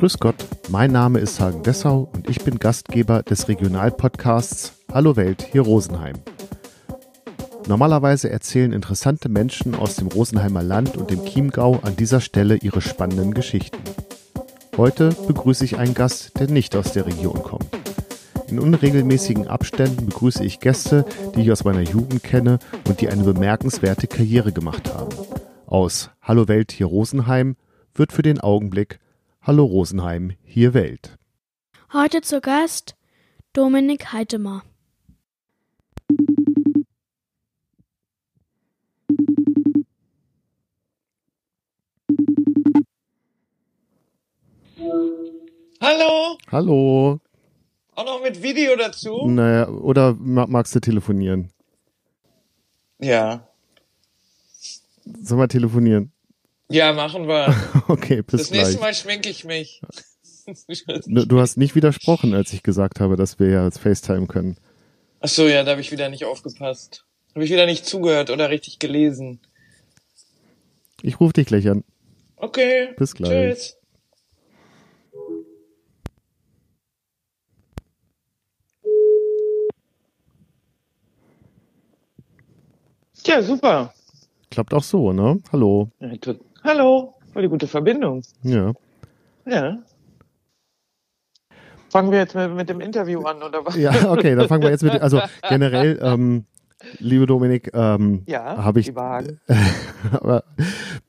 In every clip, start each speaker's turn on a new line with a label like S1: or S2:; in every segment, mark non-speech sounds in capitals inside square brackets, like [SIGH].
S1: Grüß Gott, mein Name ist Hagen Dessau und ich bin Gastgeber des Regionalpodcasts Hallo Welt hier Rosenheim. Normalerweise erzählen interessante Menschen aus dem Rosenheimer Land und dem Chiemgau an dieser Stelle ihre spannenden Geschichten. Heute begrüße ich einen Gast, der nicht aus der Region kommt. In unregelmäßigen Abständen begrüße ich Gäste, die ich aus meiner Jugend kenne und die eine bemerkenswerte Karriere gemacht haben. Aus Hallo Welt hier Rosenheim wird für den Augenblick Hallo Rosenheim hier Welt.
S2: Heute zu Gast Dominik Heitemer.
S3: Hallo,
S1: Hallo.
S3: auch noch mit Video dazu?
S1: Naja, oder ma- magst du telefonieren?
S3: Ja.
S1: Sollen wir telefonieren?
S3: Ja, machen wir. [LAUGHS]
S1: Okay, bis
S3: Das
S1: gleich.
S3: nächste Mal schminke ich mich. [LAUGHS]
S1: Du du hast nicht widersprochen, als ich gesagt habe, dass wir ja jetzt FaceTime können.
S3: Ach so, ja, da habe ich wieder nicht aufgepasst. Habe ich wieder nicht zugehört oder richtig gelesen.
S1: Ich rufe dich gleich an.
S3: Okay.
S1: Bis gleich.
S3: Tschüss. Ja, super.
S1: Klappt auch so, ne? Hallo.
S3: Ja, Hallo, voll die gute Verbindung.
S1: Ja.
S3: Ja. Fangen wir jetzt mit, mit dem Interview an, oder was?
S1: Ja, okay, dann fangen wir jetzt mit. Also generell, [LAUGHS] ähm, liebe Dominik, ähm,
S3: Ja,
S1: habe ich, [LAUGHS] aber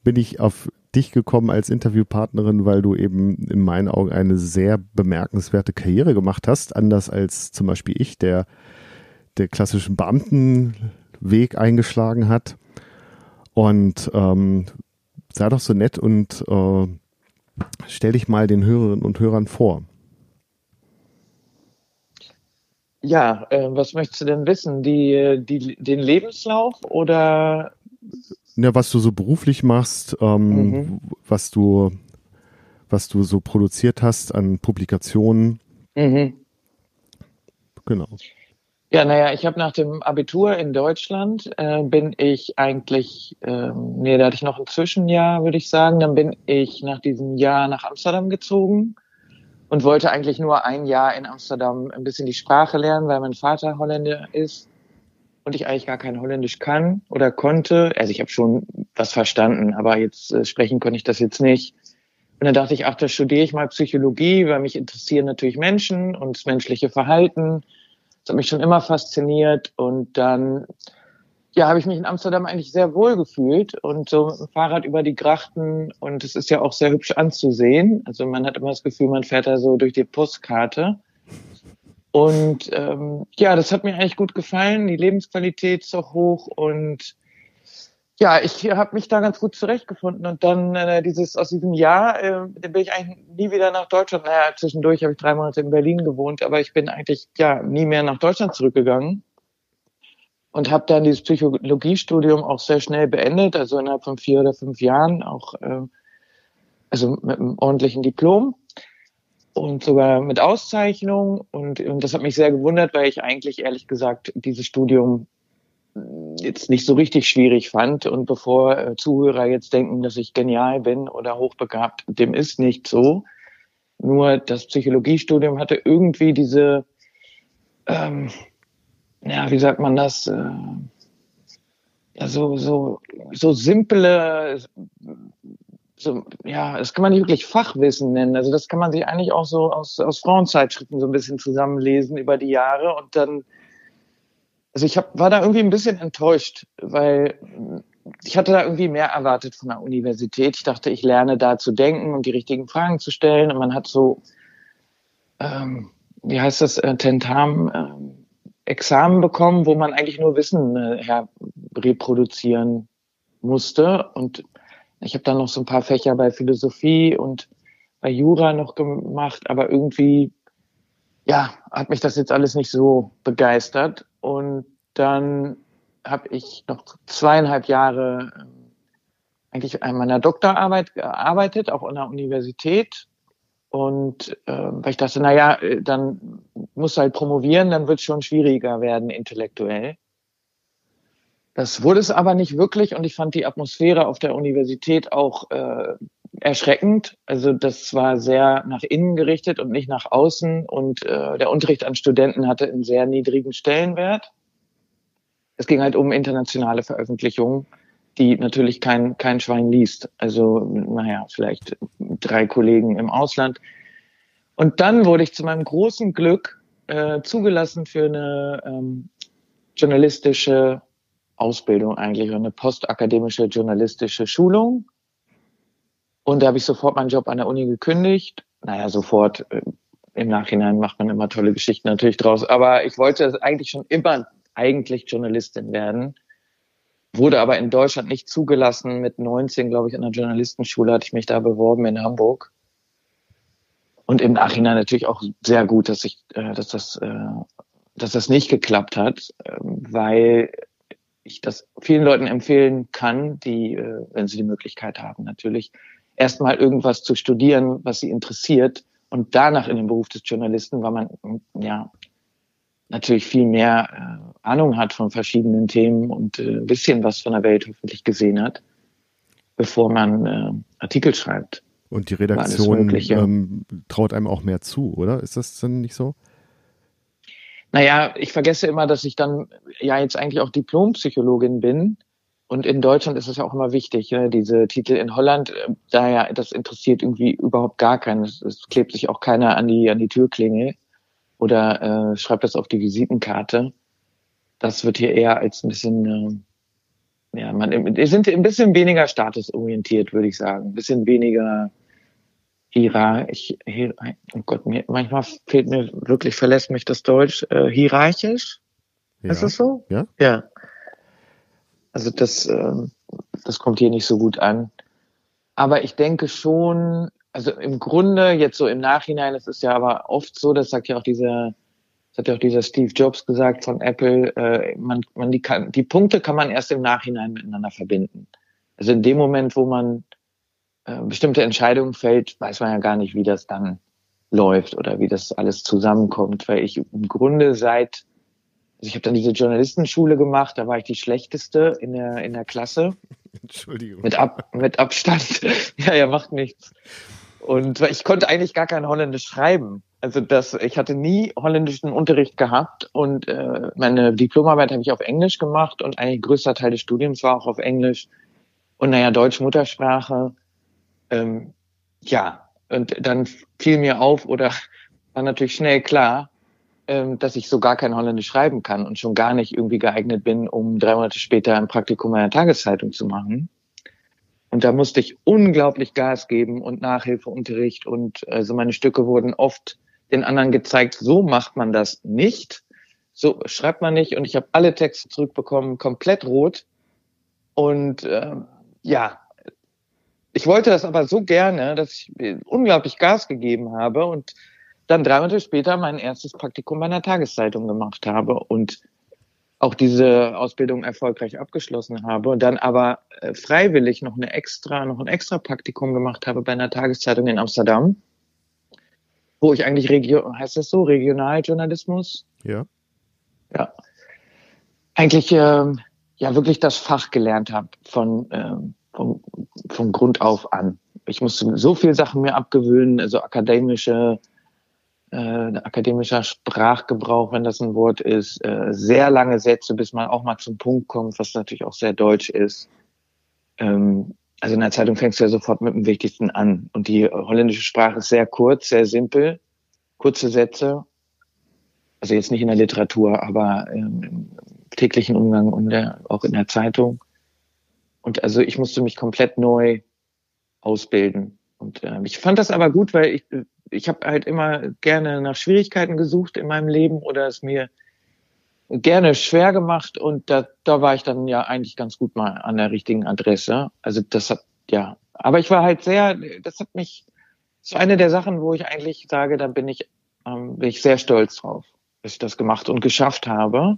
S1: bin ich auf dich gekommen als Interviewpartnerin, weil du eben in meinen Augen eine sehr bemerkenswerte Karriere gemacht hast, anders als zum Beispiel ich, der der klassischen Beamtenweg eingeschlagen hat. Und ähm, sei doch so nett und äh, stell dich mal den Hörerinnen und Hörern vor.
S3: Ja, äh, was möchtest du denn wissen? Die, die, den Lebenslauf oder?
S1: Ja, was du so beruflich machst, ähm,
S3: Mhm.
S1: was du, was du so produziert hast an Publikationen.
S3: Mhm.
S1: Genau.
S3: Ja, naja, ich habe nach dem Abitur in Deutschland, äh, bin ich eigentlich, ähm, nee, da hatte ich noch ein Zwischenjahr, würde ich sagen. Dann bin ich nach diesem Jahr nach Amsterdam gezogen und wollte eigentlich nur ein Jahr in Amsterdam ein bisschen die Sprache lernen, weil mein Vater Holländer ist und ich eigentlich gar kein Holländisch kann oder konnte. Also ich habe schon was verstanden, aber jetzt äh, sprechen konnte ich das jetzt nicht. Und dann dachte ich, ach, da studiere ich mal Psychologie, weil mich interessieren natürlich Menschen und das menschliche Verhalten. Das hat mich schon immer fasziniert und dann ja, habe ich mich in Amsterdam eigentlich sehr wohl gefühlt und so mit dem Fahrrad über die Grachten und es ist ja auch sehr hübsch anzusehen. Also man hat immer das Gefühl, man fährt da so durch die Postkarte. Und ähm, ja, das hat mir eigentlich gut gefallen. Die Lebensqualität ist auch hoch und ja, ich habe mich da ganz gut zurechtgefunden und dann äh, dieses aus diesem Jahr, äh, bin ich eigentlich nie wieder nach Deutschland. Naja, zwischendurch habe ich drei Monate in Berlin gewohnt, aber ich bin eigentlich ja nie mehr nach Deutschland zurückgegangen und habe dann dieses Psychologiestudium auch sehr schnell beendet, also innerhalb von vier oder fünf Jahren, auch äh, also mit einem ordentlichen Diplom und sogar mit Auszeichnung und, und das hat mich sehr gewundert, weil ich eigentlich ehrlich gesagt dieses Studium jetzt nicht so richtig schwierig fand. Und bevor äh, Zuhörer jetzt denken, dass ich genial bin oder hochbegabt, dem ist nicht so. Nur das Psychologiestudium hatte irgendwie diese, ähm, ja, wie sagt man das, äh, ja, so, so, so simple, so, ja, das kann man nicht wirklich Fachwissen nennen. Also das kann man sich eigentlich auch so aus, aus Frauenzeitschriften so ein bisschen zusammenlesen über die Jahre und dann also ich hab, war da irgendwie ein bisschen enttäuscht, weil ich hatte da irgendwie mehr erwartet von der Universität. Ich dachte, ich lerne da zu denken und die richtigen Fragen zu stellen. Und man hat so, ähm, wie heißt das, äh, Tentam, ähm, Examen bekommen, wo man eigentlich nur Wissen äh, her reproduzieren musste. Und ich habe dann noch so ein paar Fächer bei Philosophie und bei Jura noch gemacht, aber irgendwie ja, hat mich das jetzt alles nicht so begeistert. Und dann habe ich noch zweieinhalb Jahre ähm, eigentlich an meiner Doktorarbeit gearbeitet, auch an der Universität. Und äh, weil ich dachte, na ja, dann muss halt promovieren, dann wird es schon schwieriger werden intellektuell. Das wurde es aber nicht wirklich und ich fand die Atmosphäre auf der Universität auch äh, erschreckend. Also das war sehr nach innen gerichtet und nicht nach außen. Und äh, der Unterricht an Studenten hatte einen sehr niedrigen Stellenwert. Es ging halt um internationale Veröffentlichungen, die natürlich kein, kein Schwein liest. Also, naja, vielleicht drei Kollegen im Ausland. Und dann wurde ich zu meinem großen Glück äh, zugelassen für eine ähm, journalistische Ausbildung eigentlich, eine postakademische journalistische Schulung. Und da habe ich sofort meinen Job an der Uni gekündigt. Naja, sofort. Äh, Im Nachhinein macht man immer tolle Geschichten natürlich draus. Aber ich wollte eigentlich schon immer eigentlich Journalistin werden. Wurde aber in Deutschland nicht zugelassen. Mit 19, glaube ich, an der Journalistenschule hatte ich mich da beworben in Hamburg. Und im Nachhinein natürlich auch sehr gut, dass ich, äh, dass das, äh, dass das nicht geklappt hat, äh, weil ich das vielen Leuten empfehlen kann, die, wenn sie die Möglichkeit haben, natürlich erstmal irgendwas zu studieren, was sie interessiert und danach in den Beruf des Journalisten, weil man ja natürlich viel mehr äh, Ahnung hat von verschiedenen Themen und äh, ein bisschen was von der Welt hoffentlich gesehen hat, bevor man äh, Artikel schreibt.
S1: Und die Redaktion ähm, traut einem auch mehr zu, oder? Ist das denn nicht so?
S3: Naja, ich vergesse immer, dass ich dann ja jetzt eigentlich auch Diplompsychologin bin. Und in Deutschland ist es ja auch immer wichtig, ne? diese Titel in Holland, äh, daher, das interessiert irgendwie überhaupt gar keinen. Es, es klebt sich auch keiner an die, an die Türklingel oder äh, schreibt das auf die Visitenkarte. Das wird hier eher als ein bisschen, äh, ja, man wir sind ein bisschen weniger statusorientiert, würde ich sagen. Ein bisschen weniger hierarchisch, hier, oh Gott, mir, manchmal fehlt mir wirklich, verlässt mich das Deutsch, äh, hierarchisch. Ja. Ist das so?
S1: Ja.
S3: Ja. Also das, äh, das kommt hier nicht so gut an. Aber ich denke schon, also im Grunde, jetzt so im Nachhinein, es ist ja aber oft so, das sagt ja auch dieser, das hat ja auch dieser Steve Jobs gesagt von Apple, äh, man, man die, kann, die Punkte kann man erst im Nachhinein miteinander verbinden. Also in dem Moment, wo man äh, bestimmte Entscheidungen fällt, weiß man ja gar nicht, wie das dann läuft oder wie das alles zusammenkommt, weil ich im Grunde seit also ich habe dann diese Journalistenschule gemacht, da war ich die schlechteste in der in der Klasse.
S1: Entschuldigung.
S3: Mit, Ab, mit Abstand. [LAUGHS] ja, ja, macht nichts. Und ich konnte eigentlich gar kein Holländisch schreiben. Also das, ich hatte nie holländischen Unterricht gehabt und äh, meine Diplomarbeit habe ich auf Englisch gemacht und eigentlich größter Teil des Studiums war auch auf Englisch. Und naja, Deutsch Muttersprache. Ähm, ja, und dann fiel mir auf oder [LAUGHS] war natürlich schnell klar, dass ich so gar kein Holländisch schreiben kann und schon gar nicht irgendwie geeignet bin, um drei Monate später ein Praktikum einer Tageszeitung zu machen. Und da musste ich unglaublich Gas geben und Nachhilfeunterricht und also meine Stücke wurden oft den anderen gezeigt, so macht man das nicht, so schreibt man nicht. Und ich habe alle Texte zurückbekommen, komplett rot. Und äh, ja, ich wollte das aber so gerne, dass ich unglaublich Gas gegeben habe. Und dann drei Monate später mein erstes Praktikum bei einer Tageszeitung gemacht habe und auch diese Ausbildung erfolgreich abgeschlossen habe und dann aber äh, freiwillig noch eine extra, noch ein extra Praktikum gemacht habe bei einer Tageszeitung in Amsterdam, wo ich eigentlich Region, heißt das so, Regionaljournalismus?
S1: Ja.
S3: Ja. Eigentlich ähm, ja wirklich das Fach gelernt habe von, ähm, von, von Grund auf an. Ich musste so viel Sachen mir abgewöhnen, also akademische äh, akademischer Sprachgebrauch, wenn das ein Wort ist, äh, sehr lange Sätze, bis man auch mal zum Punkt kommt, was natürlich auch sehr deutsch ist. Ähm, also in der Zeitung fängst du ja sofort mit dem Wichtigsten an. Und die holländische Sprache ist sehr kurz, sehr simpel, kurze Sätze. Also jetzt nicht in der Literatur, aber im täglichen Umgang und der, auch in der Zeitung. Und also ich musste mich komplett neu ausbilden. Und äh, ich fand das aber gut, weil ich, ich habe halt immer gerne nach Schwierigkeiten gesucht in meinem Leben oder es mir gerne schwer gemacht und da, da war ich dann ja eigentlich ganz gut mal an der richtigen Adresse. Also das hat, ja, aber ich war halt sehr, das hat mich, so eine der Sachen, wo ich eigentlich sage, da bin ich, ähm, bin ich sehr stolz drauf, dass ich das gemacht und geschafft habe,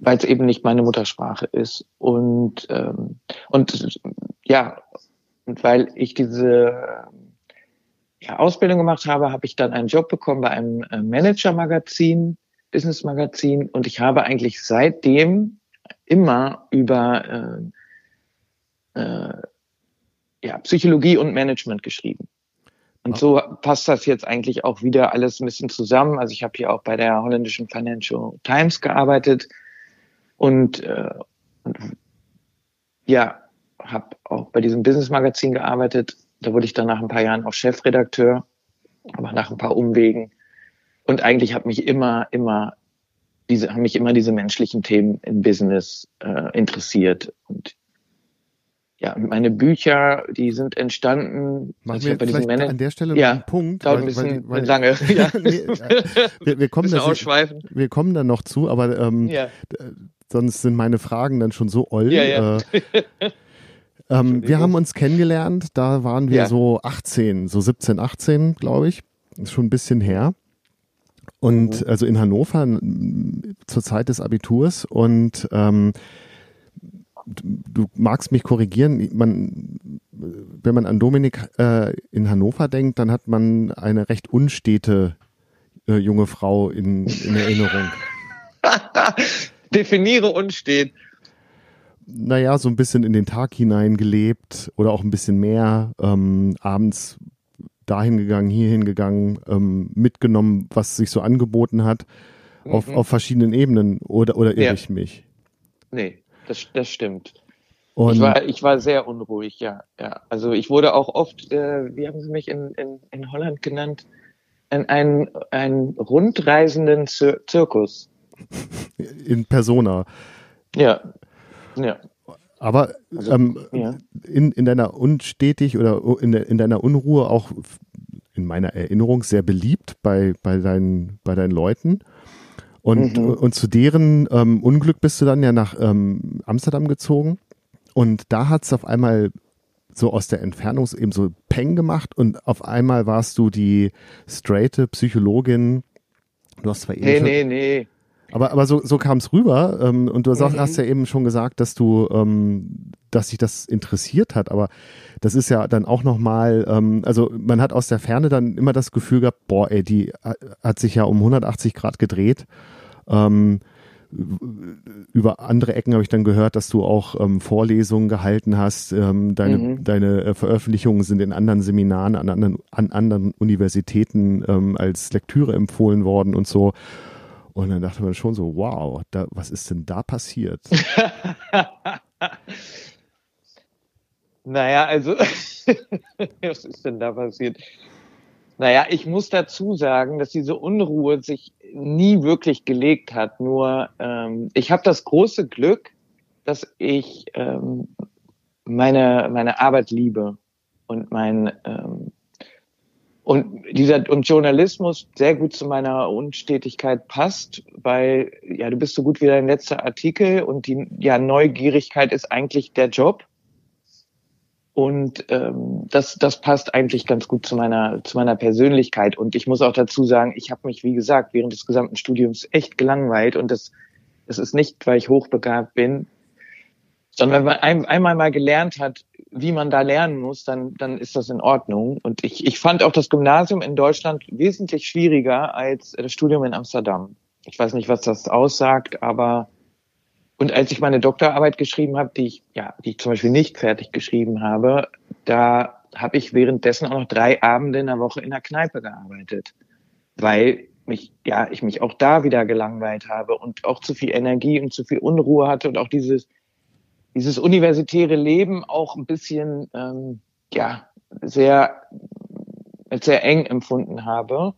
S3: weil es eben nicht meine Muttersprache ist und ähm, und ja, und weil ich diese ja, Ausbildung gemacht habe, habe ich dann einen Job bekommen bei einem äh, Manager-Magazin, Business-Magazin und ich habe eigentlich seitdem immer über äh, äh, ja, Psychologie und Management geschrieben. Und so passt das jetzt eigentlich auch wieder alles ein bisschen zusammen. Also ich habe hier auch bei der holländischen Financial Times gearbeitet und, äh, und ja, habe auch bei diesem Business Magazin gearbeitet. Da wurde ich dann nach ein paar Jahren auch Chefredakteur, aber nach ein paar Umwegen. Und eigentlich hat mich immer, immer diese, haben mich immer diese menschlichen Themen im Business äh, interessiert. Und ja, meine Bücher, die sind entstanden.
S1: Machen also wir bei
S3: Manager
S1: an der Stelle
S3: ja,
S1: einen Punkt.
S3: Dauert ein bisschen weil, weil, lange. [LAUGHS] Ja.
S1: nee, [LAUGHS] wir, wir, kommen da,
S3: ausschweifen.
S1: wir kommen da noch zu, aber ähm,
S3: Ja.
S1: sonst sind meine Fragen dann schon so oll.
S3: Ja, ja.
S1: Äh, [LAUGHS] ähm, wir haben uns kennengelernt, da waren wir
S3: Ja.
S1: so 18, so 17, 18, glaube ich. Ist schon ein bisschen her. Und
S3: Mhm.
S1: also in Hannover zur Zeit des Abiturs und ähm, du du magst mich korrigieren, man, wenn man an Dominik äh, in Hannover denkt, dann hat man eine recht unstete äh, junge Frau in, in Erinnerung. [LAUGHS]
S3: Definiere unstet.
S1: Naja, so ein bisschen in den Tag hinein gelebt oder auch ein bisschen mehr, ähm, abends dahin gegangen, hierhin gegangen, ähm, mitgenommen, was sich so angeboten hat, auf,
S3: Mhm.
S1: auf verschiedenen Ebenen oder, oder irre
S3: Ja.
S1: ich mich?
S3: Nee, das, das stimmt.
S1: Und
S3: ich, war, ich war sehr unruhig, ja. ja. Also ich wurde auch oft, äh, wie haben sie mich in, in, in Holland genannt, in einen, einen rundreisenden Zir Zirkus.
S1: in Persona.
S3: Ja. Ja.
S1: Aber
S3: Also,
S1: ähm,
S3: ja.
S1: in, in deiner unstetig oder in, in deiner Unruhe auch in meiner Erinnerung sehr beliebt bei, bei, deinen, bei deinen Leuten. Und,
S3: Mhm.
S1: und zu deren ähm, Unglück bist du dann ja nach ähm, Amsterdam gezogen. Und da hat es auf einmal so aus der Entfernung eben so Peng gemacht und auf einmal warst du die straighte Psychologin. Du hast zwar eben
S3: Nee, nee, nee.
S1: Aber, aber so, so kam es rüber. Ähm, und du sagst,
S3: Mhm.
S1: hast ja eben schon gesagt, dass du, ähm, dass dich das interessiert hat. Aber das ist ja dann auch nochmal, ähm, also man hat aus der Ferne dann immer das Gefühl gehabt, boah, ey, die äh, hat sich ja um 180 Grad gedreht. Ähm, über andere Ecken habe ich dann gehört, dass du auch ähm, Vorlesungen gehalten hast. Ähm, deine
S3: Mhm.
S1: deine äh, Veröffentlichungen sind in anderen Seminaren an anderen, an anderen Universitäten ähm, als Lektüre empfohlen worden und so. Und dann dachte man schon so, wow, da, was ist denn da passiert? [LAUGHS]
S3: Naja, also, [LAUGHS] was ist denn da passiert? Naja, ich muss dazu sagen, dass diese Unruhe sich nie wirklich gelegt hat. Nur ähm, ich habe das große Glück, dass ich ähm, meine meine Arbeit liebe und mein ähm, und dieser und Journalismus sehr gut zu meiner Unstetigkeit passt, weil ja du bist so gut wie dein letzter Artikel und die ja Neugierigkeit ist eigentlich der Job. Und ähm, das, das passt eigentlich ganz gut zu meiner, zu meiner Persönlichkeit. Und ich muss auch dazu sagen, ich habe mich, wie gesagt, während des gesamten Studiums echt gelangweilt. Und das, das ist nicht, weil ich hochbegabt bin, sondern wenn man ein, einmal mal gelernt hat, wie man da lernen muss, dann, dann ist das in Ordnung. Und ich, ich fand auch das Gymnasium in Deutschland wesentlich schwieriger als das Studium in Amsterdam. Ich weiß nicht, was das aussagt, aber und als ich meine Doktorarbeit geschrieben habe, die ich ja, die ich zum Beispiel nicht fertig geschrieben habe, da habe ich währenddessen auch noch drei Abende in der Woche in der Kneipe gearbeitet, weil mich ja ich mich auch da wieder gelangweilt habe und auch zu viel Energie und zu viel Unruhe hatte und auch dieses dieses universitäre Leben auch ein bisschen ähm, ja sehr sehr eng empfunden habe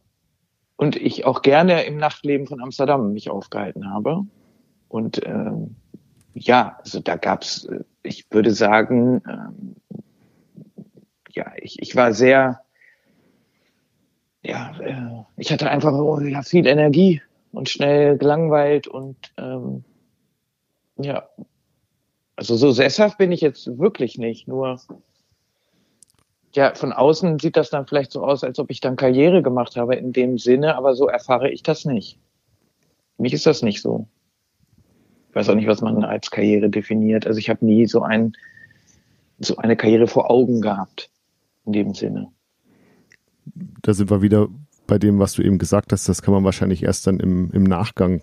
S3: und ich auch gerne im Nachtleben von Amsterdam mich aufgehalten habe. Und ähm, ja, also da gab's, äh, ich würde sagen, ähm, ja, ich, ich war sehr, ja, äh, ich hatte einfach oh, ja, viel Energie und schnell gelangweilt und ähm, ja, also so sesshaft bin ich jetzt wirklich nicht, nur ja, von außen sieht das dann vielleicht so aus, als ob ich dann Karriere gemacht habe in dem Sinne, aber so erfahre ich das nicht. Für mich ist das nicht so. Ich weiß auch nicht, was man als Karriere definiert. Also ich habe nie so ein so eine Karriere vor Augen gehabt in dem Sinne.
S1: Da sind wir wieder bei dem, was du eben gesagt hast. Das kann man wahrscheinlich erst dann im, im Nachgang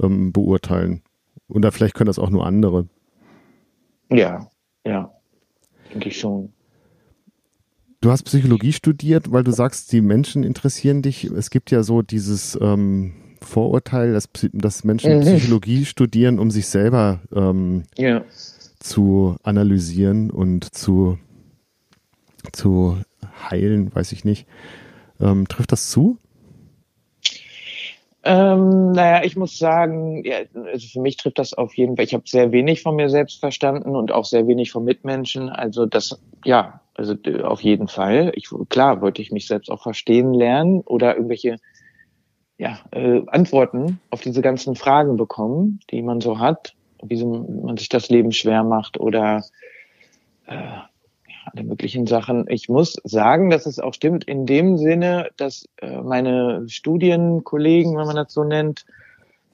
S1: ähm, beurteilen. Oder vielleicht können das auch nur andere.
S3: Ja, ja. denke ich schon.
S1: Du hast Psychologie studiert, weil du sagst, die Menschen interessieren dich. Es gibt ja so dieses ähm, Vorurteil, dass, dass Menschen mhm. Psychologie studieren, um sich selber ähm, ja. zu analysieren und zu, zu heilen, weiß ich nicht. Ähm, trifft das zu?
S3: Ähm, naja, ich muss sagen, ja, also für mich trifft das auf jeden Fall. Ich habe sehr wenig von mir selbst verstanden und auch sehr wenig von Mitmenschen. Also das, ja, also auf jeden Fall. Ich, klar wollte ich mich selbst auch verstehen lernen oder irgendwelche ja, äh, Antworten auf diese ganzen Fragen bekommen, die man so hat, wie man sich das Leben schwer macht oder äh, alle möglichen Sachen. Ich muss sagen, dass es auch stimmt in dem Sinne, dass äh, meine Studienkollegen, wenn man das so nennt,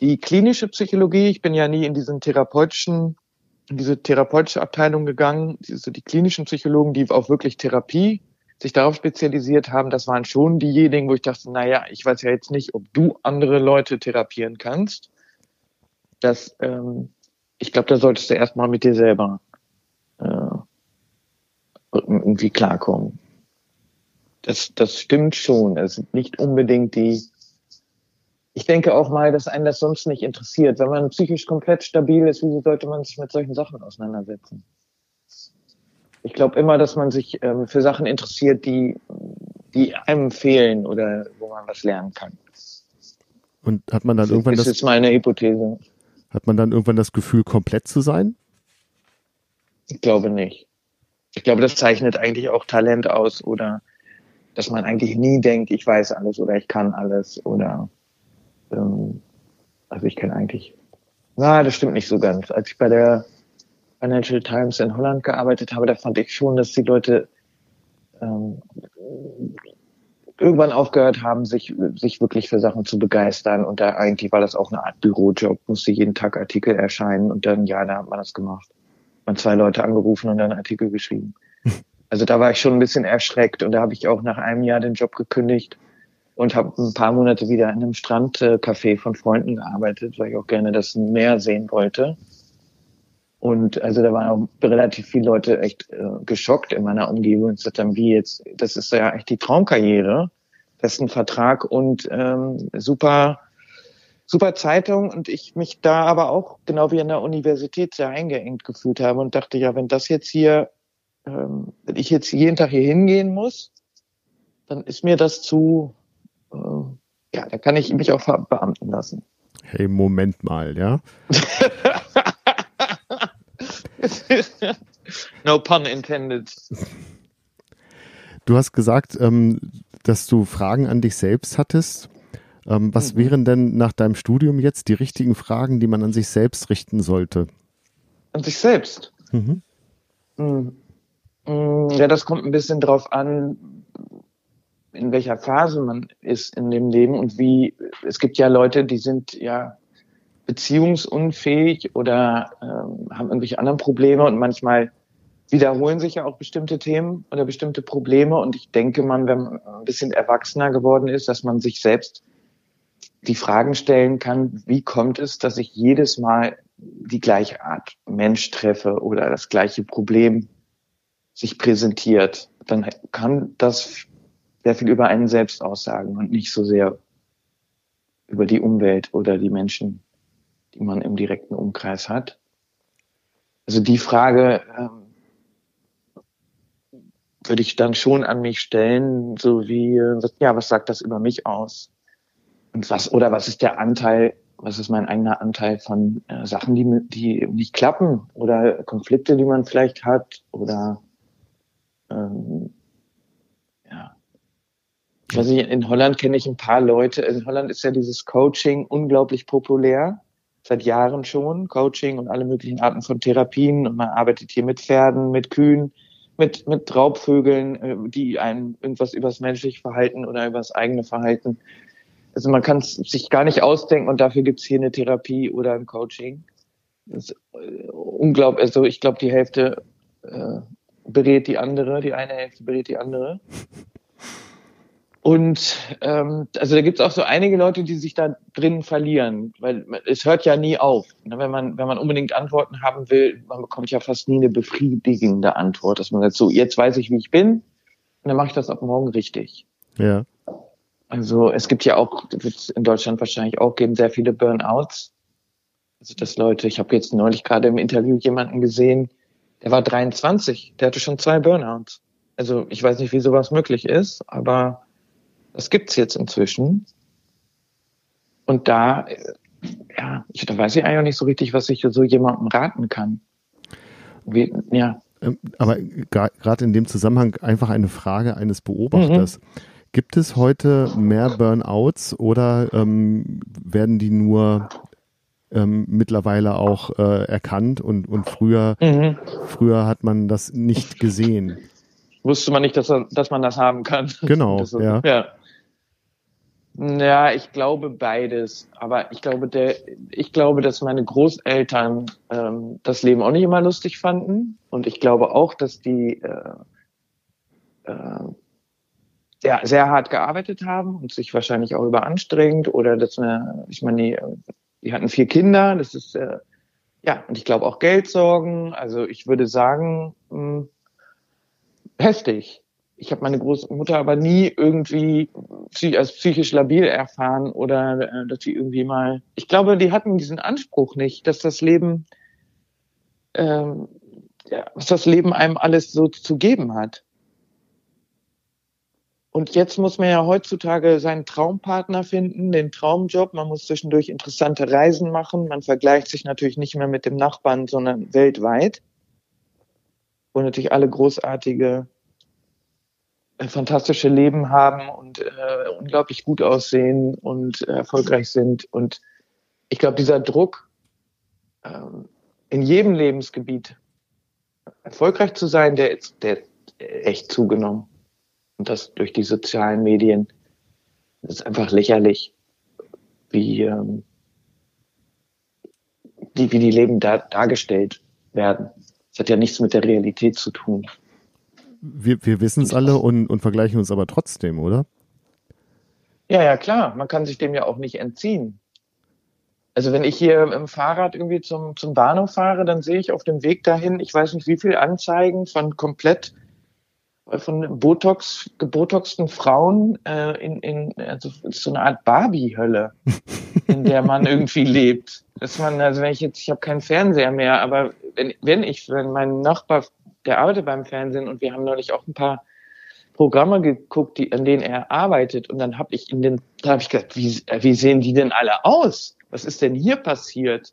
S3: die klinische Psychologie, ich bin ja nie in diesen therapeutischen, in diese therapeutische Abteilung gegangen, diese, die klinischen Psychologen, die auch wirklich Therapie sich darauf spezialisiert haben, das waren schon diejenigen, wo ich dachte, naja, ich weiß ja jetzt nicht, ob du andere Leute therapieren kannst. Das, ähm, ich glaube, da solltest du erstmal mit dir selber äh, irgendwie klarkommen. Das, das stimmt schon. Es sind nicht unbedingt die. Ich denke auch mal, dass einen das sonst nicht interessiert. Wenn man psychisch komplett stabil ist, wieso sollte man sich mit solchen Sachen auseinandersetzen? Ich glaube immer, dass man sich ähm, für Sachen interessiert, die, die einem fehlen oder wo man was lernen kann.
S1: Und hat man dann das irgendwann
S3: das? Das ist meine Hypothese.
S1: Hat man dann irgendwann das Gefühl, komplett zu sein?
S3: Ich glaube nicht. Ich glaube, das zeichnet eigentlich auch Talent aus oder dass man eigentlich nie denkt, ich weiß alles oder ich kann alles oder ähm, also ich kenne eigentlich. Na, das stimmt nicht so ganz. Als ich bei der Financial Times in Holland gearbeitet habe, da fand ich schon, dass die Leute ähm, irgendwann aufgehört haben, sich, sich wirklich für Sachen zu begeistern. Und da eigentlich war das auch eine Art Bürojob, musste jeden Tag Artikel erscheinen und dann, ja, da hat man das gemacht man zwei Leute angerufen und dann einen Artikel geschrieben. [LAUGHS] Also da war ich schon ein bisschen erschreckt und da habe ich auch nach einem Jahr den Job gekündigt und habe ein paar Monate wieder in einem Strandcafé von Freunden gearbeitet, weil ich auch gerne das Meer sehen wollte. Und also da waren auch relativ viele Leute echt äh, geschockt in meiner Umgebung und gesagt haben, wie jetzt, das ist ja echt die Traumkarriere. Das ist ein Vertrag und ähm, super super Zeitung und ich mich da aber auch, genau wie in der Universität, sehr eingeengt gefühlt habe und dachte, ja, wenn das jetzt hier, ähm, wenn ich jetzt jeden Tag hier hingehen muss, dann ist mir das zu, äh, ja, da kann ich mich auch verbeamten lassen.
S1: Hey, Moment mal, ja? [LAUGHS]
S3: no pun intended.
S1: Du hast gesagt, ähm, dass du Fragen an dich selbst hattest. Ähm, was mhm. wären denn nach deinem Studium jetzt die richtigen Fragen, die man an sich selbst richten sollte?
S3: An sich selbst? Mhm. Mhm. mhm. Ja, das kommt ein bisschen drauf an, in welcher Phase man ist in dem Leben und wie, es gibt ja Leute, die sind ja beziehungsunfähig oder ähm, haben irgendwelche anderen Probleme und manchmal wiederholen sich ja auch bestimmte Themen oder bestimmte Probleme und ich denke man, wenn man ein bisschen erwachsener geworden ist, dass man sich selbst die Fragen stellen kann, wie kommt es, dass ich jedes Mal die gleiche Art Mensch treffe oder das gleiche Problem sich präsentiert, dann kann das sehr viel über einen selbst aussagen und nicht so sehr über die Umwelt oder die Menschen, die man im direkten Umkreis hat. Also die Frage ähm, würde ich dann schon an mich stellen, so wie, ja, was sagt das über mich aus? Und was, oder was ist der Anteil, was ist mein eigener Anteil von äh, Sachen, die, die nicht klappen oder Konflikte, die man vielleicht hat oder ähm, ja. Ich weiß nicht, in Holland kenne ich ein paar Leute. In Holland ist ja dieses Coaching unglaublich populär. Seit Jahren schon. Coaching und alle möglichen Arten von Therapien. Und man arbeitet hier mit Pferden, mit Kühen, mit, mit Raubvögeln, äh, die einem irgendwas übers menschliche Verhalten oder übers eigene Verhalten also man kann es sich gar nicht ausdenken und dafür gibt es hier eine Therapie oder ein Coaching. Das ist äh, unglaublich. Also ich glaube, die Hälfte äh, berät die andere, die eine Hälfte berät die andere. Und ähm, also da gibt es auch so einige Leute, die sich da drin verlieren, weil es hört ja nie auf. Ne, wenn man, wenn man unbedingt Antworten haben will, man bekommt ja fast nie eine befriedigende Antwort, dass man sagt, so, jetzt weiß ich, wie ich bin, und dann mache ich das ab morgen richtig.
S1: Ja.
S3: Also es gibt ja auch, wird es in Deutschland wahrscheinlich auch geben, sehr viele Burnouts. Also dass Leute, ich habe jetzt neulich gerade im Interview jemanden gesehen, der war 23, der hatte schon zwei Burnouts. Also ich weiß nicht, wie sowas möglich ist, aber das gibt's jetzt inzwischen. Und da, ja, ich, da weiß ich eigentlich auch nicht so richtig, was ich so jemandem raten kann. Wie, ja.
S1: Ähm, aber gerade in dem Zusammenhang einfach eine Frage eines Beobachters. Mhm. Gibt es heute mehr Burnouts oder ähm, werden die nur ähm, mittlerweile auch äh, erkannt und, und früher, mhm. früher hat man das nicht gesehen?
S3: Wusste man nicht, dass, dass man das haben kann.
S1: Genau, das, ja.
S3: ja. Ja, ich glaube beides. Aber ich glaube, der, ich glaube, dass meine Großeltern ähm, das Leben auch nicht immer lustig fanden. Und ich glaube auch, dass die äh, äh, sehr, sehr hart gearbeitet haben und sich wahrscheinlich auch überanstrengt. Oder dass eine, ich meine, die, die hatten vier Kinder, das ist äh, ja, und ich glaube auch Geldsorgen. Also ich würde sagen, mh, hm, heftig ich habe meine Großmutter aber nie irgendwie als psychisch labil erfahren oder äh, dass sie irgendwie mal. Ich glaube, die hatten diesen Anspruch nicht, dass das Leben, ähm, ja, was das Leben einem alles so zu geben hat. Und jetzt muss man ja heutzutage seinen Traumpartner finden, den Traumjob. Man muss zwischendurch interessante Reisen machen. Man vergleicht sich natürlich nicht mehr mit dem Nachbarn, sondern weltweit. Und natürlich alle großartige fantastische Leben haben und äh, unglaublich gut aussehen und äh, erfolgreich sind. Und ich glaube, dieser Druck, ähm, in jedem Lebensgebiet erfolgreich zu sein, der ist der echt zugenommen. Und das durch die sozialen Medien. Das ist einfach lächerlich, wie, ähm, die, wie die Leben da, dargestellt werden. Das hat ja nichts mit der Realität zu tun
S1: wir, wir wissen es alle und, und vergleichen uns aber trotzdem, oder?
S3: Ja, ja, klar. Man kann sich dem ja auch nicht entziehen. Also wenn ich hier im Fahrrad irgendwie zum, zum Bahnhof fahre, dann sehe ich auf dem Weg dahin, ich weiß nicht wie viel Anzeigen von komplett von Botox, gebotoxten Frauen äh, in, in also so eine Art Barbie-Hölle, [LAUGHS] in der man irgendwie lebt. Dass man, also wenn ich jetzt, ich habe keinen Fernseher mehr, aber wenn, wenn ich, wenn mein Nachbar der arbeitet beim Fernsehen und wir haben neulich auch ein paar Programme geguckt, die, an denen er arbeitet. Und dann habe ich in den, da habe ich gedacht, wie, wie sehen die denn alle aus? Was ist denn hier passiert?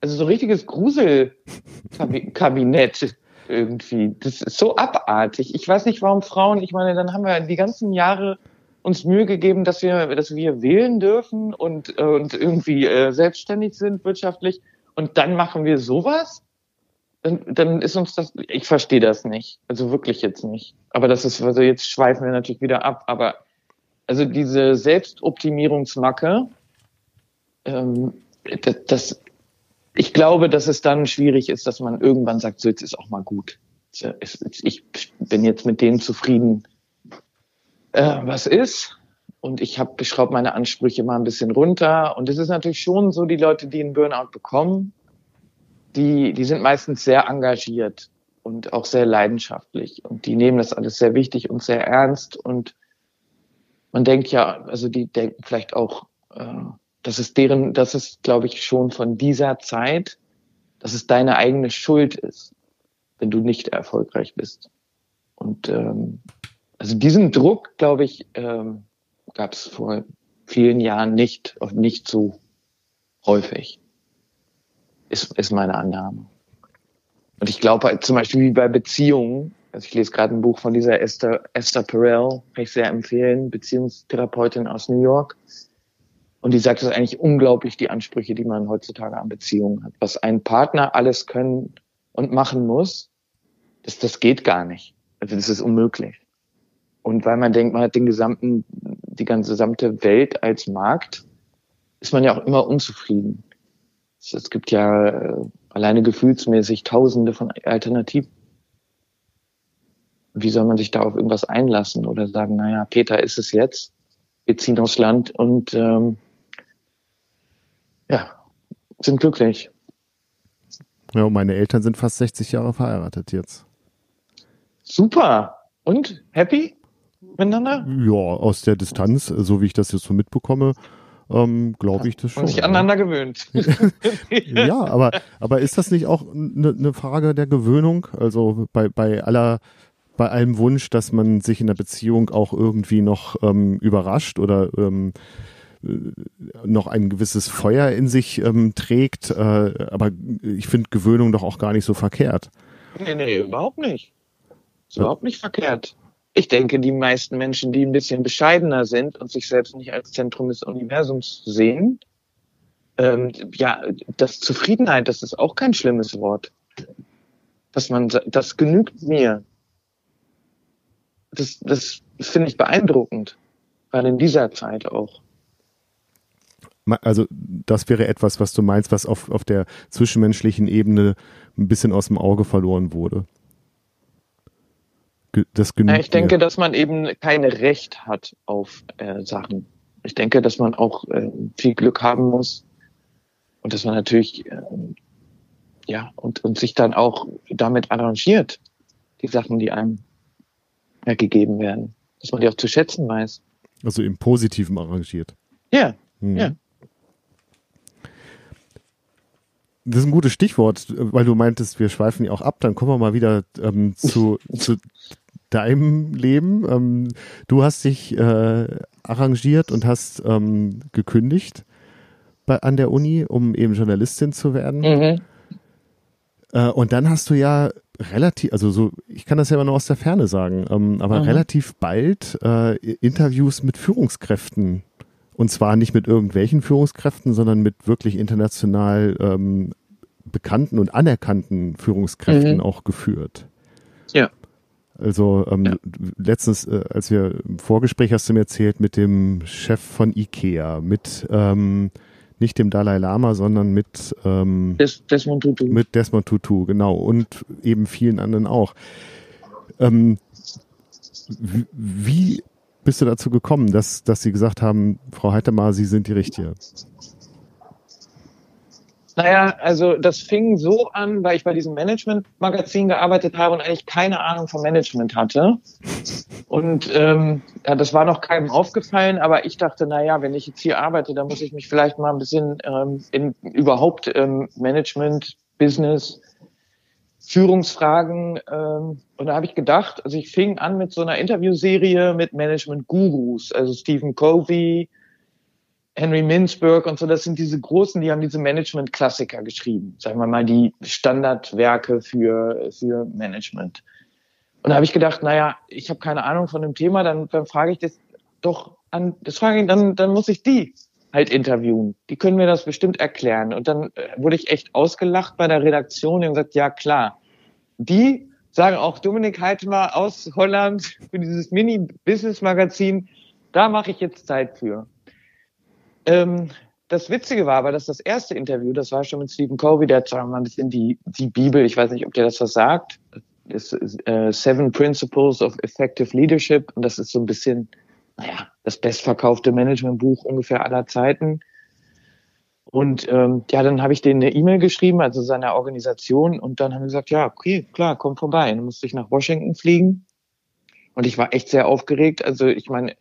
S3: Also so richtiges Gruselkabinett irgendwie. Das ist so abartig. Ich weiß nicht, warum Frauen, ich meine, dann haben wir die ganzen Jahre uns Mühe gegeben, dass wir, dass wir wählen dürfen und, und irgendwie äh, selbstständig sind wirtschaftlich. Und dann machen wir sowas? dann, dann ist uns das, ich verstehe das nicht. Also wirklich jetzt nicht. Aber das ist, also jetzt schweifen wir natürlich wieder ab. Aber also diese Selbstoptimierungsmacke, ähm, das, das, ich glaube, dass es dann schwierig ist, dass man irgendwann sagt, so jetzt ist auch mal gut. Ich bin jetzt mit denen zufrieden, äh, was ist. Und ich habe schraube meine Ansprüche mal ein bisschen runter. Und es ist natürlich schon so, die Leute, die einen Burnout bekommen, die, die sind meistens sehr engagiert und auch sehr leidenschaftlich und die nehmen das alles sehr wichtig und sehr ernst und man denkt ja, also die denken vielleicht auch, äh, das ist deren, das ist, glaube ich, schon von dieser Zeit, dass es deine eigene Schuld ist, wenn du nicht erfolgreich bist. Und ähm, also diesen Druck, glaube ich, ähm, gab es vor vielen Jahren nicht, nicht so häufig ist, ist meine Annahme. Und ich glaube zum Beispiel wie bei Beziehungen, also ich lese gerade ein Buch von dieser Esther, Esther Perel, kann ich sehr empfehlen, Beziehungstherapeutin aus New York. Und die sagt, es ist eigentlich unglaublich, die Ansprüche, die man heutzutage an Beziehungen hat. Was ein Partner alles können und machen muss, das, das geht gar nicht. Also das ist unmöglich. Und weil man denkt, man hat den gesamten, die ganze gesamte Welt als Markt, ist man ja auch immer unzufrieden. Es gibt ja äh, alleine gefühlsmäßig tausende von Alternativen. wie soll man sich da auf irgendwas einlassen oder sagen, naja, Peter ist es jetzt, wir ziehen aufs Land und ähm, ja, sind glücklich.
S1: Ja, meine Eltern sind fast 60 Jahre verheiratet jetzt.
S3: Super. Und happy miteinander?
S1: Ja, aus der Distanz, so wie ich das jetzt so mitbekomme, ähm, glaube ich das schon.
S3: Und sich aneinander gewöhnt. [LAUGHS]
S1: ja, aber, aber ist das nicht auch eine ne Frage der Gewöhnung? Also bei, bei aller bei allem Wunsch, dass man sich in der Beziehung auch irgendwie noch ähm, überrascht oder ähm, äh, noch ein gewisses Feuer in sich ähm, trägt. Äh, aber ich finde Gewöhnung doch auch gar nicht so verkehrt.
S3: Nee, nee, überhaupt nicht. Ist ja. überhaupt nicht verkehrt. Ich denke, die meisten Menschen, die ein bisschen bescheidener sind und sich selbst nicht als Zentrum des Universums sehen, ähm, ja, das Zufriedenheit, das ist auch kein schlimmes Wort. Dass man, das genügt mir das, das finde ich beeindruckend, gerade in dieser Zeit auch.
S1: Also das wäre etwas, was du meinst, was auf, auf der zwischenmenschlichen Ebene ein bisschen aus dem Auge verloren wurde.
S3: Das ja, ich denke, mir. dass man eben kein Recht hat auf äh, Sachen. Ich denke, dass man auch äh, viel Glück haben muss und dass man natürlich äh, ja und, und sich dann auch damit arrangiert, die Sachen, die einem ja, gegeben werden. Dass man die auch zu schätzen weiß.
S1: Also im Positiven arrangiert.
S3: Ja, hm. ja.
S1: Das ist ein gutes Stichwort, weil du meintest, wir schweifen ja auch ab. Dann kommen wir mal wieder ähm, zu, zu deinem Leben. Ähm, du hast dich äh, arrangiert und hast ähm, gekündigt bei, an der Uni, um eben Journalistin zu werden. Mhm. Äh, und dann hast du ja relativ, also so, ich kann das ja immer nur aus der Ferne sagen, ähm, aber mhm. relativ bald äh, Interviews mit Führungskräften und zwar nicht mit irgendwelchen Führungskräften, sondern mit wirklich international ähm, bekannten und anerkannten Führungskräften mhm. auch geführt.
S3: Ja.
S1: Also ähm, ja. letztens, äh, als wir im Vorgespräch hast du mir erzählt mit dem Chef von Ikea, mit ähm, nicht dem Dalai Lama, sondern mit ähm,
S3: Des Desmond Tutu.
S1: Mit Desmond Tutu, genau. Und eben vielen anderen auch. Ähm, wie bist du dazu gekommen, dass, dass sie gesagt haben, Frau Heitemer, Sie sind die Richtige?
S3: Naja, also das fing so an, weil ich bei diesem Management-Magazin gearbeitet habe und eigentlich keine Ahnung vom Management hatte. Und ähm, ja, das war noch keinem aufgefallen, aber ich dachte, na ja, wenn ich jetzt hier arbeite, dann muss ich mich vielleicht mal ein bisschen ähm, in überhaupt ähm, Management, Business, Führungsfragen. Ähm, und da habe ich gedacht, also ich fing an mit so einer Interviewserie mit Management-Gurus, also Stephen Covey, Henry Mintzberg und so, das sind diese großen, die haben diese Management-Klassiker geschrieben, sagen wir mal die Standardwerke für, für Management. Und da habe ich gedacht, naja, ich habe keine Ahnung von dem Thema, dann, dann frage ich das doch an, das frage ich, dann, dann muss ich die halt interviewen. Die können mir das bestimmt erklären. Und dann äh, wurde ich echt ausgelacht bei der Redaktion und gesagt, ja klar, die sagen auch Dominik Heitmer aus Holland für dieses Mini-Business-Magazin, da mache ich jetzt Zeit für. Ähm, das Witzige war aber, dass das erste Interview, das war schon mit Stephen Covey, der hat zwar mal ein bisschen die, die Bibel, ich weiß nicht, ob der das was sagt, ist, äh, Seven Principles of Effective Leadership und das ist so ein bisschen, naja, das bestverkaufte Managementbuch ungefähr aller Zeiten. Und ähm, ja, dann habe ich denen eine E-Mail geschrieben, also seiner Organisation, und dann haben sie gesagt, ja, okay, klar, komm vorbei. Dann musste ich nach Washington fliegen. Und ich war echt sehr aufgeregt. Also ich meine,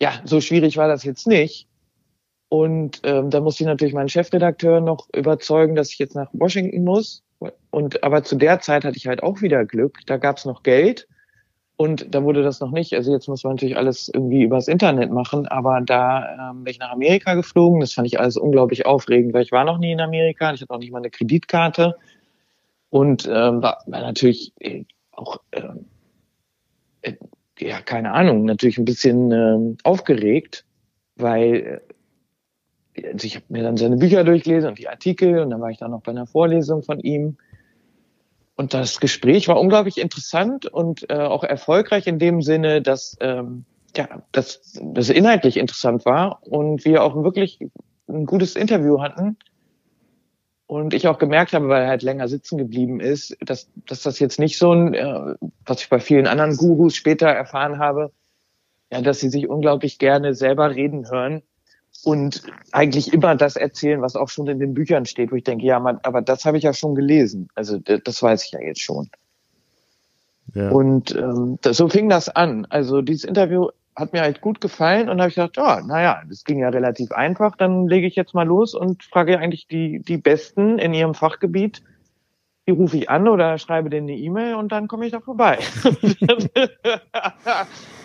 S3: ja, so schwierig war das jetzt nicht. Und ähm, da musste ich natürlich meinen Chefredakteur noch überzeugen, dass ich jetzt nach Washington muss. Und aber zu der Zeit hatte ich halt auch wieder Glück. Da gab es noch Geld und da wurde das noch nicht. Also jetzt muss man natürlich alles irgendwie übers Internet machen. Aber da ähm, bin ich nach Amerika geflogen. Das fand ich alles unglaublich aufregend, weil ich war noch nie in Amerika. Ich hatte auch nicht mal eine Kreditkarte und ähm, war, war natürlich äh, auch ähm, äh, ja keine Ahnung, natürlich ein bisschen äh, aufgeregt, weil äh, also ich habe mir dann seine Bücher durchgelesen und die Artikel und dann war ich dann noch bei einer Vorlesung von ihm. Und das Gespräch war unglaublich interessant und äh, auch erfolgreich in dem Sinne, dass ähm, ja, dass das inhaltlich interessant war und wir auch wirklich ein gutes Interview hatten. Und ich auch gemerkt habe, weil er halt länger sitzen geblieben ist, dass, dass das jetzt nicht so ein, äh, was ich bei vielen anderen Gurus später erfahren habe, ja, dass sie sich unglaublich gerne selber reden hören und eigentlich immer das erzählen, was auch schon in den Büchern steht, wo ich denke, ja, man, aber das habe ich ja schon gelesen. Also das weiß ich ja jetzt schon. Ja. Und ähm, das, so fing das an. Also dieses Interview hat mir halt gut gefallen und habe ich gedacht, ja, naja, das ging ja relativ einfach, dann lege ich jetzt mal los und frage eigentlich die, die Besten in ihrem Fachgebiet, die rufe ich an oder schreibe denen eine E-Mail und dann komme ich da vorbei. [LAUGHS]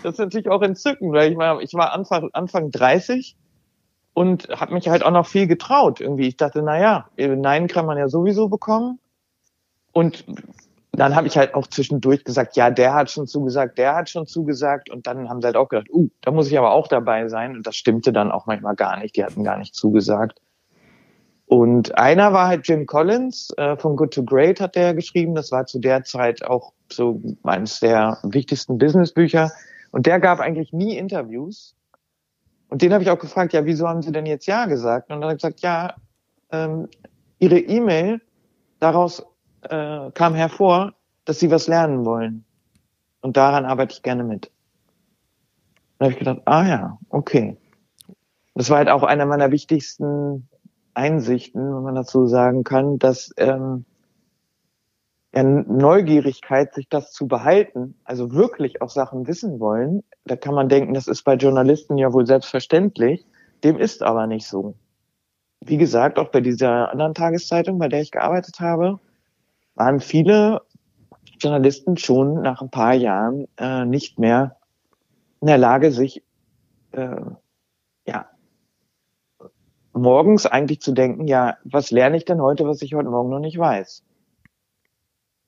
S3: das ist natürlich auch entzückend, weil ich war, ich war Anfang, Anfang 30 und habe mich halt auch noch viel getraut irgendwie. Ich dachte, na ja, Nein kann man ja sowieso bekommen. Und dann habe ich halt auch zwischendurch gesagt, ja, der hat schon zugesagt, der hat schon zugesagt. Und dann haben sie halt auch gedacht, uh, da muss ich aber auch dabei sein. Und das stimmte dann auch manchmal gar nicht. Die hatten gar nicht zugesagt. Und einer war halt Jim Collins äh, von Good to Great hat der geschrieben. Das war zu der Zeit auch so eines der wichtigsten Businessbücher. Und der gab eigentlich nie Interviews. Und den habe ich auch gefragt, ja, wieso haben Sie denn jetzt Ja gesagt? Und dann hat er gesagt, ja, ähm, Ihre E-Mail, daraus äh, kam hervor, dass Sie was lernen wollen. Und daran arbeite ich gerne mit. Da habe ich gedacht, ah ja, okay. Das war halt auch einer meiner wichtigsten Einsichten, wenn man dazu sagen kann, dass ähm, ja, Neugierigkeit, sich das zu behalten, also wirklich auch Sachen wissen wollen, da kann man denken, das ist bei Journalisten ja wohl selbstverständlich. Dem ist aber nicht so. Wie gesagt, auch bei dieser anderen Tageszeitung, bei der ich gearbeitet habe, waren viele Journalisten schon nach ein paar Jahren äh, nicht mehr in der Lage, sich äh, ja morgens eigentlich zu denken, ja, was lerne ich denn heute, was ich heute Morgen noch nicht weiß?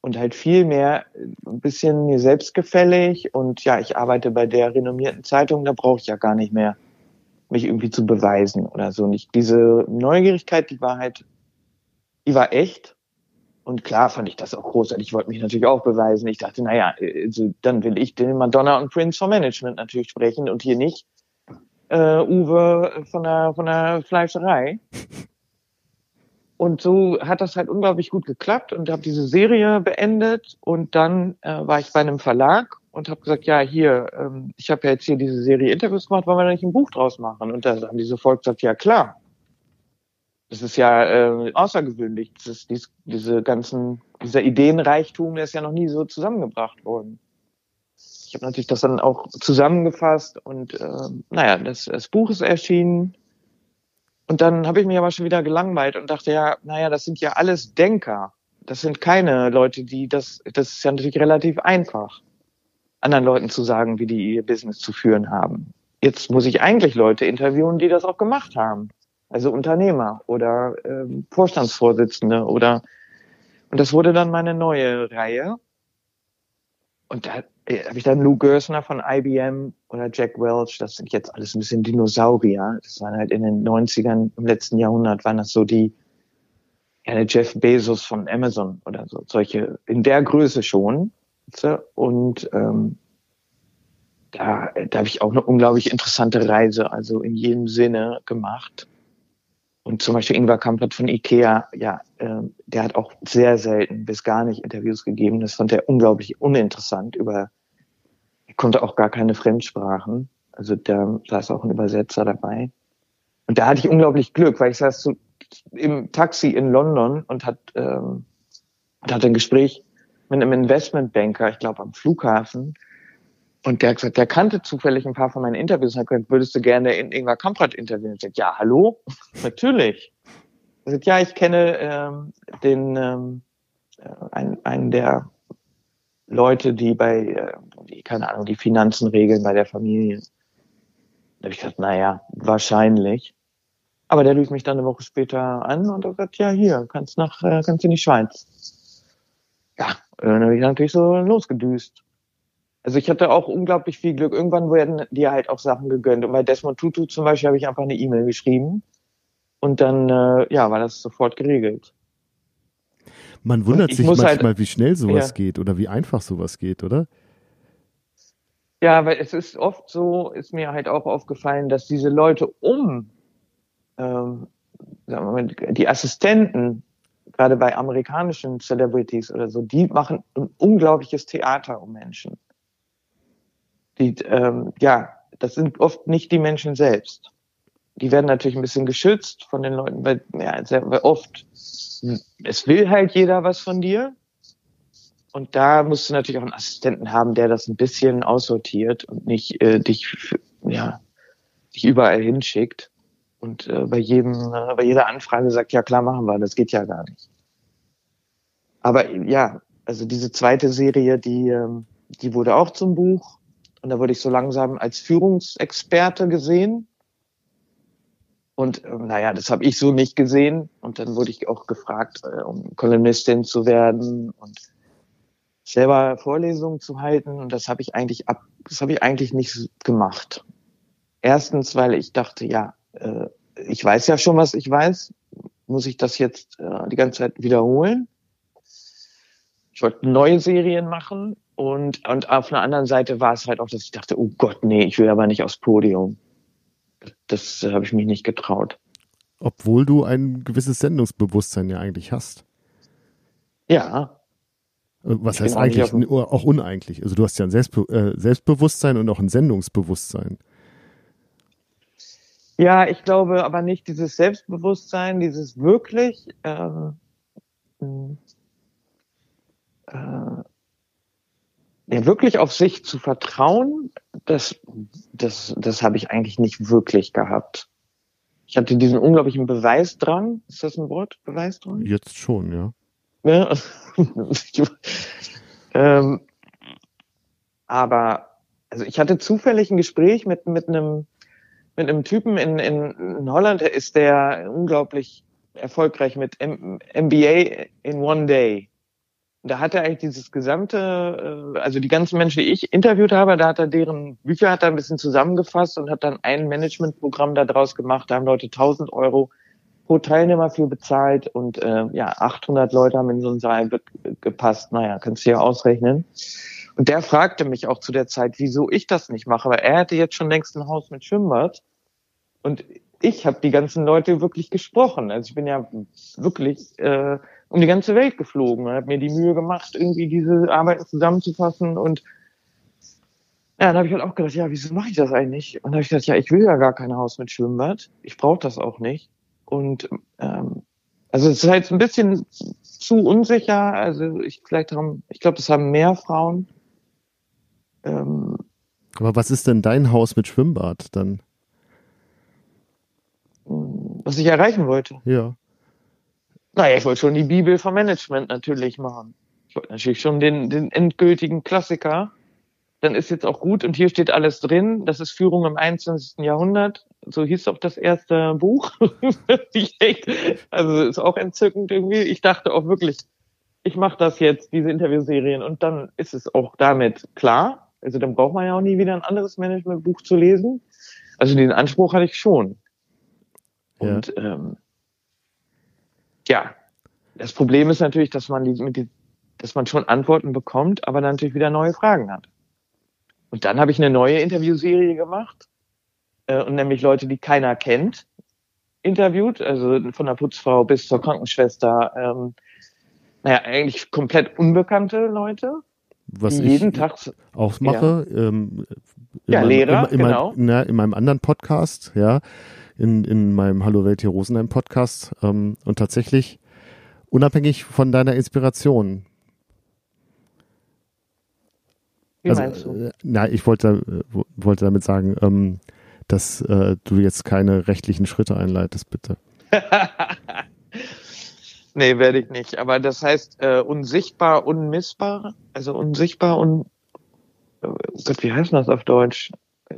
S3: Und halt viel mehr ein bisschen mir selbstgefällig und ja, ich arbeite bei der renommierten Zeitung, da brauche ich ja gar nicht mehr mich irgendwie zu beweisen oder so nicht. Diese Neugierigkeit, die war halt, die war echt. Und klar fand ich das auch großartig. Ich wollte mich natürlich auch beweisen. Ich dachte, naja, also dann will ich den Madonna und Prince vom Management natürlich sprechen und hier nicht äh, Uwe von der, von der Fleischerei. [LAUGHS] Und so hat das halt unglaublich gut geklappt und habe diese Serie beendet und dann äh, war ich bei einem Verlag und habe gesagt, ja, hier, ähm, ich habe ja jetzt hier diese Serie Interviews gemacht, wollen wir da nicht ein Buch draus machen? Und da haben die sofort gesagt, ja klar. Das ist ja äh, außergewöhnlich. Das ist dies, diese ganzen, dieser Ideenreichtum, der ist ja noch nie so zusammengebracht worden. Ich habe natürlich das dann auch zusammengefasst und äh, naja, das, das Buch ist erschienen und dann habe ich mich aber schon wieder gelangweilt und dachte, ja, naja, das sind ja alles Denker. Das sind keine Leute, die das, das ist ja natürlich relativ einfach, anderen Leuten zu sagen, wie die ihr Business zu führen haben. Jetzt muss ich eigentlich Leute interviewen, die das auch gemacht haben. Also Unternehmer oder ähm, Vorstandsvorsitzende oder und das wurde dann meine neue Reihe. Und da habe ich dann Lou Gersner von IBM oder Jack Welch, das sind jetzt alles ein bisschen Dinosaurier. Das waren halt in den 90ern, im letzten Jahrhundert waren das so die, ja, der Jeff Bezos von Amazon oder so, solche, in der Größe schon. Und ähm, da, da habe ich auch eine unglaublich interessante Reise, also in jedem Sinne gemacht. Und zum Beispiel Ingvar Kamprad von Ikea, ja, äh, der hat auch sehr selten bis gar nicht Interviews gegeben. Das fand er unglaublich uninteressant. Über, er konnte auch gar keine Fremdsprachen. Also da saß auch ein Übersetzer dabei. Und da hatte ich unglaublich Glück, weil ich saß so im Taxi in London und hat, ähm, und hatte ein Gespräch mit einem Investmentbanker, ich glaube am Flughafen. Und der hat gesagt, der kannte zufällig ein paar von meinen Interviews und hat gesagt, würdest du gerne in Ingvar Kamprad interviewen? Ich sagte, ja, hallo? [LAUGHS] Natürlich. Er sagt, ja, ich kenne ähm, den ähm, äh, einen, einen der Leute, die bei, äh, die, keine Ahnung, die Finanzen regeln bei der Familie. Da habe ich gesagt, naja, wahrscheinlich. Aber der rief mich dann eine Woche später an und hat gesagt, ja, hier, kannst nach, äh, kannst in die Schweiz. Ja, dann habe ich natürlich so losgedüst. Also ich hatte auch unglaublich viel Glück. Irgendwann werden dir halt auch Sachen gegönnt. Und bei Desmond Tutu zum Beispiel habe ich einfach eine E-Mail geschrieben. Und dann, äh, ja, war das sofort geregelt.
S1: Man wundert sich halt manchmal, halt, wie schnell sowas ja. geht oder wie einfach sowas geht, oder?
S3: Ja, weil es ist oft so, ist mir halt auch aufgefallen, dass diese Leute um ähm, sagen wir mal, die Assistenten gerade bei amerikanischen Celebrities oder so, die machen ein unglaubliches Theater um Menschen. Die, ähm, ja, das sind oft nicht die Menschen selbst. Die werden natürlich ein bisschen geschützt von den Leuten, weil, ja, sehr, weil oft, es will halt jeder was von dir. Und da musst du natürlich auch einen Assistenten haben, der das ein bisschen aussortiert und nicht äh, dich, ja, dich überall hinschickt und äh, bei jedem, äh, bei jeder Anfrage sagt, ja klar, machen wir, das geht ja gar nicht. Aber ja, also diese zweite Serie, die, ähm, die wurde auch zum Buch und da wurde ich so langsam als Führungsexperte gesehen. Und ähm, naja, das habe ich so nicht gesehen. Und dann wurde ich auch gefragt, äh, um Kolumnistin zu werden und selber Vorlesungen zu halten. Und das habe ich eigentlich ab, das habe ich eigentlich nicht gemacht. Erstens, weil ich dachte, ja, äh, ich weiß ja schon, was ich weiß. Muss ich das jetzt äh, die ganze Zeit wiederholen? Ich wollte neue Serien machen und, und auf einer anderen Seite war es halt auch, dass ich dachte, oh Gott, nee, ich will aber nicht aufs Podium. Das äh, habe ich mich nicht getraut.
S1: Obwohl du ein gewisses Sendungsbewusstsein ja eigentlich hast.
S3: Ja.
S1: Äh, was ich heißt eigentlich? Auch, auch, uneigentlich. Also du hast ja ein Selbstbe äh, Selbstbewusstsein und auch ein Sendungsbewusstsein.
S3: Ja, ich glaube aber nicht dieses Selbstbewusstsein, dieses wirklich ähm, äh, ja, wirklich auf sich zu vertrauen, das, das, das habe ich eigentlich nicht wirklich gehabt. Ich hatte diesen unglaublichen Beweisdrang. Ist das ein Wort? Beweisdrang?
S1: Jetzt schon, ja.
S3: ja. [LAUGHS] ähm, aber also ich hatte zufällig ein Gespräch mit mit einem mit einem Typen in, in, in Holland, der ist der unglaublich erfolgreich mit M MBA in One Day. Da hat er eigentlich dieses gesamte, äh, also die ganzen Menschen, die ich interviewt habe, da hat er deren Bücher hat er ein bisschen zusammengefasst und hat dann ein Managementprogramm daraus gemacht. Da haben Leute 1000 Euro pro Teilnehmer für bezahlt und äh, ja 800 Leute haben in so einen Saal gepasst. Naja, kannst du ja ausrechnen. Und der fragte mich auch zu der Zeit, wieso ich das nicht mache, weil er hätte jetzt schon längst ein Haus mit Schwimmbad. Und ich habe die ganzen Leute wirklich gesprochen. Also ich bin ja wirklich äh, um die ganze Welt geflogen und habe mir die Mühe gemacht, irgendwie diese Arbeiten zusammenzufassen. Und ja, dann habe ich halt auch gedacht, ja, wieso mache ich das eigentlich? Und dann habe ich gedacht, ja, ich will ja gar kein Haus mit Schwimmbad. Ich brauche das auch nicht. Und ähm, also es ist halt ein bisschen zu unsicher. Also ich vielleicht haben, ich glaube, das haben mehr Frauen
S1: ähm, Aber was ist denn dein Haus mit Schwimmbad dann?
S3: Was ich erreichen wollte.
S1: Ja.
S3: Naja, ich wollte schon die Bibel vom Management natürlich machen. Ich wollte natürlich schon den, den endgültigen Klassiker. Dann ist jetzt auch gut und hier steht alles drin. Das ist Führung im 21. Jahrhundert. So hieß auch das erste Buch. [LAUGHS] also ist auch entzückend irgendwie. Ich dachte auch wirklich, ich mache das jetzt, diese Interviewserien, und dann ist es auch damit klar. Also dann braucht man ja auch nie wieder ein anderes Managementbuch zu lesen. Also den Anspruch hatte ich schon. Ja. Und ähm, ja, das Problem ist natürlich, dass man die, mit die, dass man schon Antworten bekommt, aber dann natürlich wieder neue Fragen hat. Und dann habe ich eine neue Interviewserie gemacht äh, und nämlich Leute, die keiner kennt, interviewt, also von der Putzfrau bis zur Krankenschwester. Ähm, naja, eigentlich komplett unbekannte Leute
S1: was ich jeden Tag auch mache. Ja, ähm,
S3: ja meinem, Lehrer,
S1: in, in
S3: genau.
S1: Mein, na, in meinem anderen Podcast, ja, in, in meinem Hallo Welt hier Rosenheim Podcast ähm, und tatsächlich unabhängig von deiner Inspiration.
S3: Wie also, meinst du?
S1: Äh, na, ich wollte, äh, wollte damit sagen, ähm, dass äh, du jetzt keine rechtlichen Schritte einleitest, bitte. [LAUGHS]
S3: Nee, werde ich nicht. Aber das heißt äh, unsichtbar, unmissbar, also unsichtbar und äh, Gott, wie heißt das auf Deutsch?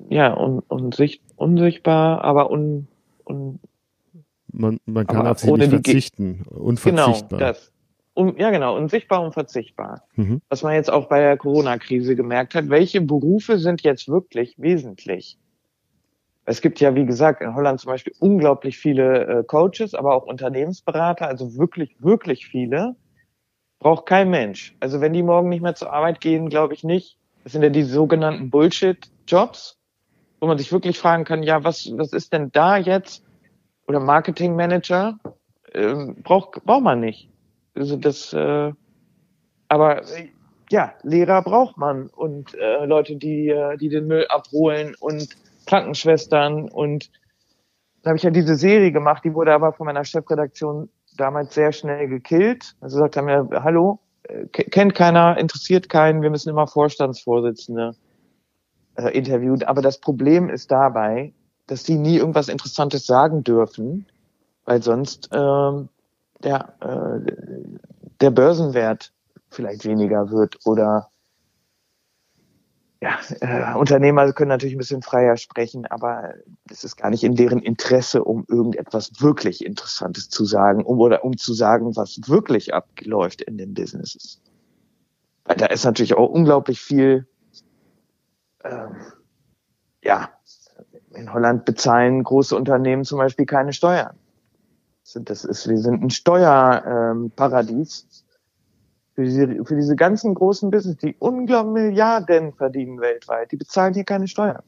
S3: Ja, un, unsicht, unsichtbar, aber un, un
S1: man, man kann auf sie nicht verzichten. Unverzichtbar.
S3: Genau, das. Um, ja, genau, unsichtbar, unverzichtbar. Mhm. Was man jetzt auch bei der Corona-Krise gemerkt hat, welche Berufe sind jetzt wirklich wesentlich? Es gibt ja, wie gesagt, in Holland zum Beispiel unglaublich viele äh, Coaches, aber auch Unternehmensberater, also wirklich, wirklich viele. Braucht kein Mensch. Also wenn die morgen nicht mehr zur Arbeit gehen, glaube ich nicht. Das sind ja die sogenannten Bullshit-Jobs, wo man sich wirklich fragen kann, ja, was, was ist denn da jetzt? Oder Marketing-Manager? Ähm, braucht, braucht man nicht. Also das, äh, aber äh, ja, Lehrer braucht man und äh, Leute, die, äh, die den Müll abholen und Krankenschwestern und da habe ich ja diese Serie gemacht, die wurde aber von meiner Chefredaktion damals sehr schnell gekillt. Also sagt er mir, hallo, äh, kennt keiner, interessiert keinen, wir müssen immer Vorstandsvorsitzende äh, interviewen. Aber das Problem ist dabei, dass die nie irgendwas Interessantes sagen dürfen, weil sonst ähm, der, äh, der Börsenwert vielleicht weniger wird oder ja, äh, Unternehmer können natürlich ein bisschen freier sprechen, aber es ist gar nicht in deren Interesse, um irgendetwas wirklich Interessantes zu sagen, um oder um zu sagen, was wirklich abläuft in den Businesses. Weil da ist natürlich auch unglaublich viel, ähm, ja, in Holland bezahlen große Unternehmen zum Beispiel keine Steuern. Das ist, wir sind ein Steuerparadies. Ähm, für diese, für diese ganzen großen Business, die unglaublich Milliarden verdienen weltweit, die bezahlen hier keine Steuern.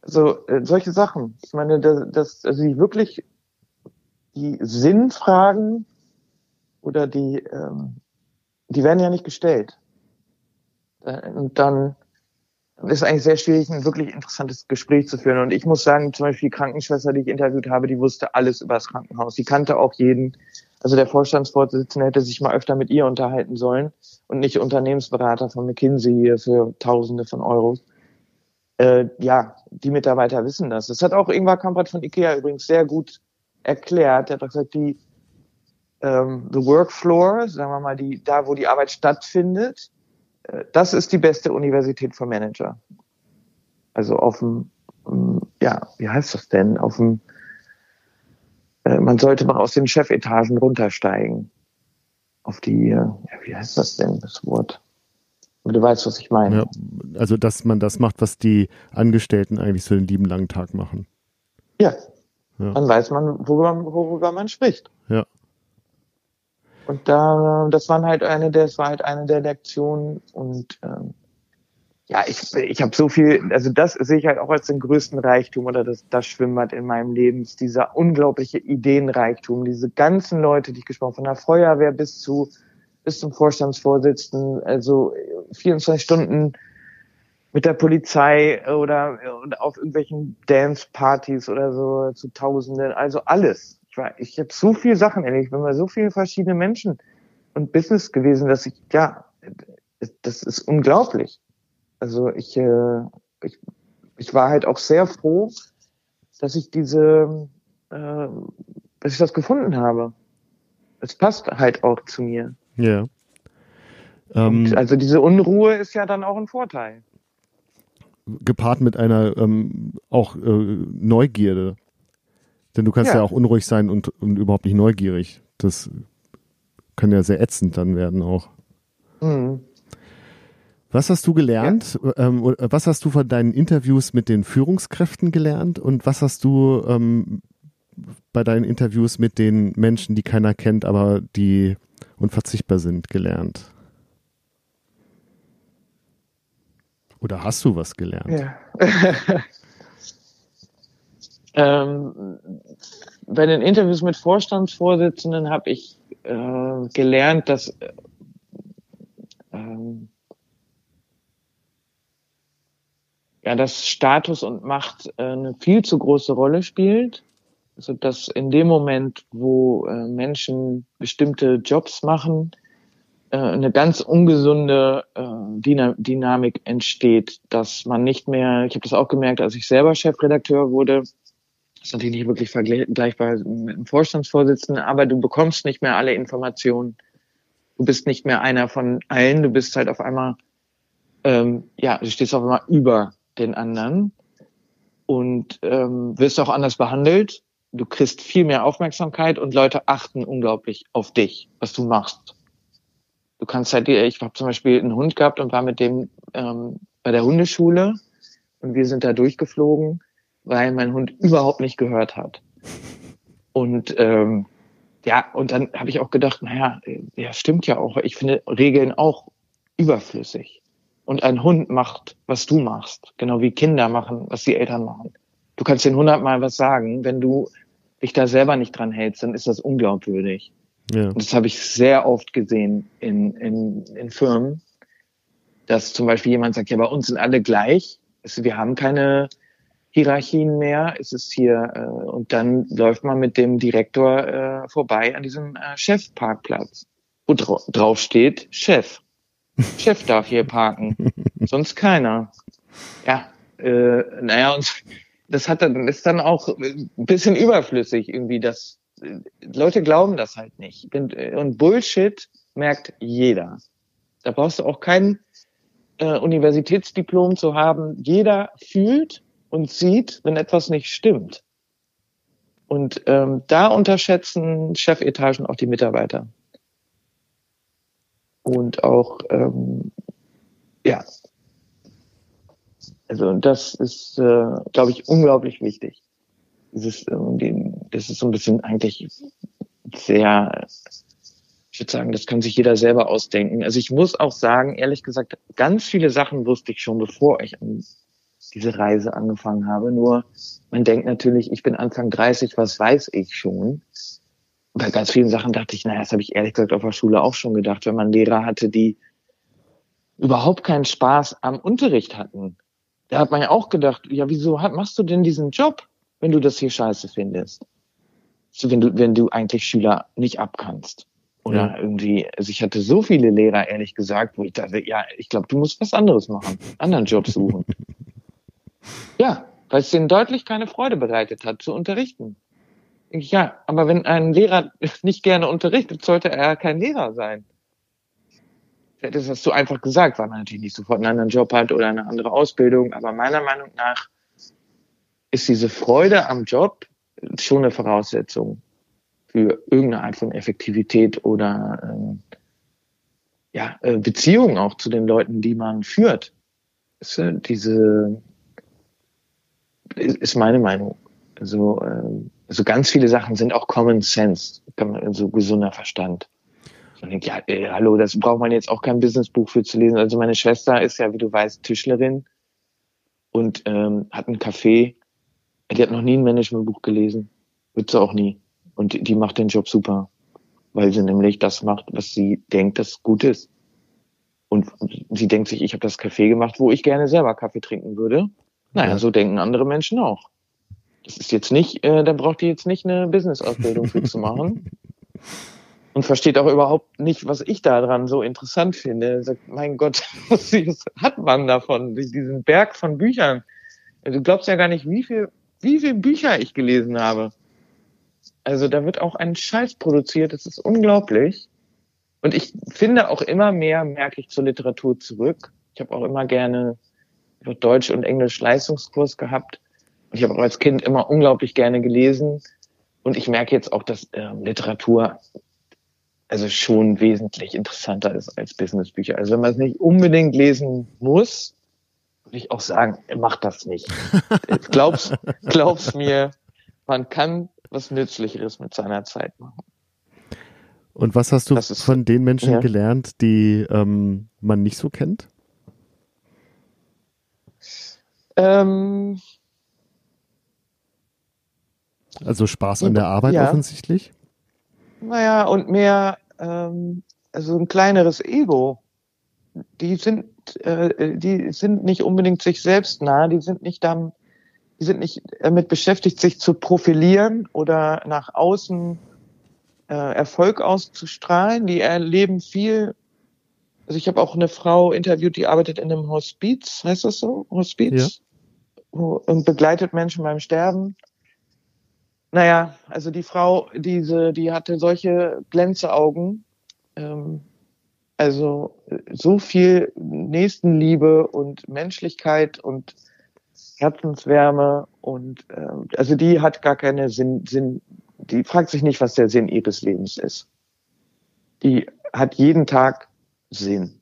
S3: Also äh, solche Sachen. Ich meine, das, das also wirklich die Sinnfragen oder die ähm, die werden ja nicht gestellt. Äh, und dann ist eigentlich sehr schwierig, ein wirklich interessantes Gespräch zu führen. Und ich muss sagen, zum Beispiel die Krankenschwester, die ich interviewt habe, die wusste alles über das Krankenhaus. Die kannte auch jeden. Also der Vorstandsvorsitzende hätte sich mal öfter mit ihr unterhalten sollen und nicht Unternehmensberater von McKinsey hier für Tausende von Euros. Äh, ja, die Mitarbeiter wissen das. Das hat auch Ingvar Kamprad von Ikea übrigens sehr gut erklärt. Er hat gesagt, die ähm, the Workfloor, sagen wir mal, die da, wo die Arbeit stattfindet, das ist die beste Universität für Manager. Also auf dem, ähm, ja, wie heißt das denn? Auf dem, äh, man sollte mal aus den Chefetagen runtersteigen. Auf die, äh, ja, wie heißt das denn, das Wort? Du weißt, was ich meine.
S1: Ja, also, dass man das macht, was die Angestellten eigentlich so den lieben langen Tag machen.
S3: Ja. ja. Dann weiß man, worüber, worüber man spricht.
S1: Ja.
S3: Und da, das waren halt eine der, das war halt eine der Lektionen. Und ähm, ja, ich, ich habe so viel, also das sehe ich halt auch als den größten Reichtum oder das, das Schwimmbad in meinem Leben, dieser unglaubliche Ideenreichtum, diese ganzen Leute, die ich gesprochen von der Feuerwehr bis zu bis zum Vorstandsvorsitzenden, also 24 Stunden mit der Polizei oder auf irgendwelchen Dance-Partys oder so zu Tausenden, also alles ich habe so viele Sachen erlebt, ich bin bei so vielen verschiedenen Menschen und Business gewesen, dass ich, ja, das ist unglaublich. Also ich, äh, ich, ich war halt auch sehr froh, dass ich diese, äh, dass ich das gefunden habe. Es passt halt auch zu mir.
S1: Ja.
S3: Ähm, also diese Unruhe ist ja dann auch ein Vorteil.
S1: Gepaart mit einer ähm, auch äh, Neugierde. Denn du kannst ja, ja auch unruhig sein und, und überhaupt nicht neugierig. Das kann ja sehr ätzend dann werden auch. Mhm. Was hast du gelernt? Ja. Ähm, was hast du von deinen Interviews mit den Führungskräften gelernt? Und was hast du ähm, bei deinen Interviews mit den Menschen, die keiner kennt, aber die unverzichtbar sind, gelernt? Oder hast du was gelernt?
S3: Ja. [LAUGHS] Ähm, bei den Interviews mit Vorstandsvorsitzenden habe ich äh, gelernt, dass äh, ja, dass Status und Macht äh, eine viel zu große Rolle spielt. Also dass in dem Moment, wo äh, Menschen bestimmte Jobs machen, äh, eine ganz ungesunde äh, Dynamik entsteht, dass man nicht mehr, ich habe das auch gemerkt, als ich selber Chefredakteur wurde, ist natürlich nicht wirklich vergleichbar mit einem Vorstandsvorsitzenden, aber du bekommst nicht mehr alle Informationen. Du bist nicht mehr einer von allen, du bist halt auf einmal, ähm, ja, du stehst auf einmal über den anderen und ähm, wirst auch anders behandelt. Du kriegst viel mehr Aufmerksamkeit und Leute achten unglaublich auf dich, was du machst. Du kannst halt, ich habe zum Beispiel einen Hund gehabt und war mit dem ähm, bei der Hundeschule und wir sind da durchgeflogen weil mein Hund überhaupt nicht gehört hat. Und ähm, ja, und dann habe ich auch gedacht, naja, ja, stimmt ja auch. Ich finde Regeln auch überflüssig. Und ein Hund macht, was du machst, genau wie Kinder machen, was die Eltern machen. Du kannst den hundertmal was sagen, wenn du dich da selber nicht dran hältst, dann ist das unglaubwürdig. Ja. Das habe ich sehr oft gesehen in, in, in Firmen, dass zum Beispiel jemand sagt, ja, bei uns sind alle gleich. Wir haben keine Hierarchien mehr. Es ist hier äh, und dann läuft man mit dem Direktor äh, vorbei an diesem äh, Chefparkplatz, wo dra drauf steht Chef. [LAUGHS] Chef darf hier parken, sonst keiner. Ja, äh, naja, und das hat dann ist dann auch ein bisschen überflüssig irgendwie, dass äh, Leute glauben das halt nicht. Und Bullshit merkt jeder. Da brauchst du auch kein äh, Universitätsdiplom zu haben. Jeder fühlt und sieht, wenn etwas nicht stimmt. Und ähm, da unterschätzen Chefetagen auch die Mitarbeiter. Und auch, ähm, ja, also das ist, äh, glaube ich, unglaublich wichtig. Dieses, äh, das ist so ein bisschen eigentlich sehr, ich würde sagen, das kann sich jeder selber ausdenken. Also ich muss auch sagen, ehrlich gesagt, ganz viele Sachen wusste ich schon, bevor ich an diese Reise angefangen habe. Nur man denkt natürlich, ich bin Anfang 30, was weiß ich schon? bei ganz vielen Sachen dachte ich, naja, das habe ich ehrlich gesagt auf der Schule auch schon gedacht, wenn man Lehrer hatte, die überhaupt keinen Spaß am Unterricht hatten. Da hat man ja auch gedacht, ja, wieso machst du denn diesen Job, wenn du das hier scheiße findest? So, wenn du, wenn du eigentlich Schüler nicht abkannst. Oder ja. irgendwie, also ich hatte so viele Lehrer, ehrlich gesagt, wo ich dachte, ja, ich glaube, du musst was anderes machen, anderen Job suchen. [LAUGHS] ja, weil es denen deutlich keine Freude bereitet hat, zu unterrichten. Ja, aber wenn ein Lehrer [LAUGHS] nicht gerne unterrichtet, sollte er kein Lehrer sein. Das hast du einfach gesagt, weil man natürlich nicht sofort einen anderen Job hat oder eine andere Ausbildung. Aber meiner Meinung nach ist diese Freude am Job schon eine Voraussetzung für irgendeine Art von Effektivität oder ähm, ja, äh, Beziehung auch zu den Leuten, die man führt. Diese ist meine Meinung. Also, äh, also ganz viele Sachen sind auch Common Sense, so gesunder Verstand. Und denke, ja, äh, hallo, das braucht man jetzt auch kein Businessbuch für zu lesen. Also meine Schwester ist ja, wie du weißt, Tischlerin und ähm, hat ein Café. Die hat noch nie ein Managementbuch gelesen, wird sie auch nie. Und die, die macht den Job super, weil sie nämlich das macht, was sie denkt, das gut ist. Und sie denkt sich, ich habe das Café gemacht, wo ich gerne selber Kaffee trinken würde. Naja, ja. so denken andere Menschen auch. Das ist jetzt nicht, äh, da braucht ihr jetzt nicht eine Business-Ausbildung für zu machen. [LAUGHS] Und versteht auch überhaupt nicht, was ich daran so interessant finde. Sagt, mein Gott, [LAUGHS] was hat man davon? Diesen Berg von Büchern. Du glaubst ja gar nicht, wie viel, wie viel Bücher ich gelesen habe. Also da wird auch ein Scheiß produziert. Das ist unglaublich. Und ich finde auch immer mehr, merke ich zur Literatur zurück. Ich habe auch immer gerne Deutsch und Englisch Leistungskurs gehabt. Ich habe auch als Kind immer unglaublich gerne gelesen. Und ich merke jetzt auch, dass äh, Literatur also schon wesentlich interessanter ist als Businessbücher. Also wenn man es nicht unbedingt lesen muss, würde ich auch sagen, mach das nicht. [LAUGHS] glaub's, glaub's mir, man kann was Nützlicheres mit seiner Zeit machen.
S1: Und was hast du ist, von den Menschen ja. gelernt, die ähm, man nicht so kennt?
S3: Ähm,
S1: also Spaß an der Arbeit ja. offensichtlich?
S3: Naja, und mehr, ähm, also ein kleineres Ego. Die sind, äh, die sind nicht unbedingt sich selbst nah, die sind nicht dann, die sind nicht damit beschäftigt, sich zu profilieren oder nach außen äh, Erfolg auszustrahlen. Die erleben viel. Also ich habe auch eine Frau interviewt, die arbeitet in einem Hospiz, heißt das so? Hospiz? Und begleitet Menschen beim Sterben. Naja, also die Frau, diese, die hatte solche Glänzeaugen, ähm, also so viel Nächstenliebe und Menschlichkeit und Herzenswärme und ähm, also die hat gar keine Sinn, Sinn, die fragt sich nicht, was der Sinn ihres Lebens ist. Die hat jeden Tag Sinn.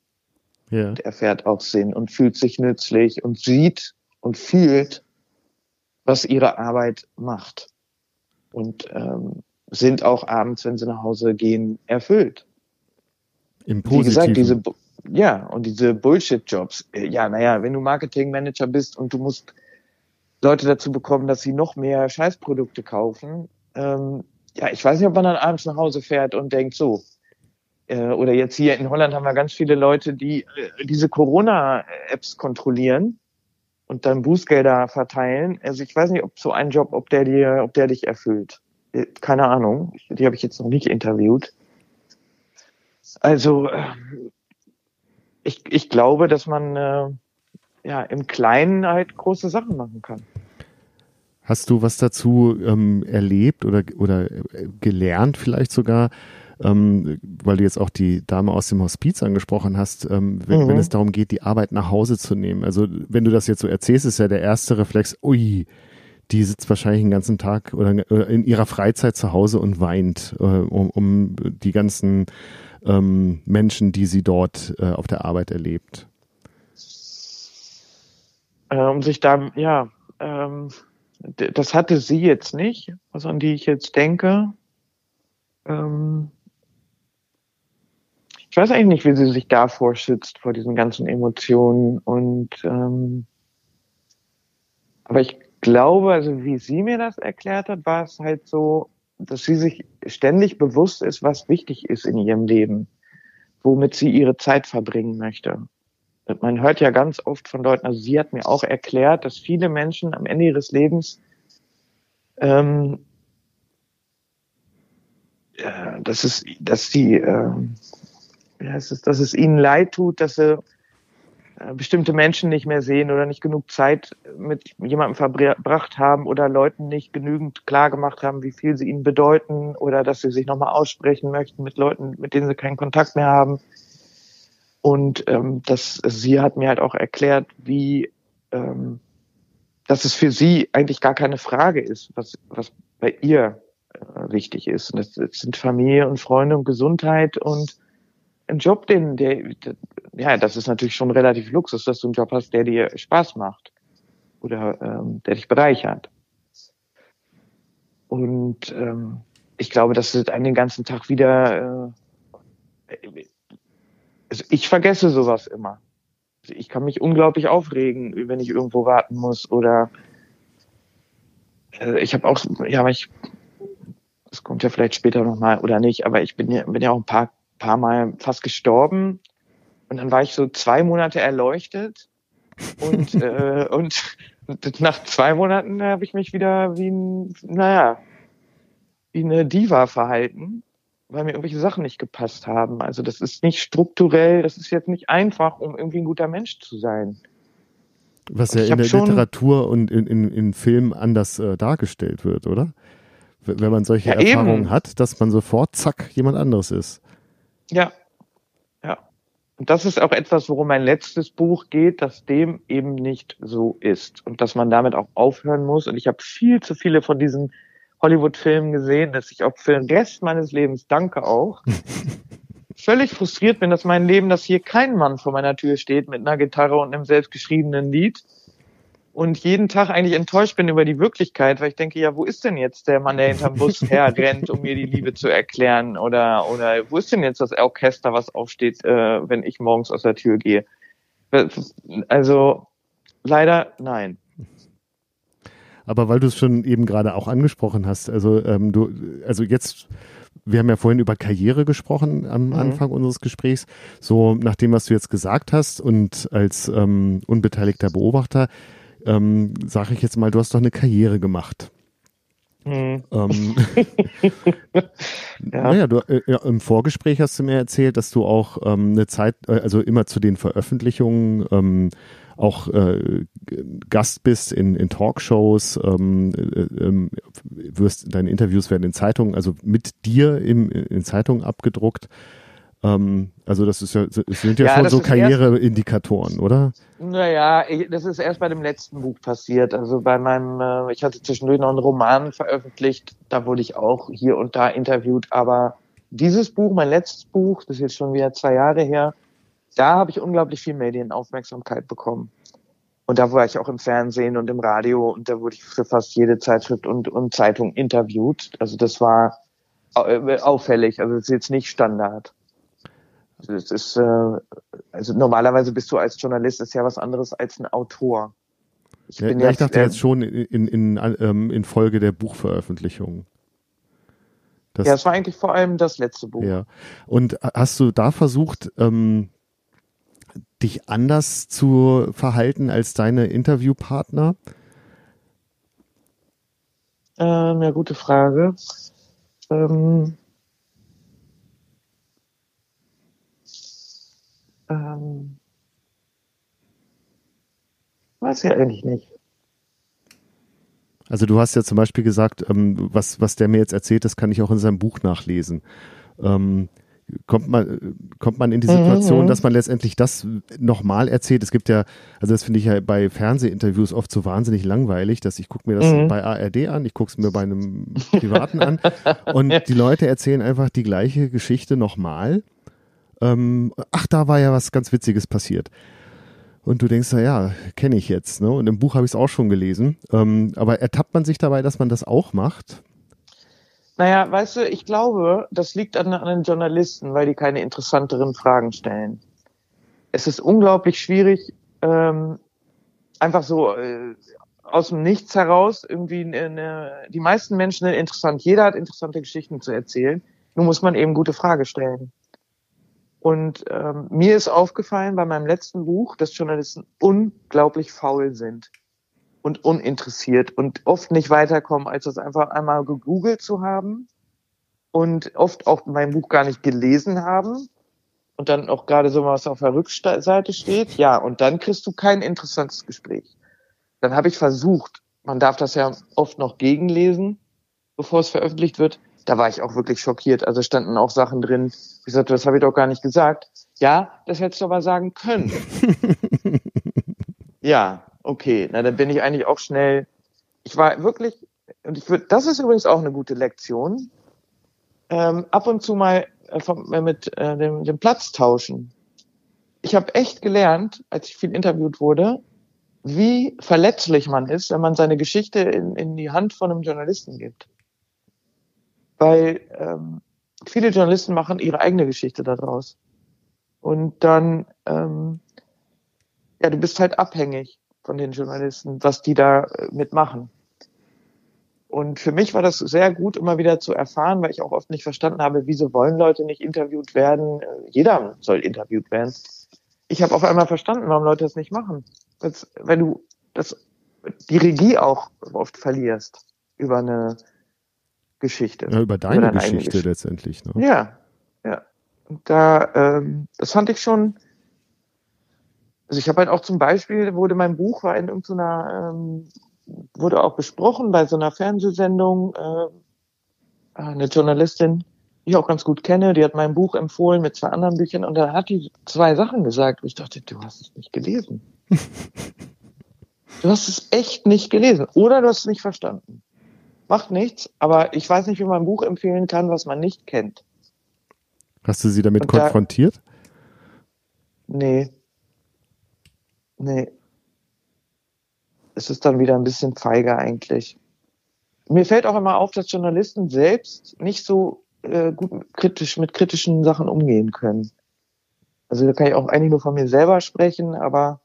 S3: Ja. Und erfährt auch Sinn und fühlt sich nützlich und sieht und fühlt, was ihre Arbeit macht und ähm, sind auch abends, wenn sie nach Hause gehen, erfüllt.
S1: Im Positiven. Wie gesagt,
S3: diese, ja, und diese Bullshit-Jobs. Äh, ja, naja, wenn du Marketingmanager bist und du musst Leute dazu bekommen, dass sie noch mehr Scheißprodukte kaufen, ähm, ja, ich weiß nicht, ob man dann abends nach Hause fährt und denkt, so, äh, oder jetzt hier in Holland haben wir ganz viele Leute, die äh, diese Corona-Apps kontrollieren und dann Bußgelder verteilen. Also ich weiß nicht, ob so ein Job, ob der dir, ob der dich erfüllt. Äh, keine Ahnung. Die habe ich jetzt noch nicht interviewt. Also ähm, ich, ich glaube, dass man äh, ja im Kleinen halt große Sachen machen kann.
S1: Hast du was dazu ähm, erlebt oder, oder äh, gelernt vielleicht sogar, ähm, weil du jetzt auch die Dame aus dem Hospiz angesprochen hast, ähm, wenn, mhm. wenn es darum geht, die Arbeit nach Hause zu nehmen. Also wenn du das jetzt so erzählst, ist ja der erste Reflex, ui, die sitzt wahrscheinlich den ganzen Tag oder in ihrer Freizeit zu Hause und weint äh, um, um die ganzen ähm, Menschen, die sie dort äh, auf der Arbeit erlebt.
S3: Äh, um sich da, ja, ähm, das hatte sie jetzt nicht, was an die ich jetzt denke. Ähm, ich weiß eigentlich nicht, wie sie sich davor schützt, vor diesen ganzen Emotionen und ähm, aber ich glaube, also wie sie mir das erklärt hat, war es halt so, dass sie sich ständig bewusst ist, was wichtig ist in ihrem Leben, womit sie ihre Zeit verbringen möchte. Man hört ja ganz oft von Leuten, also sie hat mir auch erklärt, dass viele Menschen am Ende ihres Lebens ähm, äh, dass es, dass sie äh, wie heißt es, dass es ihnen leid tut, dass sie äh, bestimmte Menschen nicht mehr sehen oder nicht genug Zeit mit jemandem verbracht haben oder Leuten nicht genügend klar gemacht haben, wie viel sie ihnen bedeuten oder dass sie sich nochmal aussprechen möchten mit Leuten, mit denen sie keinen Kontakt mehr haben. Und ähm, das, sie hat mir halt auch erklärt, wie ähm, dass es für sie eigentlich gar keine Frage ist, was, was bei ihr äh, wichtig ist. Und das, das sind Familie und Freunde und Gesundheit und ein Job, den, der, ja, das ist natürlich schon relativ Luxus, dass du einen Job hast, der dir Spaß macht oder ähm, der dich bereichert. Und ähm, ich glaube, dass es einen den ganzen Tag wieder. Äh, also ich vergesse sowas immer. Also ich kann mich unglaublich aufregen, wenn ich irgendwo warten muss oder äh, ich habe auch, ja, ich, das kommt ja vielleicht später nochmal oder nicht, aber ich bin ja, bin ja auch ein paar paar Mal fast gestorben. Und dann war ich so zwei Monate erleuchtet. Und, [LAUGHS] äh, und nach zwei Monaten habe ich mich wieder wie ein, naja, wie eine Diva verhalten, weil mir irgendwelche Sachen nicht gepasst haben. Also das ist nicht strukturell, das ist jetzt nicht einfach, um irgendwie ein guter Mensch zu sein.
S1: Was ja in der Literatur und in, in, in Filmen anders äh, dargestellt wird, oder? Wenn man solche ja, Erfahrungen eben. hat, dass man sofort, zack, jemand anderes ist.
S3: Ja, ja. Und das ist auch etwas, worum mein letztes Buch geht, dass dem eben nicht so ist und dass man damit auch aufhören muss. Und ich habe viel zu viele von diesen Hollywood-Filmen gesehen, dass ich auch für den Rest meines Lebens, danke auch, [LAUGHS] völlig frustriert bin, dass mein Leben, dass hier kein Mann vor meiner Tür steht mit einer Gitarre und einem selbstgeschriebenen Lied, und jeden Tag eigentlich enttäuscht bin über die Wirklichkeit, weil ich denke, ja, wo ist denn jetzt der Mann, der hinterm Bus [LAUGHS] herrennt, um mir die Liebe zu erklären? Oder, oder wo ist denn jetzt das Orchester, was aufsteht, äh, wenn ich morgens aus der Tür gehe? Also leider nein.
S1: Aber weil du es schon eben gerade auch angesprochen hast, also ähm, du, also jetzt wir haben ja vorhin über Karriere gesprochen am mhm. Anfang unseres Gesprächs. So nach dem, was du jetzt gesagt hast und als ähm, unbeteiligter Beobachter, ähm, sage ich jetzt mal, du hast doch eine Karriere gemacht. Mhm. Ähm, ja. [LAUGHS] [LAUGHS] Naja, du, äh, im Vorgespräch hast du mir erzählt, dass du auch ähm, eine Zeit, äh, also immer zu den Veröffentlichungen ähm, auch äh, Gast bist in, in Talkshows, ähm, äh, ähm, wirst, deine Interviews werden in Zeitungen, also mit dir im, in Zeitungen abgedruckt. Ähm, also das ist ja, es sind ja, ja schon so Karriereindikatoren, oder?
S3: Naja, das ist erst bei dem letzten Buch passiert. Also bei meinem, äh, ich hatte zwischendurch noch einen Roman veröffentlicht, da wurde ich auch hier und da interviewt, aber dieses Buch, mein letztes Buch, das ist jetzt schon wieder zwei Jahre her, da habe ich unglaublich viel Medienaufmerksamkeit bekommen. Und da war ich auch im Fernsehen und im Radio und da wurde ich für fast jede Zeitschrift und, und Zeitung interviewt. Also das war äh, auffällig, also das ist jetzt nicht Standard. Das ist, äh, also normalerweise bist du als Journalist ist ja was anderes als ein Autor.
S1: Ich, ja, ja, ich dachte äh, jetzt schon in, in, in, ähm, in Folge der Buchveröffentlichung.
S3: Das, ja, es war eigentlich vor allem das letzte Buch.
S1: Ja. Und hast du da versucht, ähm, dich anders zu verhalten als deine Interviewpartner?
S3: Ähm, ja, gute Frage. Ähm, ähm, weiß ich eigentlich nicht.
S1: Also du hast ja zum Beispiel gesagt, ähm, was, was der mir jetzt erzählt, das kann ich auch in seinem Buch nachlesen. Ähm, kommt man, kommt man in die Situation, mhm. dass man letztendlich das nochmal erzählt. Es gibt ja, also das finde ich ja bei Fernsehinterviews oft so wahnsinnig langweilig, dass ich gucke mir das mhm. bei ARD an, ich gucke es mir bei einem [LAUGHS] Privaten an und die Leute erzählen einfach die gleiche Geschichte nochmal. Ähm, ach, da war ja was ganz Witziges passiert. Und du denkst, na ja, kenne ich jetzt. Ne? Und im Buch habe ich es auch schon gelesen. Ähm, aber ertappt man sich dabei, dass man das auch macht?
S3: Naja, weißt du, ich glaube, das liegt an, an den Journalisten, weil die keine interessanteren Fragen stellen. Es ist unglaublich schwierig, ähm, einfach so äh, aus dem Nichts heraus irgendwie eine, die meisten Menschen sind interessant. Jeder hat interessante Geschichten zu erzählen. Nur muss man eben gute Frage stellen. Und ähm, mir ist aufgefallen bei meinem letzten Buch, dass Journalisten unglaublich faul sind und uninteressiert und oft nicht weiterkommen, als das einfach einmal gegoogelt zu haben und oft auch mein Buch gar nicht gelesen haben und dann auch gerade so was auf der Rückseite steht. Ja, und dann kriegst du kein interessantes Gespräch. Dann habe ich versucht, man darf das ja oft noch gegenlesen, bevor es veröffentlicht wird. Da war ich auch wirklich schockiert. Also standen auch Sachen drin. Ich sagte, das habe ich doch gar nicht gesagt. Ja, das hättest du aber sagen können. [LAUGHS] ja, okay, na dann bin ich eigentlich auch schnell. Ich war wirklich, und ich würde, das ist übrigens auch eine gute Lektion, ähm, ab und zu mal äh, mit äh, dem, dem Platz tauschen. Ich habe echt gelernt, als ich viel interviewt wurde, wie verletzlich man ist, wenn man seine Geschichte in, in die Hand von einem Journalisten gibt. Weil ähm, viele Journalisten machen ihre eigene Geschichte daraus. Und dann, ähm, ja, du bist halt abhängig von den Journalisten, was die da äh, mitmachen. Und für mich war das sehr gut, immer wieder zu erfahren, weil ich auch oft nicht verstanden habe, wieso wollen Leute nicht interviewt werden? Äh, jeder soll interviewt werden. Ich habe auf einmal verstanden, warum Leute das nicht machen. Das, wenn du das, die Regie auch oft verlierst über eine Geschichte.
S1: Ja, über deine, über Geschichte, Geschichte, letztendlich. Ne?
S3: Ja, ja. Und da, ähm, das fand ich schon also ich habe halt auch zum Beispiel, wurde mein Buch war in irgendeiner, ähm, wurde auch besprochen bei so einer Fernsehsendung, äh, eine Journalistin, die ich auch ganz gut kenne, die hat mein Buch empfohlen mit zwei anderen Büchern und da hat die zwei Sachen gesagt, wo ich dachte, du hast es nicht gelesen. [LAUGHS] du hast es echt nicht gelesen oder du hast es nicht verstanden. Macht nichts, aber ich weiß nicht, wie man ein Buch empfehlen kann, was man nicht kennt.
S1: Hast du sie damit und konfrontiert?
S3: Da, nee. Nee. Es ist dann wieder ein bisschen feiger eigentlich. Mir fällt auch immer auf, dass Journalisten selbst nicht so äh, gut kritisch mit kritischen Sachen umgehen können. Also da kann ich auch eigentlich nur von mir selber sprechen, aber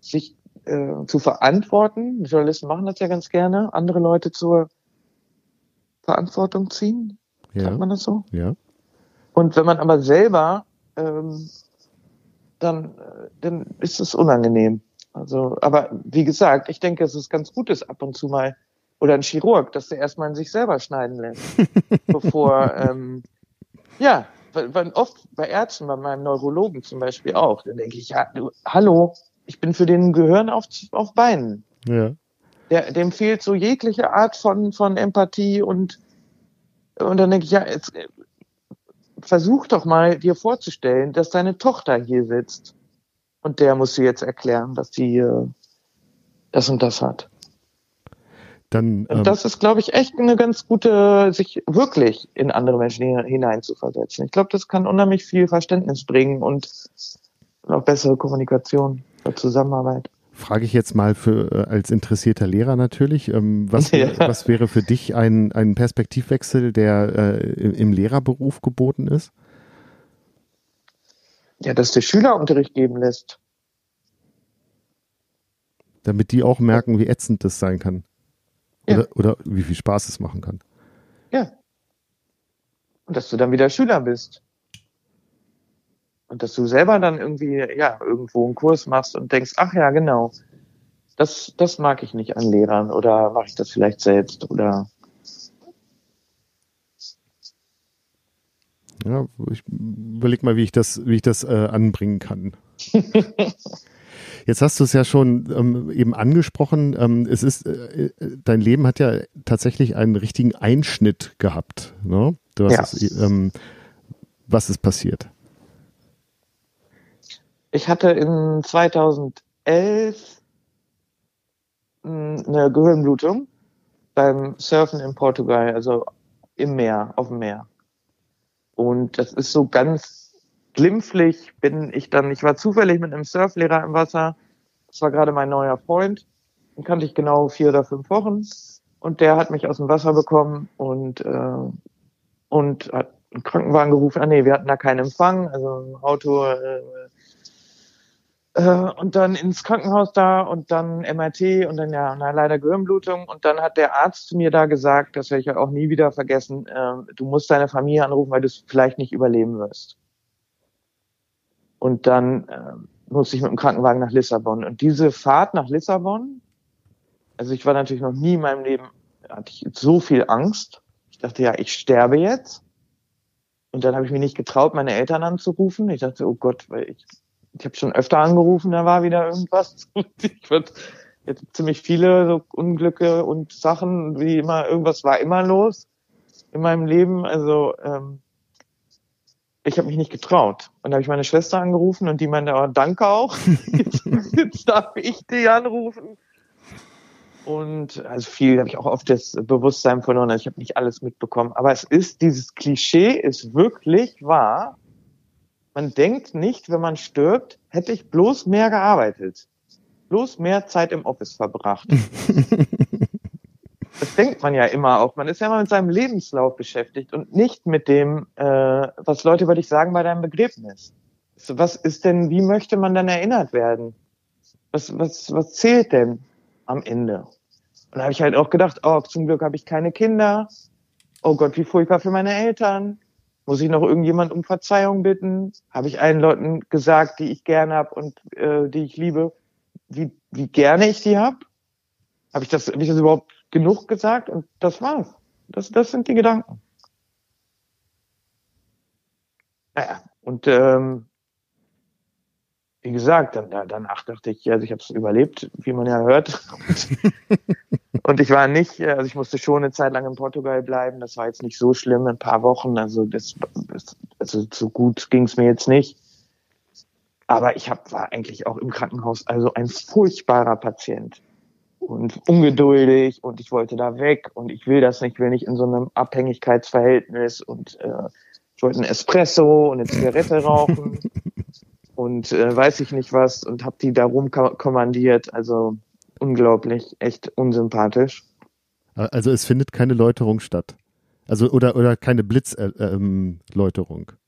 S3: sich äh, zu verantworten, Journalisten machen das ja ganz gerne, andere Leute zur Verantwortung ziehen, ja. sagt man das so?
S1: Ja.
S3: Und wenn man aber selber ähm, dann, dann ist es unangenehm. Also, aber wie gesagt, ich denke, es ist ganz gut, ist ab und zu mal, oder ein Chirurg, dass der erstmal in sich selber schneiden lässt, [LAUGHS] bevor, ähm, ja, weil oft bei Ärzten, bei meinem Neurologen zum Beispiel auch, dann denke ich, ja, du, hallo, ich bin für den Gehirn auf, auf Beinen.
S1: Ja.
S3: Der, dem fehlt so jegliche Art von, von Empathie und, und dann denke ich, ja, jetzt, versuch doch mal dir vorzustellen, dass deine Tochter hier sitzt und der muss dir jetzt erklären, dass sie äh, das und das hat.
S1: Dann, ähm,
S3: das ist, glaube ich, echt eine ganz gute, sich wirklich in andere Menschen hineinzuversetzen. Ich glaube, das kann unheimlich viel Verständnis bringen und auch bessere Kommunikation oder Zusammenarbeit.
S1: Frage ich jetzt mal für äh, als interessierter Lehrer natürlich, ähm, was, [LAUGHS] ja. was wäre für dich ein, ein Perspektivwechsel, der äh, im Lehrerberuf geboten ist?
S3: Ja, dass der Schüler Unterricht geben lässt.
S1: Damit die auch merken, wie ätzend das sein kann. Oder, ja. oder wie viel Spaß es machen kann.
S3: Ja. Und dass du dann wieder Schüler bist. Und dass du selber dann irgendwie, ja, irgendwo einen Kurs machst und denkst, ach ja, genau. Das, das mag ich nicht an Lehrern oder mache ich das vielleicht selbst oder
S1: Ja, ich überleg mal, wie ich das, wie ich das äh, anbringen kann. [LAUGHS] Jetzt hast du es ja schon ähm, eben angesprochen. Ähm, es ist, äh, dein Leben hat ja tatsächlich einen richtigen Einschnitt gehabt. Ne? Du hast ja. es, ähm, was ist passiert?
S3: Ich hatte in 2011 hm, eine Gehirnblutung beim Surfen in Portugal, also im Meer, auf dem Meer. Und das ist so ganz glimpflich bin ich dann, ich war zufällig mit einem Surflehrer im Wasser. Das war gerade mein neuer Freund. Den kannte ich genau vier oder fünf Wochen. Und der hat mich aus dem Wasser bekommen und, äh, und hat einen Krankenwagen gerufen. Ah nee, wir hatten da keinen Empfang. Also ein Auto äh, äh, und dann ins Krankenhaus da und dann MRT und dann ja na, leider Gehirnblutung und dann hat der Arzt zu mir da gesagt, das werde ich auch nie wieder vergessen, äh, du musst deine Familie anrufen, weil du es vielleicht nicht überleben wirst. Und dann äh, musste ich mit dem Krankenwagen nach Lissabon und diese Fahrt nach Lissabon, also ich war natürlich noch nie in meinem Leben, hatte ich so viel Angst. Ich dachte ja, ich sterbe jetzt. Und dann habe ich mich nicht getraut, meine Eltern anzurufen. Ich dachte, oh Gott, weil ich ich habe schon öfter angerufen, da war wieder irgendwas. [LAUGHS] ich würde jetzt ziemlich viele so Unglücke und Sachen, wie immer, irgendwas war immer los in meinem Leben. Also ähm, ich habe mich nicht getraut. Und da habe ich meine Schwester angerufen und die meinte, oh, danke auch. [LAUGHS] jetzt, jetzt darf ich die anrufen. Und also viel habe ich auch oft das Bewusstsein verloren. Also ich habe nicht alles mitbekommen. Aber es ist, dieses Klischee ist wirklich wahr man denkt nicht, wenn man stirbt, hätte ich bloß mehr gearbeitet. Bloß mehr Zeit im Office verbracht. [LAUGHS] das denkt man ja immer auch. Man ist ja immer mit seinem Lebenslauf beschäftigt und nicht mit dem, äh, was Leute über dich sagen bei deinem Begräbnis. Was ist denn, wie möchte man dann erinnert werden? Was, was, was zählt denn am Ende? Und da habe ich halt auch gedacht, oh, zum Glück habe ich keine Kinder. Oh Gott, wie furchtbar für meine Eltern. Muss ich noch irgendjemand um Verzeihung bitten? Habe ich allen Leuten gesagt, die ich gerne habe und äh, die ich liebe, wie, wie gerne ich die habe? Habe ich das, hab ich das überhaupt genug gesagt? Und das war's. Das, das sind die Gedanken. Naja, und ähm, wie gesagt, dann, danach dachte ich, also ich habe es überlebt, wie man ja hört. [LAUGHS] Und ich war nicht, äh, also ich musste schon eine Zeit lang in Portugal bleiben. Das war jetzt nicht so schlimm, ein paar Wochen. Also das, also so gut ging es mir jetzt nicht. Aber ich hab, war eigentlich auch im Krankenhaus also ein furchtbarer Patient und ungeduldig und ich wollte da weg und ich will das nicht, will nicht in so einem Abhängigkeitsverhältnis und äh, ich wollte ein Espresso und eine Zigarette [LAUGHS] rauchen und äh, weiß ich nicht was und hab die da rumkommandiert. Also unglaublich, echt unsympathisch.
S1: Also es findet keine Läuterung statt. Also oder oder keine Blitzläuterung. Äh, ähm,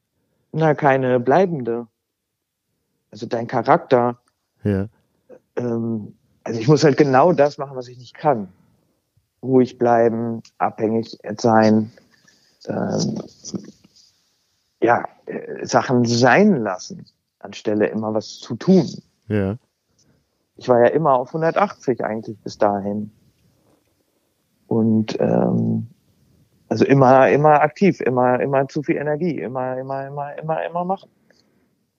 S3: Na, keine bleibende. Also dein Charakter.
S1: Ja.
S3: Ähm, also ich muss halt genau das machen, was ich nicht kann. Ruhig bleiben, abhängig sein, ähm, ja, äh, Sachen sein lassen, anstelle immer was zu tun.
S1: Ja
S3: ich war ja immer auf 180 eigentlich bis dahin. Und ähm, also immer, immer aktiv, immer, immer zu viel Energie, immer, immer, immer, immer, immer machen.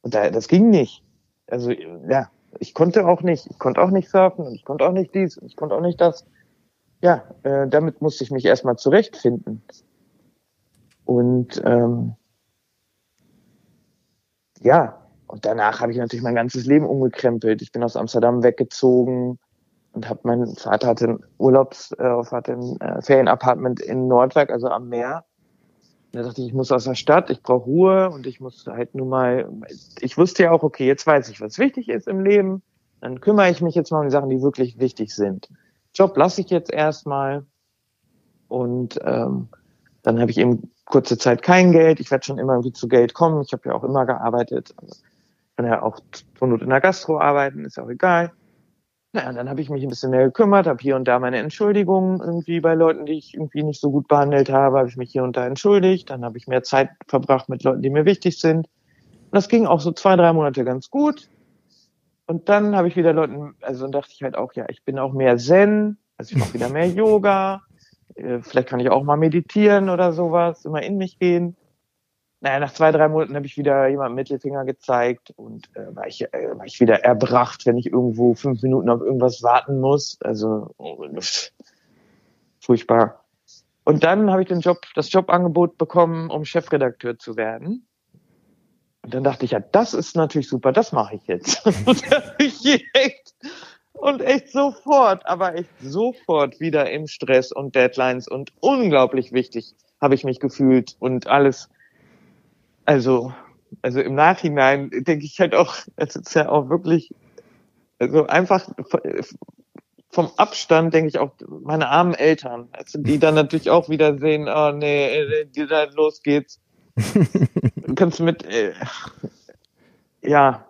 S3: Und da, das ging nicht. Also ja, ich konnte auch nicht, ich konnte auch nicht surfen und ich konnte auch nicht dies und ich konnte auch nicht das. Ja, äh, damit musste ich mich erstmal zurechtfinden. Und ähm, ja, und danach habe ich natürlich mein ganzes Leben umgekrempelt. Ich bin aus Amsterdam weggezogen und habe mein Vater hatte ein Urlaubs, äh, hatte ein äh, Ferienapartment in Nordwerk, also am Meer. Und da dachte ich, ich muss aus der Stadt, ich brauche Ruhe und ich muss halt nur mal, ich wusste ja auch, okay, jetzt weiß ich, was wichtig ist im Leben. Dann kümmere ich mich jetzt mal um die Sachen, die wirklich wichtig sind. Job lasse ich jetzt erstmal und ähm, dann habe ich eben kurze Zeit kein Geld. Ich werde schon immer irgendwie zu Geld kommen. Ich habe ja auch immer gearbeitet. Also kann ja auch zur Not in der Gastro arbeiten, ist ja auch egal. Naja, dann habe ich mich ein bisschen mehr gekümmert, habe hier und da meine Entschuldigungen irgendwie bei Leuten, die ich irgendwie nicht so gut behandelt habe, habe ich mich hier und da entschuldigt. Dann habe ich mehr Zeit verbracht mit Leuten, die mir wichtig sind. Und das ging auch so zwei, drei Monate ganz gut. Und dann habe ich wieder Leuten, also dann dachte ich halt auch, ja, ich bin auch mehr Zen, also ich mache wieder mehr Yoga. Äh, vielleicht kann ich auch mal meditieren oder sowas, immer in mich gehen naja, nach zwei, drei Monaten habe ich wieder jemandem Mittelfinger gezeigt und äh, war, ich, äh, war ich wieder erbracht, wenn ich irgendwo fünf Minuten auf irgendwas warten muss. Also oh, furchtbar. Und dann habe ich den Job, das Jobangebot bekommen, um Chefredakteur zu werden. Und dann dachte ich, ja, das ist natürlich super, das mache ich jetzt. [LAUGHS] und, echt, und echt sofort, aber echt sofort wieder im Stress und Deadlines und unglaublich wichtig habe ich mich gefühlt und alles also, also im Nachhinein denke ich halt auch, es ist ja auch wirklich, also einfach vom Abstand denke ich auch meine armen Eltern, also die dann natürlich auch wieder sehen, oh nee, die da los geht's. [LAUGHS] du kannst mit, äh, ja.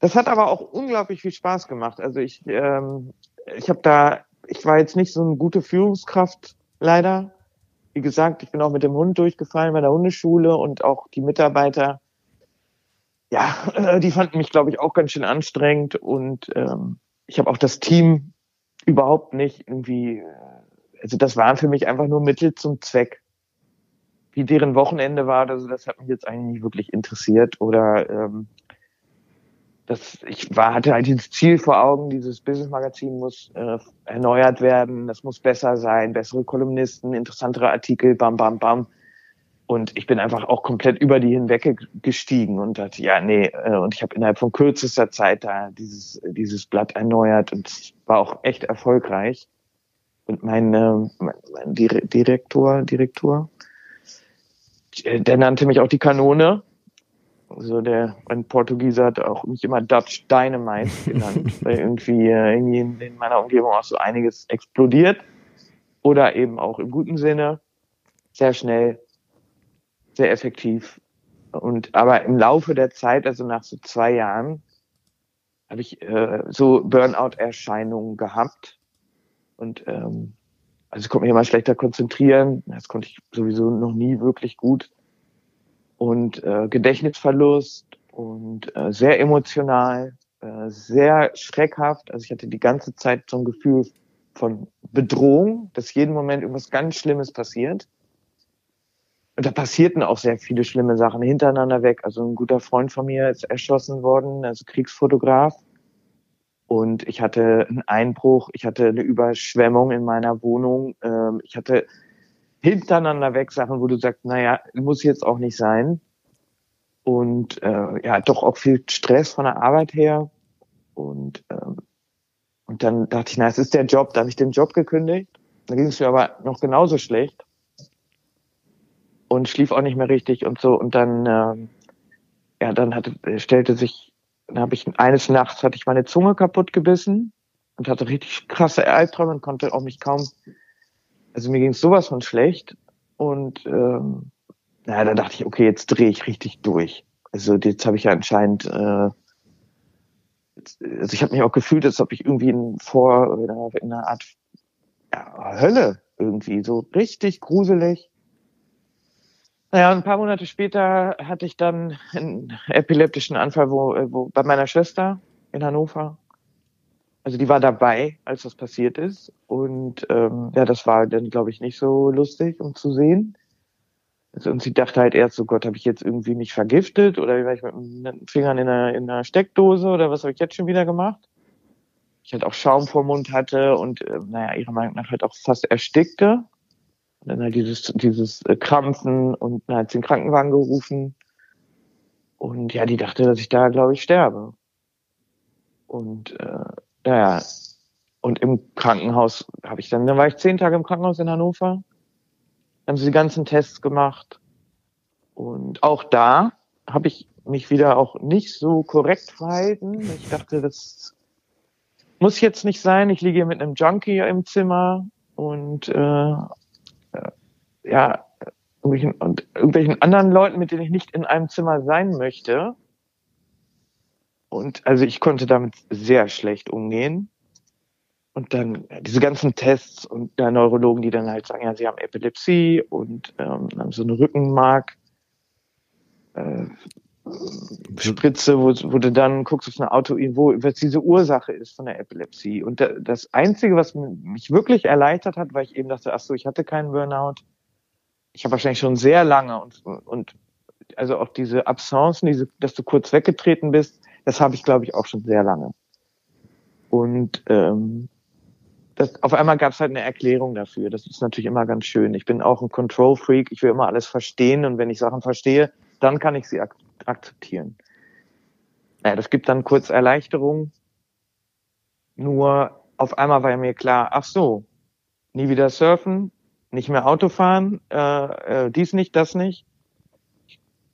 S3: Das hat aber auch unglaublich viel Spaß gemacht. Also ich, ähm, ich habe da, ich war jetzt nicht so eine gute Führungskraft leider, wie gesagt, ich bin auch mit dem Hund durchgefallen bei der Hundeschule und auch die Mitarbeiter, ja, äh, die fanden mich, glaube ich, auch ganz schön anstrengend und ähm, ich habe auch das Team überhaupt nicht irgendwie, äh, also das waren für mich einfach nur Mittel zum Zweck. Wie deren Wochenende war, also das hat mich jetzt eigentlich nicht wirklich interessiert oder ähm, das, ich war, hatte halt dieses Ziel vor Augen, dieses Business-Magazin muss äh, erneuert werden, das muss besser sein, bessere Kolumnisten, interessantere Artikel, bam, bam, bam. Und ich bin einfach auch komplett über die hinweg gestiegen und dachte, ja, nee, äh, und ich habe innerhalb von kürzester Zeit da dieses, dieses Blatt erneuert und war auch echt erfolgreich. Und mein, äh, mein, Direktor, Direktor, äh, der nannte mich auch die Kanone also der, ein Portugieser hat auch mich immer Dutch Dynamite [LAUGHS] genannt, weil irgendwie, äh, irgendwie in, in meiner Umgebung auch so einiges explodiert. Oder eben auch im guten Sinne. Sehr schnell, sehr effektiv. Und aber im Laufe der Zeit, also nach so zwei Jahren, habe ich äh, so Burnout-Erscheinungen gehabt. Und ähm, also ich konnte mich immer schlechter konzentrieren. Das konnte ich sowieso noch nie wirklich gut und äh, Gedächtnisverlust und äh, sehr emotional, äh, sehr schreckhaft. Also ich hatte die ganze Zeit so ein Gefühl von Bedrohung, dass jeden Moment irgendwas ganz Schlimmes passiert. Und da passierten auch sehr viele schlimme Sachen hintereinander weg. Also ein guter Freund von mir ist erschossen worden, also Kriegsfotograf. Und ich hatte einen Einbruch, ich hatte eine Überschwemmung in meiner Wohnung, ähm, ich hatte hintereinander weg Sachen, wo du sagst, naja, muss jetzt auch nicht sein. Und äh, ja, doch auch viel Stress von der Arbeit her. Und, ähm, und dann dachte ich, na, es ist der Job. Da habe ich den Job gekündigt. Dann ging es mir aber noch genauso schlecht. Und schlief auch nicht mehr richtig und so. Und dann, ähm, ja, dann hatte, stellte sich, dann habe ich eines Nachts hatte ich meine Zunge kaputt gebissen und hatte richtig krasse Albträume und konnte auch mich kaum also mir ging es sowas von schlecht und ähm, naja, da dachte ich, okay, jetzt drehe ich richtig durch. Also jetzt habe ich ja anscheinend, äh, also ich habe mich auch gefühlt, als ob ich irgendwie in, vor in einer, in einer Art ja, Hölle irgendwie, so richtig gruselig. Naja, ein paar Monate später hatte ich dann einen epileptischen Anfall wo, wo, bei meiner Schwester in Hannover also die war dabei, als das passiert ist. Und ähm, ja, das war dann, glaube ich, nicht so lustig, um zu sehen. Also, und sie dachte halt erst so, Gott, habe ich jetzt irgendwie mich vergiftet oder war ich mit den Fingern in einer, in einer Steckdose oder was habe ich jetzt schon wieder gemacht? Ich halt auch Schaum vor Mund hatte und äh, naja, ihrer Meinung nach halt auch fast erstickte. Und dann halt dieses, dieses äh, Krampfen und dann hat sie den Krankenwagen gerufen. Und ja, die dachte, dass ich da, glaube ich, sterbe. Und äh, ja, und im Krankenhaus habe ich dann, dann war ich zehn Tage im Krankenhaus in Hannover, haben sie die ganzen Tests gemacht und auch da habe ich mich wieder auch nicht so korrekt verhalten. Ich dachte, das muss jetzt nicht sein. Ich liege hier mit einem Junkie im Zimmer und äh, äh ja, irgendwelchen, und irgendwelchen anderen Leuten, mit denen ich nicht in einem Zimmer sein möchte. Und also ich konnte damit sehr schlecht umgehen. Und dann diese ganzen Tests und der Neurologen, die dann halt sagen, ja, sie haben Epilepsie und ähm, haben so eine Rückenmark. Äh, Spritze, wo, wo du dann guckst auf eine Auto, wo was diese Ursache ist von der Epilepsie. Und da, das Einzige, was mich wirklich erleichtert hat, weil ich eben dachte, ach so, ich hatte keinen Burnout. Ich habe wahrscheinlich schon sehr lange und, und also auch diese Absencen, diese, dass du kurz weggetreten bist, das habe ich, glaube ich, auch schon sehr lange. Und ähm, das, auf einmal gab es halt eine Erklärung dafür. Das ist natürlich immer ganz schön. Ich bin auch ein Control Freak. Ich will immer alles verstehen und wenn ich Sachen verstehe, dann kann ich sie ak akzeptieren. Naja, das gibt dann kurz Erleichterung. Nur auf einmal war mir klar, ach so, nie wieder surfen, nicht mehr Auto fahren, äh, äh, dies nicht, das nicht.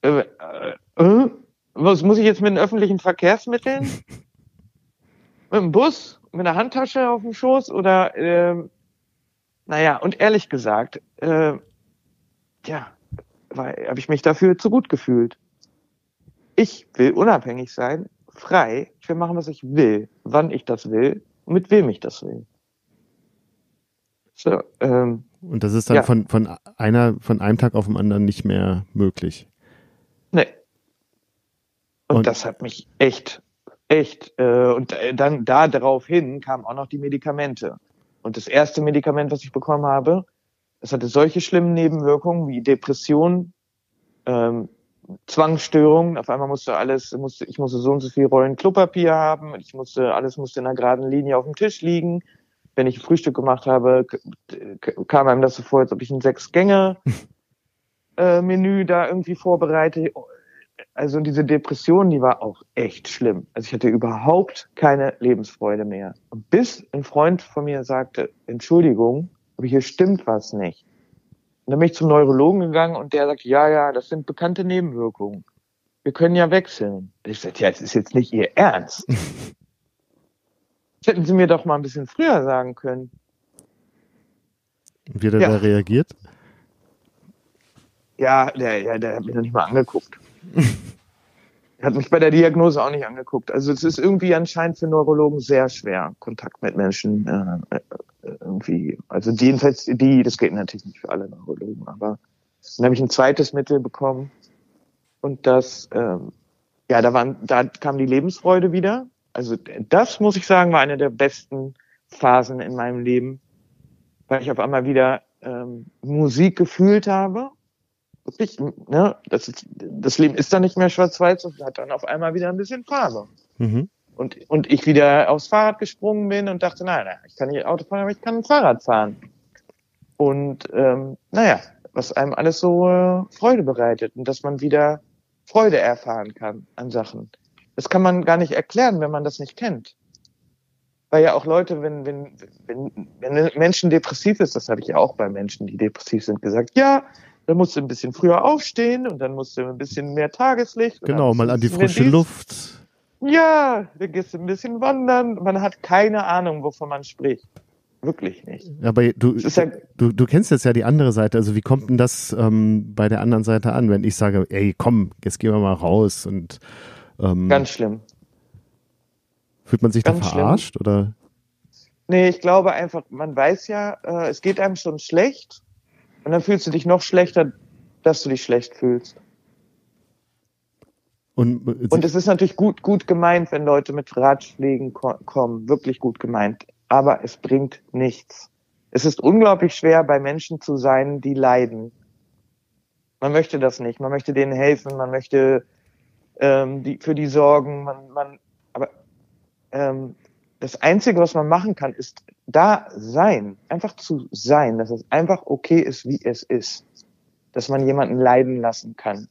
S3: Äh, äh, äh was muss ich jetzt mit den öffentlichen Verkehrsmitteln? [LAUGHS] mit dem Bus? Mit einer Handtasche auf dem Schoß? Oder, äh, naja, und ehrlich gesagt, äh, ja, habe ich mich dafür zu gut gefühlt. Ich will unabhängig sein, frei. Ich will machen, was ich will, wann ich das will und mit wem ich das will.
S1: So, ähm, und das ist dann ja. von, von einer, von einem Tag auf den anderen nicht mehr möglich.
S3: Und, und das hat mich echt, echt, äh, und dann da darauf hin kamen auch noch die Medikamente. Und das erste Medikament, was ich bekommen habe, es hatte solche schlimmen Nebenwirkungen wie Depression, ähm, Zwangsstörungen. Auf einmal musste alles, musste, ich musste so und so viel Rollen Klopapier haben. Ich musste, alles musste in einer geraden Linie auf dem Tisch liegen. Wenn ich Frühstück gemacht habe, kam einem das so vor, als ob ich ein Sechs-Gänge-Menü [LAUGHS] äh, da irgendwie vorbereite also diese Depression, die war auch echt schlimm. Also ich hatte überhaupt keine Lebensfreude mehr. Und bis ein Freund von mir sagte, Entschuldigung, aber hier stimmt was nicht. Und dann bin ich zum Neurologen gegangen und der sagte, ja, ja, das sind bekannte Nebenwirkungen. Wir können ja wechseln. Ich sagte, ja, das ist jetzt nicht Ihr Ernst. [LAUGHS] das hätten Sie mir doch mal ein bisschen früher sagen können.
S1: Wie hat er ja. da reagiert?
S3: Ja, der, ja, der hat mich noch nicht mal angeguckt. [LAUGHS] Hat mich bei der Diagnose auch nicht angeguckt. Also es ist irgendwie anscheinend für Neurologen sehr schwer, Kontakt mit Menschen äh, äh irgendwie. Also jedenfalls die, das geht natürlich nicht für alle Neurologen, aber dann habe ich ein zweites Mittel bekommen und das, ähm, ja, da waren, da kam die Lebensfreude wieder. Also das muss ich sagen, war eine der besten Phasen in meinem Leben, weil ich auf einmal wieder ähm, Musik gefühlt habe wirklich, ne, das, ist, das Leben ist dann nicht mehr schwarz-weiß und hat dann auf einmal wieder ein bisschen Farbe. Mhm. Und, und ich wieder aufs Fahrrad gesprungen bin und dachte, nein, ich kann nicht Auto fahren, aber ich kann ein Fahrrad fahren. Und ähm, naja, was einem alles so äh, Freude bereitet und dass man wieder Freude erfahren kann an Sachen. Das kann man gar nicht erklären, wenn man das nicht kennt. Weil ja auch Leute, wenn, wenn, wenn, wenn ein Menschen depressiv ist, das habe ich ja auch bei Menschen, die depressiv sind, gesagt, ja, dann musst du ein bisschen früher aufstehen und dann musst du ein bisschen mehr Tageslicht.
S1: Genau, mal an die frische Luft.
S3: Ja, dann gehst du ein bisschen wandern. Man hat keine Ahnung, wovon man spricht. Wirklich nicht.
S1: Aber du, ja, du, du kennst jetzt ja die andere Seite. Also wie kommt denn das ähm, bei der anderen Seite an, wenn ich sage, ey, komm, jetzt gehen wir mal raus und
S3: ähm, ganz schlimm.
S1: Fühlt man sich ganz da verarscht schlimm. oder?
S3: Nee, ich glaube einfach, man weiß ja, äh, es geht einem schon schlecht und dann fühlst du dich noch schlechter, dass du dich schlecht fühlst. Und, und es ist natürlich gut, gut gemeint, wenn Leute mit Ratschlägen ko kommen. Wirklich gut gemeint. Aber es bringt nichts. Es ist unglaublich schwer, bei Menschen zu sein, die leiden. Man möchte das nicht. Man möchte denen helfen. Man möchte ähm, die, für die sorgen. Man, man, aber ähm, das Einzige, was man machen kann, ist da sein, einfach zu sein, dass es einfach okay ist, wie es ist. Dass man jemanden leiden lassen kann.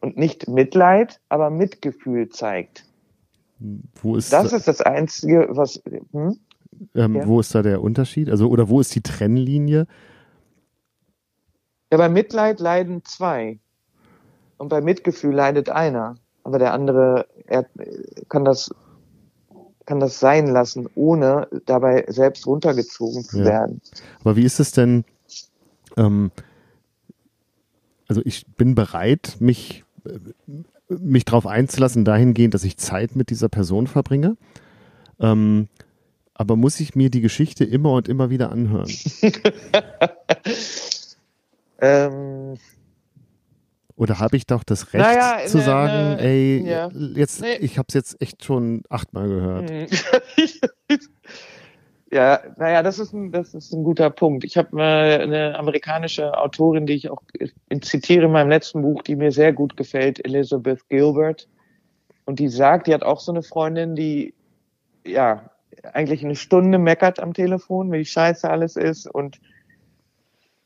S3: Und nicht Mitleid, aber Mitgefühl zeigt. Wo ist das ist das Einzige, was.
S1: Hm? Ähm, ja. Wo ist da der Unterschied? Also, oder wo ist die Trennlinie?
S3: Ja, bei Mitleid leiden zwei. Und bei Mitgefühl leidet einer. Aber der andere, er kann das kann das sein lassen, ohne dabei selbst runtergezogen zu ja. werden.
S1: Aber wie ist es denn? Ähm, also ich bin bereit, mich mich darauf einzulassen, dahingehend, dass ich Zeit mit dieser Person verbringe. Ähm, aber muss ich mir die Geschichte immer und immer wieder anhören? [LAUGHS] ähm, Oder habe ich doch das Recht naja, zu ne, sagen, ne, ey, ja. jetzt, nee. ich habe es jetzt echt schon achtmal gehört. Hm. [LAUGHS]
S3: Ja, naja, das ist ein, das ist ein guter Punkt. Ich habe äh, eine amerikanische Autorin, die ich auch zitiere in meinem letzten Buch, die mir sehr gut gefällt, Elizabeth Gilbert. Und die sagt, die hat auch so eine Freundin, die ja eigentlich eine Stunde meckert am Telefon, wie scheiße alles ist und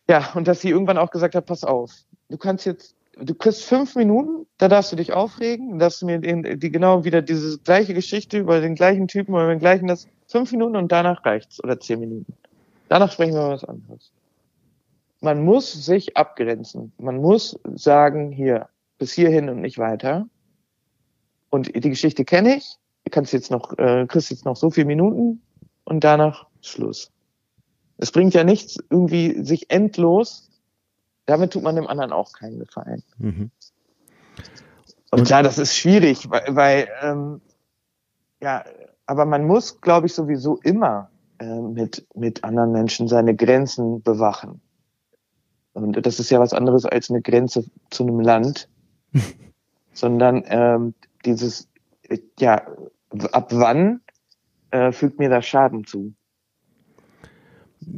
S3: ja, und dass sie irgendwann auch gesagt hat, pass auf, du kannst jetzt, du kriegst fünf Minuten, da darfst du dich aufregen, darfst du mir die, die genau wieder diese gleiche Geschichte über den gleichen Typen oder den gleichen das Fünf Minuten und danach reicht's oder zehn Minuten. Danach sprechen wir was anderes. Man muss sich abgrenzen. Man muss sagen, hier, bis hierhin und nicht weiter. Und die Geschichte kenne ich. Du kannst jetzt noch, äh, kriegst jetzt noch so viele Minuten und danach Schluss. Es bringt ja nichts, irgendwie sich endlos, damit tut man dem anderen auch keinen Gefallen. Mhm. Und klar, das ist schwierig, weil, weil ähm, ja, aber man muss, glaube ich, sowieso immer äh, mit, mit anderen Menschen seine Grenzen bewachen. Und das ist ja was anderes als eine Grenze zu einem Land, [LAUGHS] sondern ähm, dieses, äh, ja, ab wann äh, fügt mir das Schaden zu?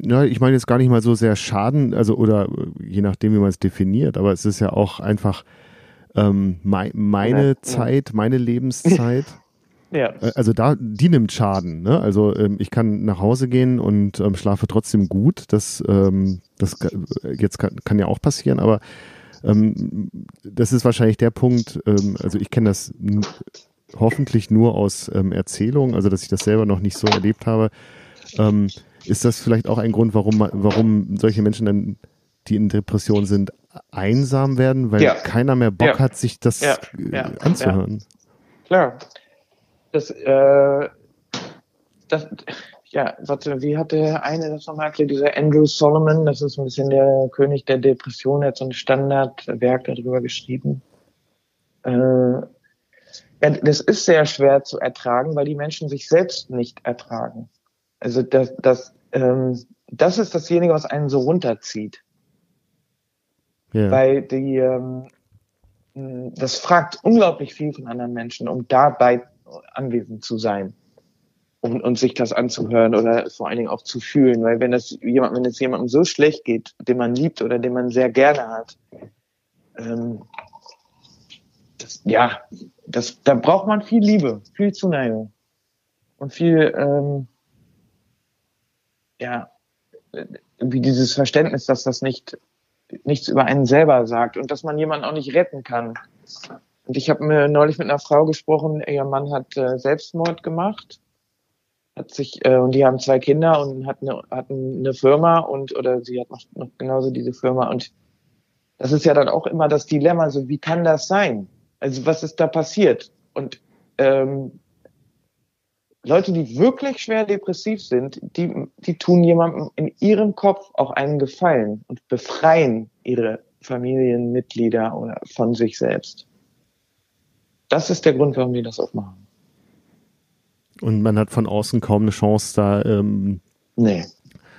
S1: Ja, ich meine jetzt gar nicht mal so sehr Schaden, also oder äh, je nachdem, wie man es definiert, aber es ist ja auch einfach ähm, mein, meine ja, Zeit, ja. meine Lebenszeit. [LAUGHS] Ja. Äh, also da, die nimmt Schaden. Ne? Also ähm, ich kann nach Hause gehen und ähm, schlafe trotzdem gut. Das, ähm, das jetzt kann, kann ja auch passieren, aber ähm, das ist wahrscheinlich der Punkt. Ähm, also ich kenne das hoffentlich nur aus Erzählungen, also dass ich das selber noch nicht so erlebt habe. Ist das vielleicht auch ein Grund, warum warum solche Menschen dann, die in Depression sind, einsam werden, weil ja. keiner mehr Bock ja. hat, sich das ja. Äh, anzuhören?
S3: Klar das, äh, das, ja, warte, wie hat der eine das nochmal erklärt? Dieser Andrew Solomon, das ist ein bisschen der König der Depression, er hat so ein Standardwerk darüber geschrieben. Äh, ja, das ist sehr schwer zu ertragen, weil die Menschen sich selbst nicht ertragen. Also das, das, ähm, das ist dasjenige, was einen so runterzieht. Ja. Weil die, ähm, das fragt unglaublich viel von anderen Menschen, um dabei anwesend zu sein und, und sich das anzuhören oder vor allen Dingen auch zu fühlen. Weil wenn das jemand, wenn es jemandem so schlecht geht, den man liebt oder den man sehr gerne hat, ähm, das, ja, das, da braucht man viel Liebe, viel Zuneigung und viel, ähm, ja, wie dieses Verständnis, dass das nicht nichts über einen selber sagt und dass man jemanden auch nicht retten kann. Und ich habe mir neulich mit einer Frau gesprochen, ihr Mann hat äh, Selbstmord gemacht, hat sich äh, und die haben zwei Kinder und hat eine, hatten eine Firma und oder sie hat noch, noch genauso diese Firma und das ist ja dann auch immer das Dilemma, so wie kann das sein? Also was ist da passiert? Und ähm, Leute, die wirklich schwer depressiv sind, die, die tun jemandem in ihrem Kopf auch einen Gefallen und befreien ihre Familienmitglieder oder von sich selbst. Das ist der Grund, warum die das aufmachen.
S1: Und man hat von außen kaum eine Chance da. Ähm, nee.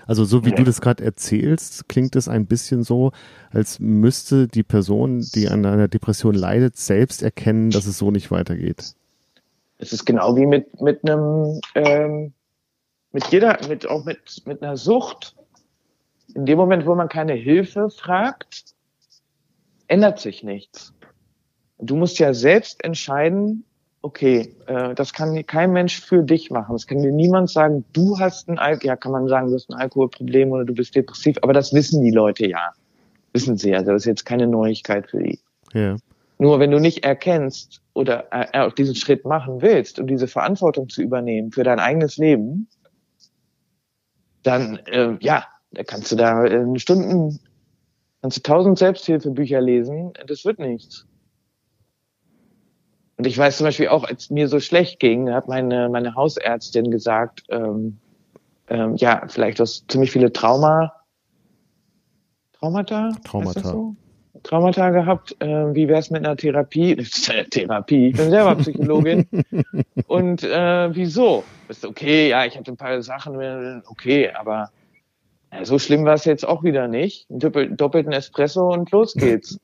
S1: Also so wie nee. du das gerade erzählst, klingt es ein bisschen so, als müsste die Person, die an einer Depression leidet, selbst erkennen, dass es so nicht weitergeht.
S3: Es ist genau wie mit mit einem ähm, mit jeder mit auch mit mit einer Sucht. In dem Moment, wo man keine Hilfe fragt, ändert sich nichts. Du musst ja selbst entscheiden, okay, äh, das kann kein Mensch für dich machen. Es kann dir niemand sagen, du hast ein Al ja, kann man sagen, du hast ein Alkoholproblem oder du bist depressiv, aber das wissen die Leute ja. Wissen sie, also das ist jetzt keine Neuigkeit für die. Ja. Nur wenn du nicht erkennst oder äh, auch diesen Schritt machen willst und diese Verantwortung zu übernehmen für dein eigenes Leben, dann äh, ja, da kannst du da in Stunden, kannst du tausend Selbsthilfebücher lesen, das wird nichts. Und ich weiß zum Beispiel auch, als mir so schlecht ging, hat meine, meine Hausärztin gesagt, ähm, ähm, ja, vielleicht hast ziemlich viele Trauma, Traumata?
S1: Traumata.
S3: So? Traumata gehabt. Äh, wie wär's mit einer Therapie? [LAUGHS] Therapie. Ich bin selber Psychologin. [LAUGHS] und äh, wieso? Ist okay, ja, ich hatte ein paar Sachen, okay, aber ja, so schlimm war es jetzt auch wieder nicht. Einen doppelten Espresso und los geht's.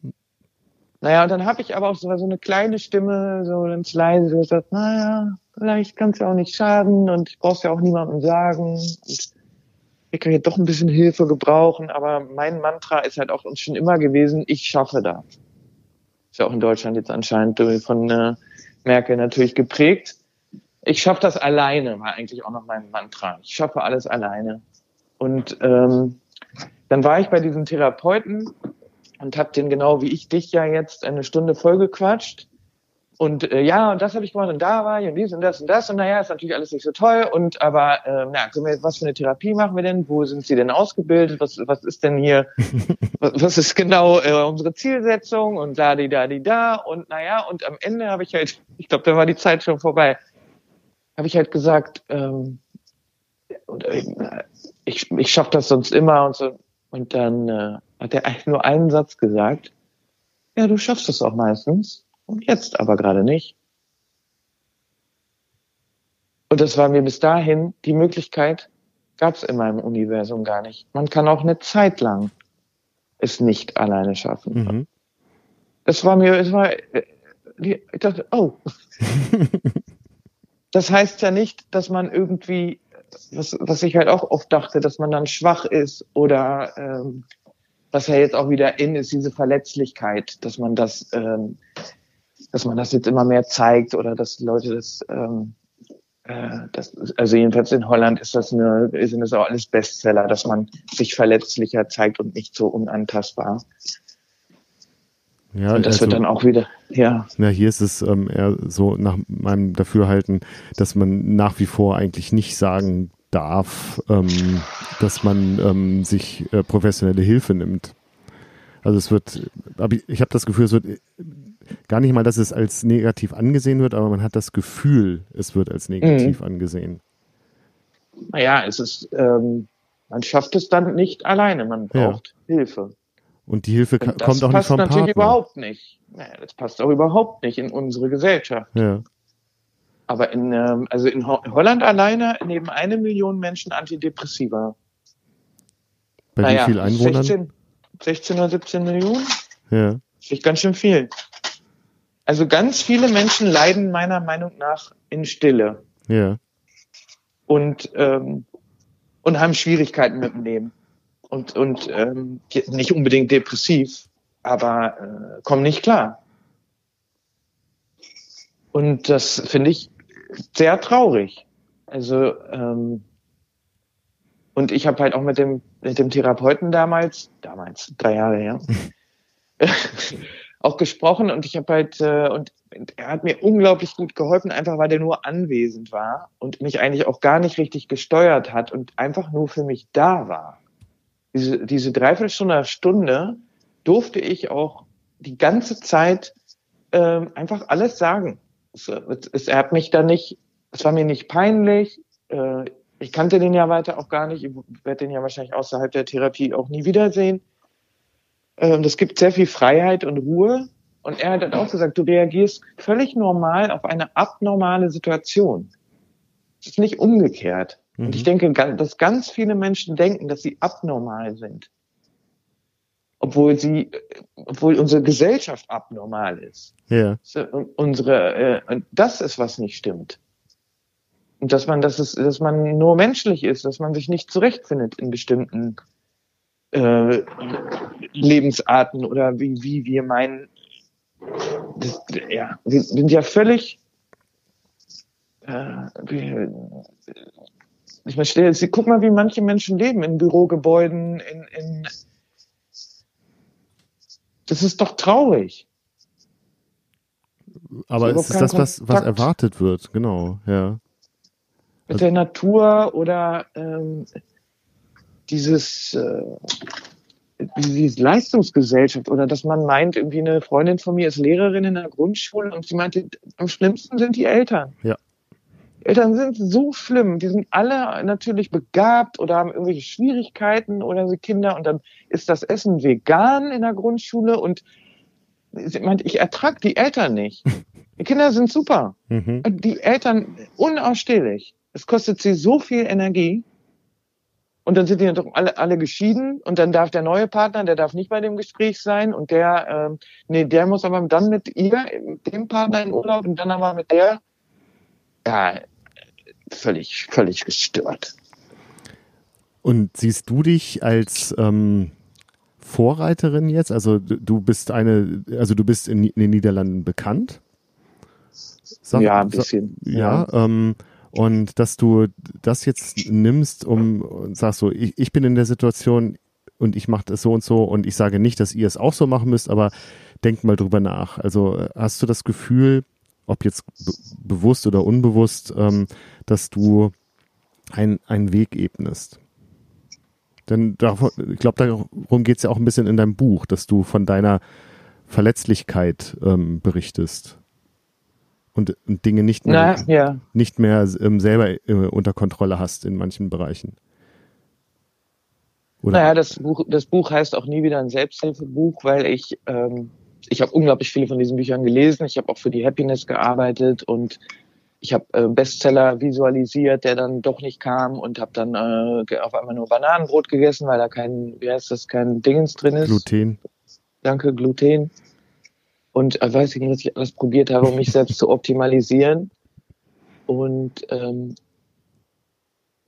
S3: [LAUGHS] naja, und dann habe ich aber auch so, so eine kleine Stimme, so ganz leise, die sagt, naja, vielleicht kann es ja auch nicht schaden und ich brauch's ja auch niemandem sagen. Und ich kann jetzt doch ein bisschen Hilfe gebrauchen, aber mein Mantra ist halt auch schon immer gewesen, ich schaffe das. Ist ja auch in Deutschland jetzt anscheinend von äh, Merkel natürlich geprägt. Ich schaffe das alleine, war eigentlich auch noch mein Mantra. Ich schaffe alles alleine. Und ähm, dann war ich bei diesem Therapeuten und habe den genau wie ich dich ja jetzt eine Stunde vollgequatscht und äh, ja, und das habe ich gemacht und da war ich und dies und das und das und naja, ist natürlich alles nicht so toll und aber äh, na, wir, was für eine Therapie machen wir denn? Wo sind Sie denn ausgebildet? Was, was ist denn hier, [LAUGHS] was, was ist genau äh, unsere Zielsetzung und da die da die da und naja, und am Ende habe ich halt, [LAUGHS] ich glaube, da war die Zeit schon vorbei, habe ich halt gesagt, ähm, äh, ich, ich schaffe das sonst immer und so. Und dann äh, hat er eigentlich nur einen Satz gesagt, ja, du schaffst es auch meistens. Und jetzt aber gerade nicht. Und das war mir bis dahin, die Möglichkeit gab es in meinem Universum gar nicht. Man kann auch eine Zeit lang es nicht alleine schaffen. Mhm. Das war mir, es war, äh, ich dachte, oh. [LAUGHS] das heißt ja nicht, dass man irgendwie, was, was ich halt auch oft dachte, dass man dann schwach ist oder ähm, was ja jetzt auch wieder in ist, diese Verletzlichkeit, dass man das ähm, dass man das jetzt immer mehr zeigt oder dass Leute das, ähm, äh, das also jedenfalls in Holland ist das eine, sind das auch alles Bestseller, dass man sich verletzlicher zeigt und nicht so unantastbar. Ja, und das also, wird dann auch wieder, ja.
S1: Ja, hier ist es ähm, eher so nach meinem Dafürhalten, dass man nach wie vor eigentlich nicht sagen darf, ähm, dass man ähm, sich äh, professionelle Hilfe nimmt. Also es wird, ich habe das Gefühl, es wird gar nicht mal, dass es als negativ angesehen wird, aber man hat das Gefühl, es wird als negativ mhm. angesehen.
S3: Naja, es ist, ähm, man schafft es dann nicht alleine, man braucht ja. Hilfe.
S1: Und die Hilfe Und kommt auch nicht vom Partner. Das passt natürlich
S3: überhaupt nicht. Naja, das passt auch überhaupt nicht in unsere Gesellschaft.
S1: Ja.
S3: Aber in, ähm, also in Holland alleine nehmen eine Million Menschen Antidepressiva.
S1: Bei naja, wie viel Einwohnern?
S3: 16, 16 oder 17 Millionen?
S1: Ja.
S3: Das ist ganz schön viel. Also ganz viele Menschen leiden meiner Meinung nach in Stille.
S1: Ja.
S3: Und, ähm, und haben Schwierigkeiten mit dem Leben. Und, und ähm, nicht unbedingt depressiv, aber äh, kommen nicht klar. Und das finde ich sehr traurig. Also ähm, und ich habe halt auch mit dem mit dem Therapeuten damals, damals drei Jahre her, [LAUGHS] auch gesprochen und ich habe halt äh, und er hat mir unglaublich gut geholfen, einfach weil er nur anwesend war und mich eigentlich auch gar nicht richtig gesteuert hat und einfach nur für mich da war. Diese, diese Dreiviertelstunde, Stunde durfte ich auch die ganze Zeit äh, einfach alles sagen. Es, es, er hat mich da nicht, es war mir nicht peinlich. Äh, ich kannte den ja weiter auch gar nicht. Ich werde den ja wahrscheinlich außerhalb der Therapie auch nie wiedersehen. Ähm, das gibt sehr viel Freiheit und Ruhe. Und er hat auch gesagt, du reagierst völlig normal auf eine abnormale Situation. Es ist nicht umgekehrt. Mhm. Und ich mhm. denke, dass ganz viele Menschen denken, dass sie abnormal sind. Obwohl sie, obwohl unsere Gesellschaft abnormal ist.
S1: Ja.
S3: Unsere, äh, das ist, was nicht stimmt. Und dass man, dass es, dass man nur menschlich ist, dass man sich nicht zurechtfindet in bestimmten äh, Lebensarten oder wie, wie wir meinen, das, ja, wir sind ja völlig, äh, ich meine, stell, Sie, guck mal, wie manche Menschen leben in Bürogebäuden, in, in, das ist doch traurig.
S1: Aber es ist das, was, was erwartet wird, genau, ja.
S3: Mit also, der Natur oder ähm, dieses, äh, diese Leistungsgesellschaft oder dass man meint, irgendwie eine Freundin von mir ist Lehrerin in der Grundschule und sie meinte, am schlimmsten sind die Eltern.
S1: Ja.
S3: Eltern sind so schlimm. Die sind alle natürlich begabt oder haben irgendwelche Schwierigkeiten oder sie Kinder und dann ist das Essen vegan in der Grundschule und sie meint, ich ertrag die Eltern nicht. [LAUGHS] Die Kinder sind super. Mhm. Die Eltern unausstehlich. Es kostet sie so viel Energie. Und dann sind die doch alle, alle geschieden und dann darf der neue Partner, der darf nicht bei dem Gespräch sein und der, ähm, nee, der muss aber dann mit ihr, dem Partner in Urlaub und dann aber mit der. Ja, völlig, völlig gestört.
S1: Und siehst du dich als ähm, Vorreiterin jetzt? Also du bist eine, also du bist in, in den Niederlanden bekannt?
S3: Sag, ja, ein bisschen.
S1: Sag, ja, ja. Ähm, und dass du das jetzt nimmst, um und sagst so, ich, ich bin in der Situation und ich mache das so und so und ich sage nicht, dass ihr es auch so machen müsst, aber denkt mal drüber nach. Also hast du das Gefühl, ob jetzt bewusst oder unbewusst, ähm, dass du ein, einen Weg ebnest. Denn davon, ich glaube, darum geht es ja auch ein bisschen in deinem Buch, dass du von deiner Verletzlichkeit ähm, berichtest und, und, Dinge nicht mehr,
S3: Na, ja.
S1: nicht mehr ähm, selber äh, unter Kontrolle hast in manchen Bereichen.
S3: Oder? Naja, das Buch, das Buch heißt auch nie wieder ein Selbsthilfebuch, weil ich ähm, ich habe unglaublich viele von diesen Büchern gelesen. Ich habe auch für die Happiness gearbeitet und ich habe äh, Bestseller visualisiert, der dann doch nicht kam und habe dann äh, auf einmal nur Bananenbrot gegessen, weil da kein, wie heißt das, kein Dingens drin ist.
S1: Gluten.
S3: Danke, Gluten. Und äh, weiß ich nicht, was ich alles probiert habe, um mich selbst zu optimalisieren. Und ähm,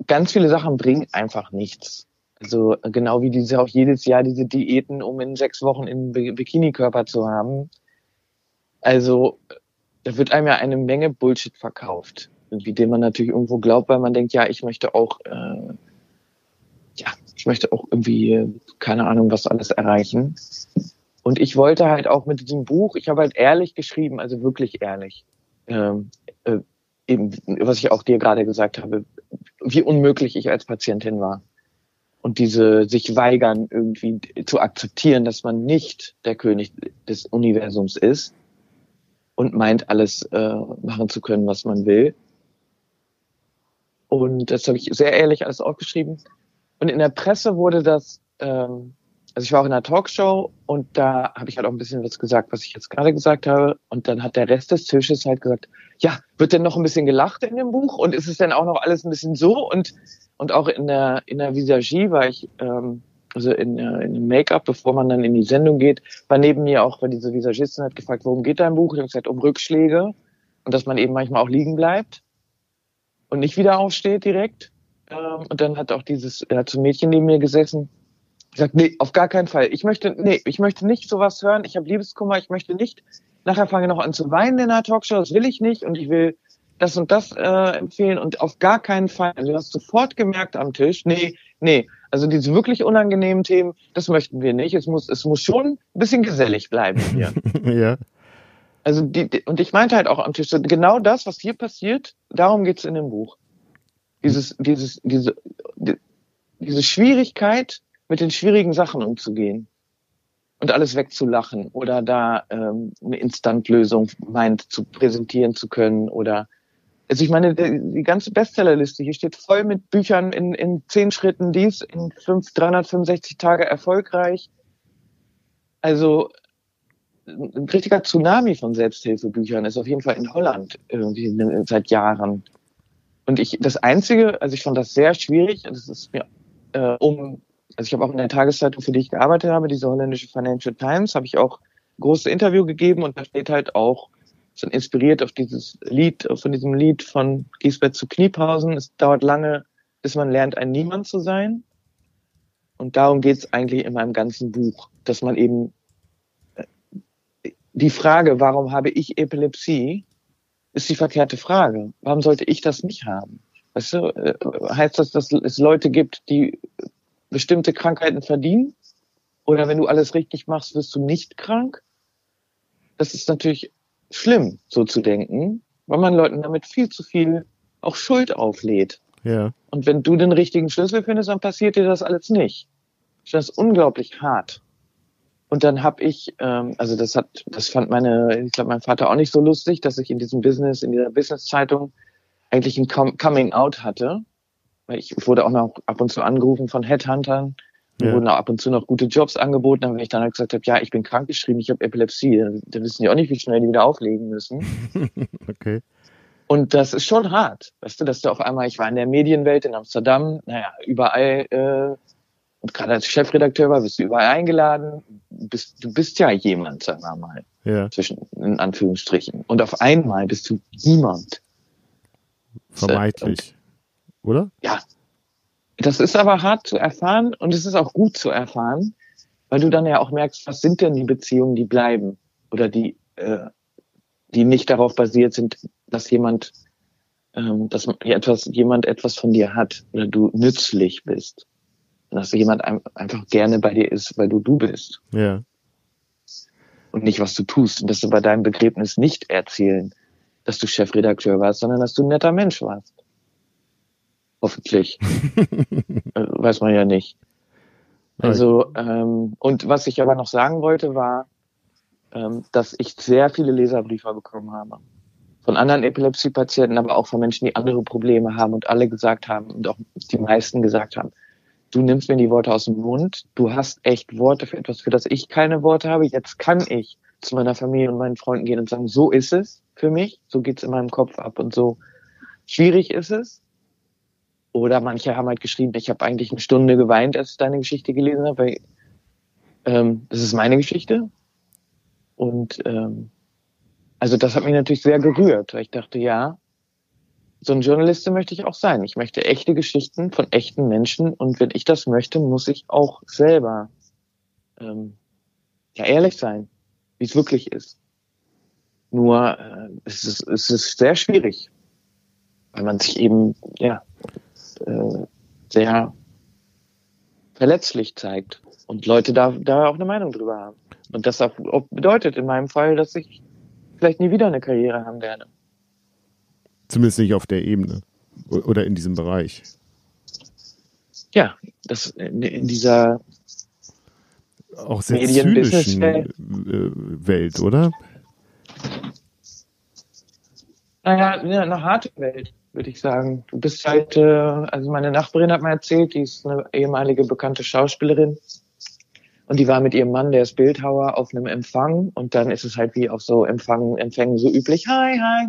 S3: ganz viele Sachen bringen einfach nichts. Also genau wie diese auch jedes Jahr diese Diäten, um in sechs Wochen einen Bikini-Körper zu haben. Also da wird einem ja eine Menge Bullshit verkauft, wie dem man natürlich irgendwo glaubt, weil man denkt, ja, ich möchte auch, äh, ja, ich möchte auch irgendwie, keine Ahnung, was alles erreichen. Und ich wollte halt auch mit diesem Buch, ich habe halt ehrlich geschrieben, also wirklich ehrlich, ähm, äh, eben, was ich auch dir gerade gesagt habe, wie unmöglich ich als Patientin war und diese sich weigern irgendwie zu akzeptieren, dass man nicht der König des Universums ist und meint alles äh, machen zu können, was man will. Und das habe ich sehr ehrlich alles aufgeschrieben. Und in der Presse wurde das, ähm, also ich war auch in einer Talkshow und da habe ich halt auch ein bisschen was gesagt, was ich jetzt gerade gesagt habe. Und dann hat der Rest des Tisches halt gesagt, ja, wird denn noch ein bisschen gelacht in dem Buch? Und ist es denn auch noch alles ein bisschen so? Und und auch in der, in der Visagie war ich, ähm, also in, äh, in dem Make-up, bevor man dann in die Sendung geht, war neben mir auch, weil diese Visagistin hat gefragt, worum geht dein Buch? Ich habe gesagt, um Rückschläge und dass man eben manchmal auch liegen bleibt und nicht wieder aufsteht direkt. Ähm, und dann hat auch dieses, er hat so ein Mädchen neben mir gesessen, gesagt, nee, auf gar keinen Fall. Ich möchte, nee, ich möchte nicht sowas hören. Ich habe Liebeskummer. Ich möchte nicht. Nachher fange ich noch an zu weinen in einer Talkshow. Das will ich nicht. Und ich will das und das äh, empfehlen und auf gar keinen Fall. Also du hast sofort gemerkt am Tisch, nee, nee, also diese wirklich unangenehmen Themen, das möchten wir nicht. Es muss, es muss schon ein bisschen gesellig bleiben [LAUGHS] hier.
S1: ja.
S3: Also die, die, und ich meinte halt auch am Tisch, genau das, was hier passiert, darum geht's in dem Buch. Dieses, dieses, diese, die, diese Schwierigkeit, mit den schwierigen Sachen umzugehen und alles wegzulachen oder da ähm, eine Instantlösung meint zu präsentieren zu können oder also ich meine, die ganze Bestsellerliste hier steht voll mit Büchern in, in zehn Schritten dies, in fünf, 365 Tage erfolgreich. Also ein richtiger Tsunami von Selbsthilfebüchern ist auf jeden Fall in Holland irgendwie seit Jahren. Und ich, das Einzige, also ich fand das sehr schwierig, das ist mir äh, um, also ich habe auch in der Tageszeitung, für die ich gearbeitet habe, diese holländische Financial Times, habe ich auch große Interview gegeben und da steht halt auch, sind inspiriert auf dieses Lied, von diesem Lied von Giesbert zu Kniepausen. Es dauert lange, bis man lernt, ein Niemand zu sein. Und darum geht es eigentlich in meinem ganzen Buch, dass man eben äh, die Frage, warum habe ich Epilepsie, ist die verkehrte Frage. Warum sollte ich das nicht haben? Weißt du, äh, heißt das, dass es Leute gibt, die bestimmte Krankheiten verdienen? Oder wenn du alles richtig machst, wirst du nicht krank? Das ist natürlich schlimm, so zu denken, weil man Leuten damit viel zu viel auch Schuld auflädt.
S1: Ja.
S3: Und wenn du den richtigen Schlüssel findest, dann passiert dir das alles nicht. Das ist unglaublich hart. Und dann habe ich, ähm, also das hat, das fand meine, ich glaube, mein Vater auch nicht so lustig, dass ich in diesem Business, in dieser Business-Zeitung eigentlich ein Coming Out hatte. Ich wurde auch noch ab und zu angerufen von Headhuntern. Mir ja. wurden auch ab und zu noch gute Jobs angeboten. Aber wenn ich dann halt gesagt habe, ja, ich bin krankgeschrieben, ich habe Epilepsie, dann, wissen die auch nicht, wie schnell die wieder auflegen müssen. [LAUGHS]
S1: okay.
S3: Und das ist schon hart, weißt du, dass du auf einmal, ich war in der Medienwelt in Amsterdam, naja, überall, äh, und gerade als Chefredakteur war, bist du überall eingeladen, bist, du bist ja jemand, sagen wir mal,
S1: ja.
S3: zwischen, in Anführungsstrichen. Und auf einmal bist du niemand.
S1: Vermeintlich, oder?
S3: Ja. Das ist aber hart zu erfahren und es ist auch gut zu erfahren, weil du dann ja auch merkst, was sind denn die Beziehungen, die bleiben oder die, äh, die nicht darauf basiert sind, dass jemand, ähm, dass etwas, jemand etwas von dir hat oder du nützlich bist. Und dass jemand einfach gerne bei dir ist, weil du du bist.
S1: Ja.
S3: Und nicht, was du tust. Und dass du bei deinem Begräbnis nicht erzählen, dass du Chefredakteur warst, sondern dass du ein netter Mensch warst. Hoffentlich. [LAUGHS] Äh, weiß man ja nicht. Also, ähm, und was ich aber noch sagen wollte, war, ähm, dass ich sehr viele Leserbriefe bekommen habe von anderen Epilepsiepatienten, aber auch von Menschen, die andere Probleme haben und alle gesagt haben und auch die meisten gesagt haben, du nimmst mir die Worte aus dem Mund, du hast echt Worte für etwas, für das ich keine Worte habe, jetzt kann ich zu meiner Familie und meinen Freunden gehen und sagen, so ist es für mich, so geht's in meinem Kopf ab und so schwierig ist es. Oder manche haben halt geschrieben, ich habe eigentlich eine Stunde geweint, als ich deine Geschichte gelesen habe, weil ähm, das ist meine Geschichte. Und ähm, also das hat mich natürlich sehr gerührt, weil ich dachte, ja, so ein Journalist möchte ich auch sein. Ich möchte echte Geschichten von echten Menschen und wenn ich das möchte, muss ich auch selber ähm, ja ehrlich sein, wie es wirklich ist. Nur äh, es, ist, es ist sehr schwierig, weil man sich eben ja äh, sehr verletzlich zeigt und Leute da, da auch eine Meinung drüber haben. Und das auch, bedeutet in meinem Fall, dass ich vielleicht nie wieder eine Karriere haben werde.
S1: Zumindest nicht auf der Ebene oder in diesem Bereich.
S3: Ja, das in dieser
S1: auch sehr zynischen äh, Welt, oder?
S3: Naja, eine harte Welt, würde ich sagen. Du bist halt, äh, also meine Nachbarin hat mir erzählt, die ist eine ehemalige bekannte Schauspielerin und die war mit ihrem Mann, der ist Bildhauer, auf einem Empfang. Und dann ist es halt wie auf so Empfang, Empfängen so üblich. Hi, hi.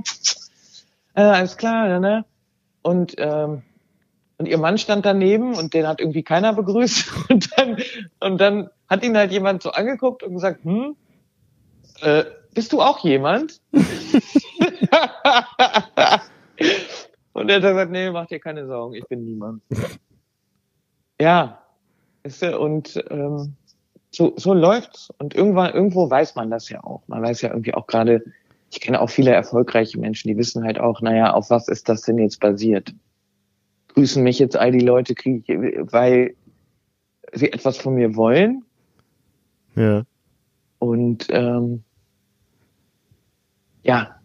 S3: Äh, alles klar, ne? Und, ähm, und ihr Mann stand daneben und den hat irgendwie keiner begrüßt. [LAUGHS] Und dann, und dann hat ihn halt jemand so angeguckt und gesagt, hm, äh, bist du auch jemand? [LAUGHS] [LAUGHS] und er hat gesagt, nee, mach dir keine Sorgen, ich bin niemand. [LAUGHS] ja, ist und ähm, so, so läuft's. Und irgendwann, irgendwo weiß man das ja auch. Man weiß ja irgendwie auch gerade, ich kenne auch viele erfolgreiche Menschen, die wissen halt auch, naja, auf was ist das denn jetzt basiert? Grüßen mich jetzt all die Leute, kriege ich, weil sie etwas von mir wollen.
S1: Ja.
S3: Und ähm, ja,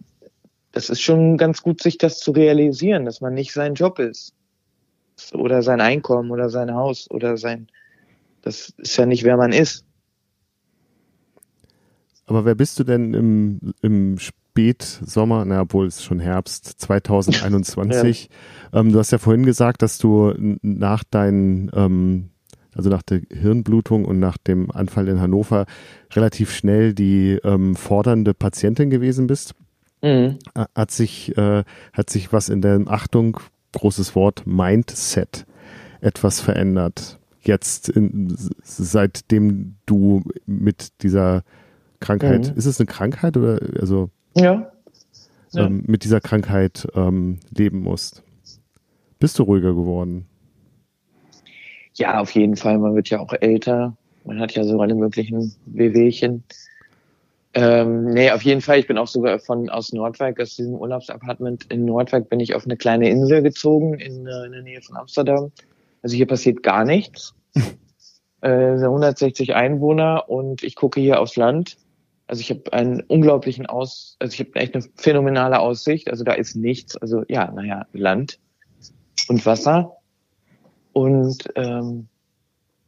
S3: das ist schon ganz gut, sich das zu realisieren, dass man nicht sein Job ist. Oder sein Einkommen oder sein Haus oder sein das ist ja nicht, wer man ist.
S1: Aber wer bist du denn im, im Spätsommer, na, obwohl es schon Herbst 2021? [LAUGHS] ja. ähm, du hast ja vorhin gesagt, dass du nach deinen, ähm, also nach der Hirnblutung und nach dem Anfall in Hannover relativ schnell die ähm, fordernde Patientin gewesen bist. Mhm. Hat sich, äh, hat sich was in der Achtung, großes Wort, Mindset etwas verändert? jetzt, in, seitdem du mit dieser Krankheit, mhm. ist es eine Krankheit oder also
S3: ja.
S1: Ähm, mit dieser Krankheit ähm, leben musst? Bist du ruhiger geworden?
S3: Ja, auf jeden Fall. Man wird ja auch älter. Man hat ja so alle möglichen Wehwehchen. Ähm, nee, auf jeden Fall. Ich bin auch sogar von aus Nordwijk, aus diesem Urlaubsapartment in Nordwijk, bin ich auf eine kleine Insel gezogen in, äh, in der Nähe von Amsterdam. Also hier passiert gar nichts. [LAUGHS] äh, 160 Einwohner und ich gucke hier aufs Land. Also ich habe einen unglaublichen Aus, also ich habe echt eine phänomenale Aussicht. Also da ist nichts. Also ja, naja, Land und Wasser. Und ähm,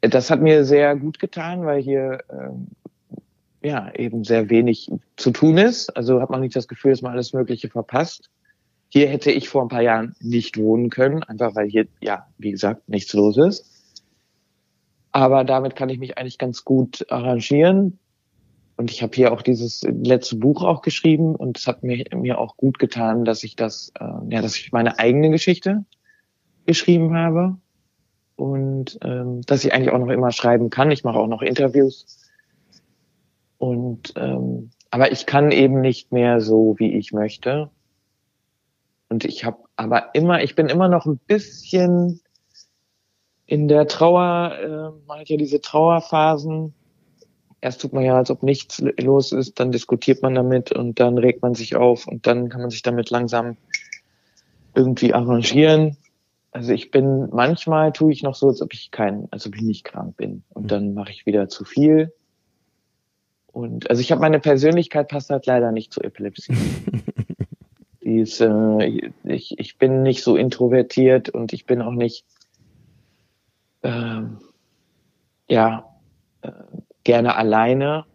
S3: das hat mir sehr gut getan, weil hier ähm, ja eben sehr wenig zu tun ist. Also hat man nicht das Gefühl, dass man alles Mögliche verpasst. Hier hätte ich vor ein paar Jahren nicht wohnen können, einfach weil hier, ja, wie gesagt, nichts los ist. Aber damit kann ich mich eigentlich ganz gut arrangieren. Und ich habe hier auch dieses letzte Buch auch geschrieben und es hat mir, mir auch gut getan, dass ich das, äh, ja, dass ich meine eigene Geschichte geschrieben habe und ähm, dass ich eigentlich auch noch immer schreiben kann. Ich mache auch noch Interviews und ähm, aber ich kann eben nicht mehr so, wie ich möchte. Und ich habe aber immer, ich bin immer noch ein bisschen in der Trauer, äh, man hat ja diese Trauerphasen. Erst tut man ja, als ob nichts los ist, dann diskutiert man damit und dann regt man sich auf und dann kann man sich damit langsam irgendwie arrangieren. Also ich bin, manchmal tue ich noch so, als ob ich kein, als ob ich nicht krank bin. Und mhm. dann mache ich wieder zu viel. Und also ich habe meine Persönlichkeit passt halt leider nicht zur Epilepsie. [LAUGHS] Die ist, äh, ich, ich bin nicht so introvertiert und ich bin auch nicht, äh, ja, äh, gerne alleine.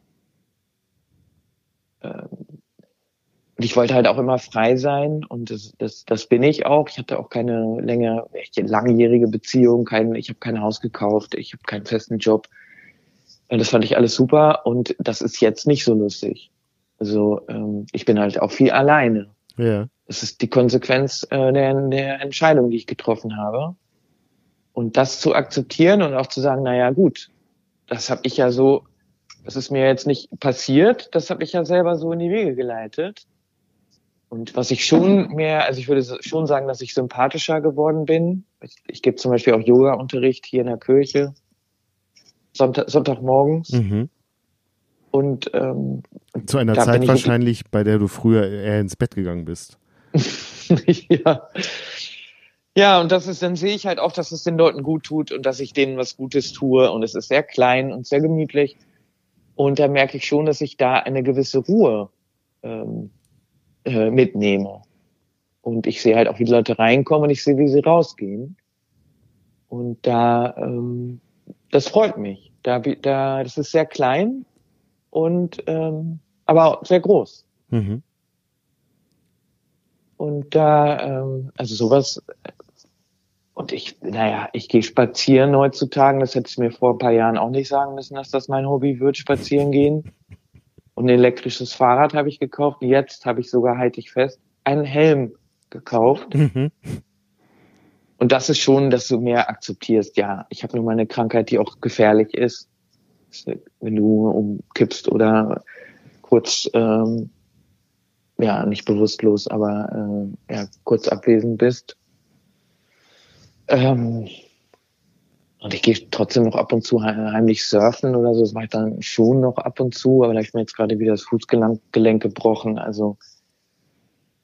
S3: Und ich wollte halt auch immer frei sein und das, das, das bin ich auch. Ich hatte auch keine länger, echt langjährige Beziehung, kein, ich habe kein Haus gekauft, ich habe keinen festen Job. Und das fand ich alles super und das ist jetzt nicht so lustig. Also ähm, ich bin halt auch viel alleine. Ja. Das ist die Konsequenz äh, der, der Entscheidung, die ich getroffen habe. Und das zu akzeptieren und auch zu sagen, na ja, gut, das habe ich ja so, das ist mir jetzt nicht passiert, das habe ich ja selber so in die Wege geleitet. Und was ich schon mehr, also ich würde schon sagen, dass ich sympathischer geworden bin. Ich, ich gebe zum Beispiel auch Yoga-Unterricht hier in der Kirche, Sonntag, Sonntagmorgens. Mhm. Und ähm,
S1: zu einer Zeit wahrscheinlich, bei der du früher eher ins Bett gegangen bist. [LAUGHS]
S3: ja. Ja, und das ist, dann sehe ich halt auch, dass es den Leuten gut tut und dass ich denen was Gutes tue. Und es ist sehr klein und sehr gemütlich. Und da merke ich schon, dass ich da eine gewisse Ruhe ähm, äh, mitnehme. Und ich sehe halt auch, wie die Leute reinkommen und ich sehe, wie sie rausgehen. Und da, ähm, das freut mich. Da, da, das ist sehr klein und ähm, aber sehr groß. Mhm. Und da, ähm, also sowas, und ich, naja, ich gehe spazieren heutzutage, das hätte ich mir vor ein paar Jahren auch nicht sagen müssen, dass das mein Hobby wird, spazieren gehen. Und ein elektrisches Fahrrad habe ich gekauft. Jetzt habe ich sogar, halte ich fest, einen Helm gekauft. Mhm. Und das ist schon, dass du mehr akzeptierst. Ja, ich habe nur mal eine Krankheit, die auch gefährlich ist. Wenn du umkippst oder kurz, ähm, ja, nicht bewusstlos, aber äh, ja, kurz abwesend bist. Ähm, und ich gehe trotzdem noch ab und zu heimlich surfen oder so. Das mache ich dann schon noch ab und zu, aber da ich mir jetzt gerade wieder das Fußgelenk gebrochen. Also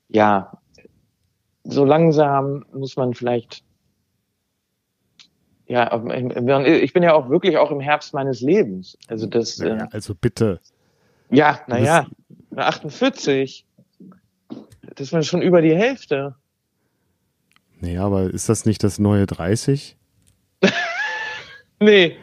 S3: ja, so langsam muss man vielleicht ja, ich bin ja auch wirklich auch im Herbst meines Lebens. Also das.
S1: Naja, äh, also bitte.
S3: Ja, naja, 48. Das war schon über die Hälfte.
S1: Naja, aber ist das nicht das neue 30? [LAUGHS]
S3: Nee.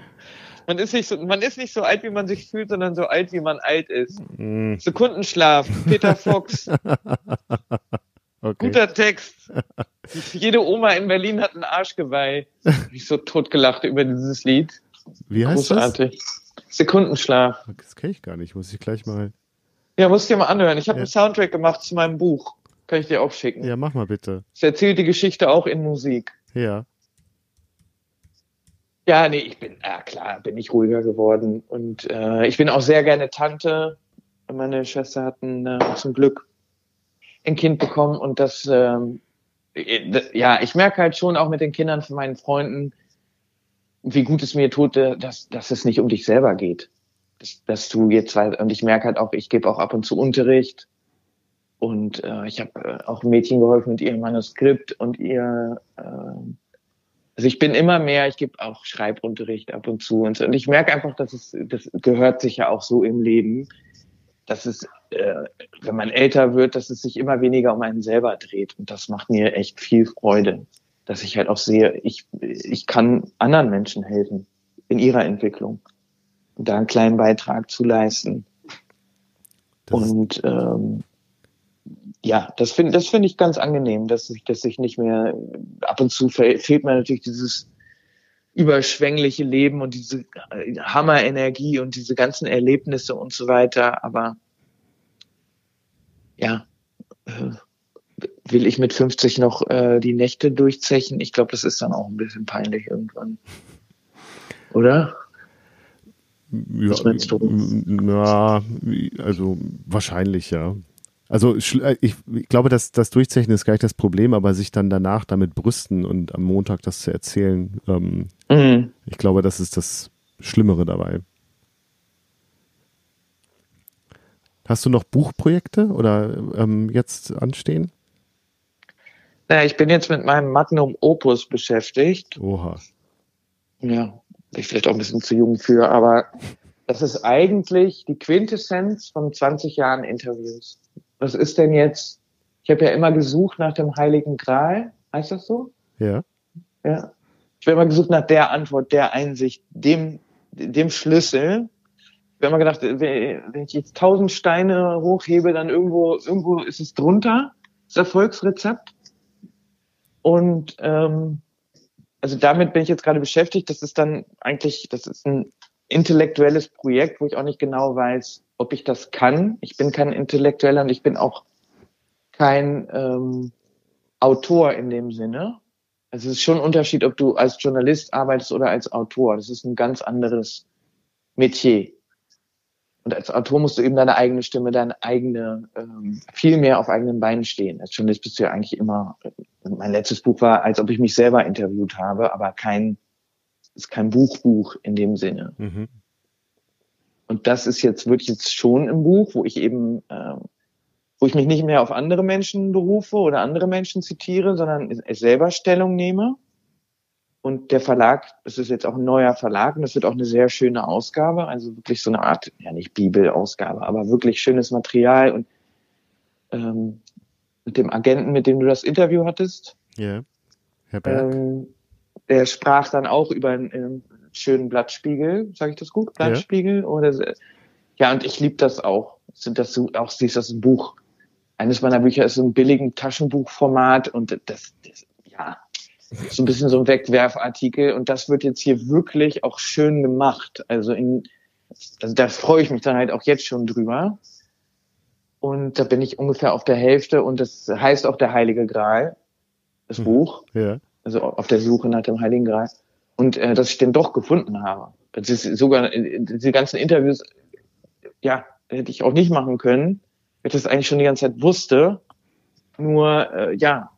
S3: Man ist, nicht so, man ist nicht so alt, wie man sich fühlt, sondern so alt, wie man alt ist. Mm. Sekundenschlaf, Peter Fox. [LAUGHS] okay. Guter Text. [LAUGHS] Jede Oma in Berlin hat ein Arschgeweih. Ich so totgelacht über dieses Lied.
S1: Wie heißt Großartig.
S3: das? Sekundenschlaf.
S1: Das kenne ich gar nicht, muss ich gleich mal.
S3: Ja, muss ich dir mal anhören. Ich habe ja. einen Soundtrack gemacht zu meinem Buch. Kann ich dir auch schicken.
S1: Ja, mach mal bitte.
S3: Es erzählt die Geschichte auch in Musik.
S1: Ja.
S3: Ja, nee, ich bin, ja klar, bin ich ruhiger geworden. Und äh, ich bin auch sehr gerne Tante. Meine Schwester hat ein, äh, zum Glück ein Kind bekommen und das, ähm, äh, ja, ich merke halt schon auch mit den Kindern von meinen Freunden, wie gut es mir tut, äh, dass, dass es nicht um dich selber geht. Dass, dass du jetzt, weil, und ich merke halt auch, ich gebe auch ab und zu Unterricht und äh, ich habe äh, auch Mädchen geholfen mit ihrem Manuskript und ihr äh, also ich bin immer mehr, ich gebe auch Schreibunterricht ab und zu und. Und ich merke einfach, dass es, das gehört sich ja auch so im Leben, dass es, äh, wenn man älter wird, dass es sich immer weniger um einen selber dreht. Und das macht mir echt viel Freude, dass ich halt auch sehe, ich, ich kann anderen Menschen helfen in ihrer Entwicklung und da einen kleinen Beitrag zu leisten. Das und ähm, ja, das finde das finde ich ganz angenehm, dass ich, dass ich nicht mehr ab und zu fehlt mir natürlich dieses überschwängliche Leben und diese äh, Hammerenergie und diese ganzen Erlebnisse und so weiter. Aber ja, äh, will ich mit 50 noch äh, die Nächte durchzechen? Ich glaube, das ist dann auch ein bisschen peinlich irgendwann. Oder?
S1: Ja, Was meinst du? Na, also wahrscheinlich ja. Also äh, ich, ich glaube, dass das Durchzeichnen ist gar nicht das Problem, aber sich dann danach damit brüsten und am Montag das zu erzählen, ähm, mhm. ich glaube, das ist das Schlimmere dabei. Hast du noch Buchprojekte oder ähm, jetzt anstehen?
S3: Naja, ich bin jetzt mit meinem Magnum Opus beschäftigt.
S1: Oha.
S3: Ja, bin ich vielleicht auch ein bisschen zu jung für, aber das ist eigentlich die Quintessenz von 20 Jahren Interviews was ist denn jetzt? Ich habe ja immer gesucht nach dem Heiligen Gral, heißt das so?
S1: Ja.
S3: Ja. Ich habe immer gesucht nach der Antwort, der Einsicht, dem, dem Schlüssel. Ich habe immer gedacht, wenn ich jetzt tausend Steine hochhebe, dann irgendwo, irgendwo ist es drunter, das Erfolgsrezept. Und ähm, also damit bin ich jetzt gerade beschäftigt. Das ist dann eigentlich, das ist ein intellektuelles Projekt, wo ich auch nicht genau weiß, ob ich das kann. Ich bin kein Intellektueller und ich bin auch kein ähm, Autor in dem Sinne. Es ist schon ein Unterschied, ob du als Journalist arbeitest oder als Autor. Das ist ein ganz anderes Metier. Und als Autor musst du eben deine eigene Stimme, deine eigene, ähm, viel mehr auf eigenen Beinen stehen. Als Journalist bist du ja eigentlich immer, mein letztes Buch war, als ob ich mich selber interviewt habe, aber kein, ist kein Buchbuch in dem Sinne. Mhm. Und das ist jetzt wirklich jetzt schon im Buch, wo ich eben, äh, wo ich mich nicht mehr auf andere Menschen berufe oder andere Menschen zitiere, sondern selber Stellung nehme. Und der Verlag, es ist jetzt auch ein neuer Verlag und es wird auch eine sehr schöne Ausgabe, also wirklich so eine Art, ja nicht Bibelausgabe, aber wirklich schönes Material und ähm, mit dem Agenten, mit dem du das Interview hattest.
S1: Ja, Herr Berg. Ähm,
S3: der sprach dann auch über einen, schönen Blattspiegel, sage ich das gut? Blattspiegel? Ja. Oder, ja, und ich liebe das auch. Sind das so, auch siehst das ein Buch. Eines meiner Bücher ist so ein billigen Taschenbuchformat und das, das ja, so ein bisschen so ein Wegwerfartikel und das wird jetzt hier wirklich auch schön gemacht. Also in, also da freue ich mich dann halt auch jetzt schon drüber. Und da bin ich ungefähr auf der Hälfte und das heißt auch der Heilige Gral, das hm. Buch.
S1: Ja.
S3: Also auf der Suche nach dem Heiligen Gral und äh, dass ich den doch gefunden habe. Das ist sogar äh, diese ganzen Interviews, ja, hätte ich auch nicht machen können, weil ich das eigentlich schon die ganze Zeit wusste. Nur, äh, ja,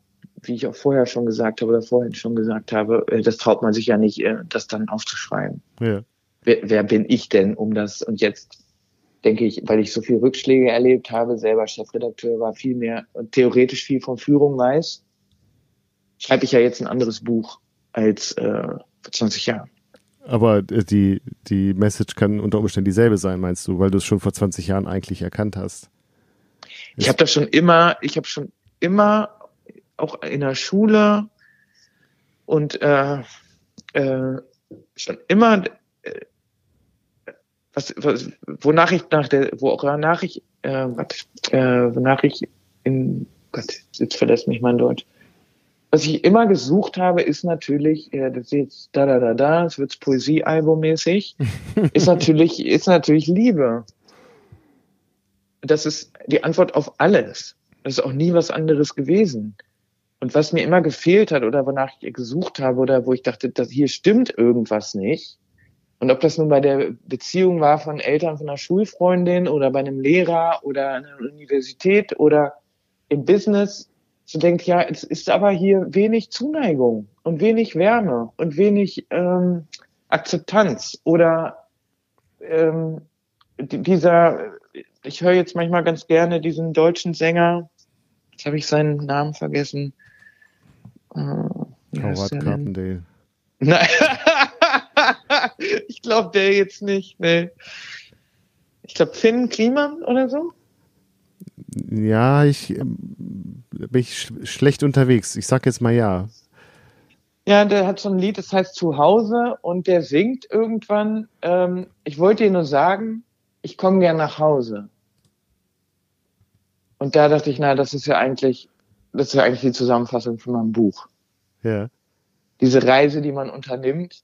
S3: wie ich auch vorher schon gesagt habe oder vorhin schon gesagt habe, äh, das traut man sich ja nicht, äh, das dann aufzuschreiben.
S1: Ja.
S3: Wer, wer bin ich denn, um das? Und jetzt denke ich, weil ich so viel Rückschläge erlebt habe, selber Chefredakteur war, viel mehr theoretisch viel von Führung weiß, schreibe ich ja jetzt ein anderes Buch als äh, vor 20 Jahren.
S1: Aber äh, die, die Message kann unter Umständen dieselbe sein, meinst du, weil du es schon vor 20 Jahren eigentlich erkannt hast?
S3: Ich habe das schon immer, ich habe schon immer, auch in der Schule und äh, äh, schon immer, äh, was, was, wonach ich nach der, wonach ich, äh, was, äh, wonach ich in, Gott, jetzt verlässt mich mein Deutsch was ich immer gesucht habe, ist natürlich, ja, das ist jetzt da, da, da, da, es wird Poesiealbummäßig, [LAUGHS] ist natürlich, ist natürlich Liebe. Das ist die Antwort auf alles. Das ist auch nie was anderes gewesen. Und was mir immer gefehlt hat oder wonach ich gesucht habe oder wo ich dachte, dass hier stimmt irgendwas nicht. Und ob das nun bei der Beziehung war von Eltern von einer Schulfreundin oder bei einem Lehrer oder einer Universität oder im Business, so denkt, ja, es ist aber hier wenig Zuneigung und wenig Wärme und wenig ähm, Akzeptanz oder ähm, dieser, ich höre jetzt manchmal ganz gerne diesen deutschen Sänger, jetzt habe ich seinen Namen vergessen.
S1: Äh, Howard Carpendale.
S3: Nein, [LAUGHS] ich glaube der jetzt nicht. Nee. Ich glaube Finn Kliman oder so.
S1: Ja, ich ähm, bin ich sch schlecht unterwegs. Ich sag jetzt mal ja.
S3: Ja, der hat so ein Lied, das heißt Zuhause und der singt irgendwann, ähm, ich wollte dir nur sagen, ich komme gern nach Hause. Und da dachte ich, na, das ist ja eigentlich, das ist ja eigentlich die Zusammenfassung von meinem Buch.
S1: Ja.
S3: Diese Reise, die man unternimmt.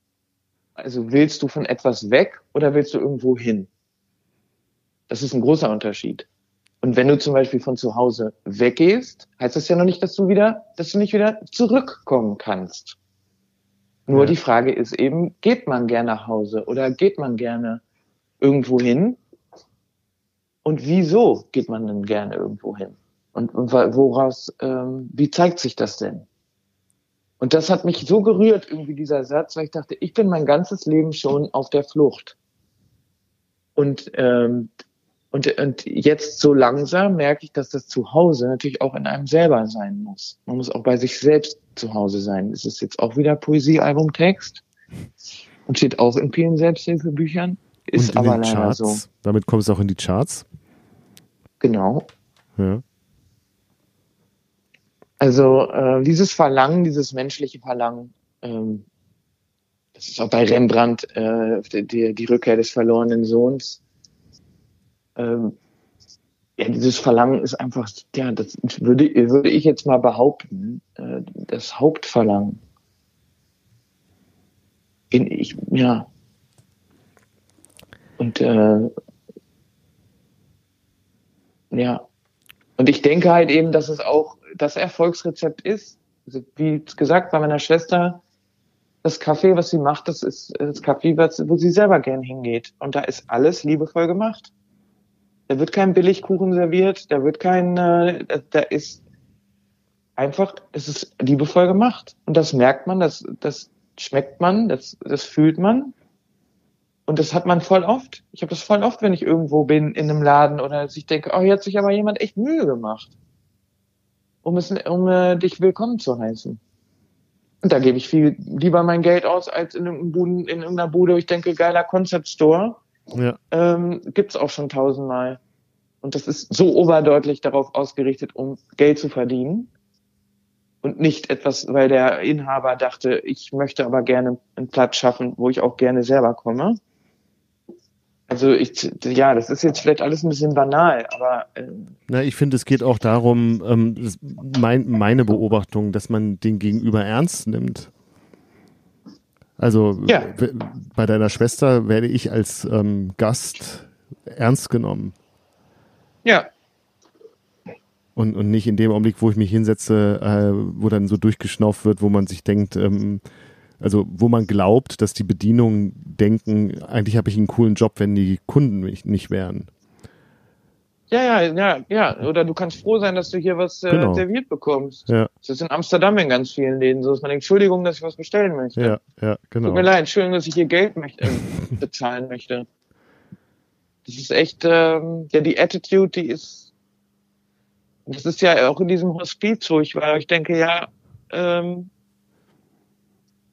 S3: Also willst du von etwas weg oder willst du irgendwo hin? Das ist ein großer Unterschied. Und wenn du zum Beispiel von zu Hause weggehst, heißt das ja noch nicht, dass du wieder, dass du nicht wieder zurückkommen kannst. Nur
S1: Ja.
S3: die Frage ist eben, geht man gerne nach Hause oder geht man gerne irgendwo hin? Und wieso geht man denn gerne irgendwo hin? Und, woraus, ähm, wie zeigt sich das denn? Und das hat mich so gerührt, irgendwie dieser Satz, weil ich dachte, ich bin mein ganzes Leben schon auf der Flucht. Und, ähm, und, und jetzt so langsam merke ich, dass das Zuhause natürlich auch in einem selber sein muss. Man muss auch bei sich selbst zu Hause sein. Es ist jetzt auch wieder Poesiealbumtext und steht auch in vielen Selbsthilfebüchern. Ist
S1: und in
S3: aber
S1: den
S3: leider
S1: Charts.
S3: so.
S1: Damit kommst du auch in die Charts.
S3: Genau.
S1: Ja.
S3: Also äh, dieses Verlangen, dieses menschliche Verlangen, ähm, das ist auch bei Rembrandt äh, die, die Rückkehr des verlorenen Sohns. Ähm, ja, dieses Verlangen ist einfach, ja, das würde, würde ich jetzt mal behaupten, äh, das Hauptverlangen. In, ich, ja. Und äh, ja, und ich denke halt eben, dass es auch das Erfolgsrezept ist. Also wie gesagt, bei meiner Schwester, das Café, was sie macht, das ist das was- wo sie selber gern hingeht. Und da ist alles liebevoll gemacht. Da wird kein Billigkuchen serviert, da wird kein, äh, da- ist einfach, es ist liebevoll gemacht. Und das merkt man, das, das schmeckt man, das, das fühlt man. Und das hat man voll oft. Ich habe das voll oft, wenn ich irgendwo bin in einem Laden oder dass ich denke, oh, hier hat sich aber jemand echt Mühe gemacht, um es, um äh, dich willkommen zu heißen. Und da gebe ich viel lieber mein Geld aus als in, irgendeinem Buden, in irgendeiner Bude, wo ich denke, geiler Concept Store,
S1: Ja.
S3: ähm, gibt's auch schon tausendmal. Und das ist so oberdeutlich darauf ausgerichtet, um Geld zu verdienen. Und nicht etwas, weil der Inhaber dachte, ich möchte aber gerne einen Platz schaffen, wo ich auch gerne selber komme. Also ich, ja, das ist jetzt vielleicht alles ein bisschen banal, aber äh,
S1: Na, ich finde, es geht auch darum, ähm, mein, meine Beobachtung, dass man den Gegenüber ernst nimmt. Also
S3: Ja.
S1: bei deiner Schwester werde ich als ähm, Gast ernst genommen
S3: ja,
S1: und, und nicht in dem Augenblick, wo ich mich hinsetze, äh, wo dann so durchgeschnauft wird, wo man sich denkt, ähm, also wo man glaubt, dass die Bedienungen denken, eigentlich habe ich einen coolen Job, wenn die Kunden mich nicht wären.
S3: Ja, ja, ja, ja. Oder du kannst froh sein, dass du hier was äh,
S1: Genau.
S3: serviert bekommst.
S1: Ja,
S3: Das ist in Amsterdam in ganz vielen Läden so, dass man denkt, Entschuldigung, dass ich was bestellen möchte.
S1: ja, ja, genau.
S3: Tut mir leid, Entschuldigung, dass ich hier Geld möchte, äh, [LAUGHS] bezahlen möchte. Das ist echt, ähm, ja, die Attitude, die ist, das ist ja auch in diesem Hospiz so. Ich war, ich denke, ja, ähm,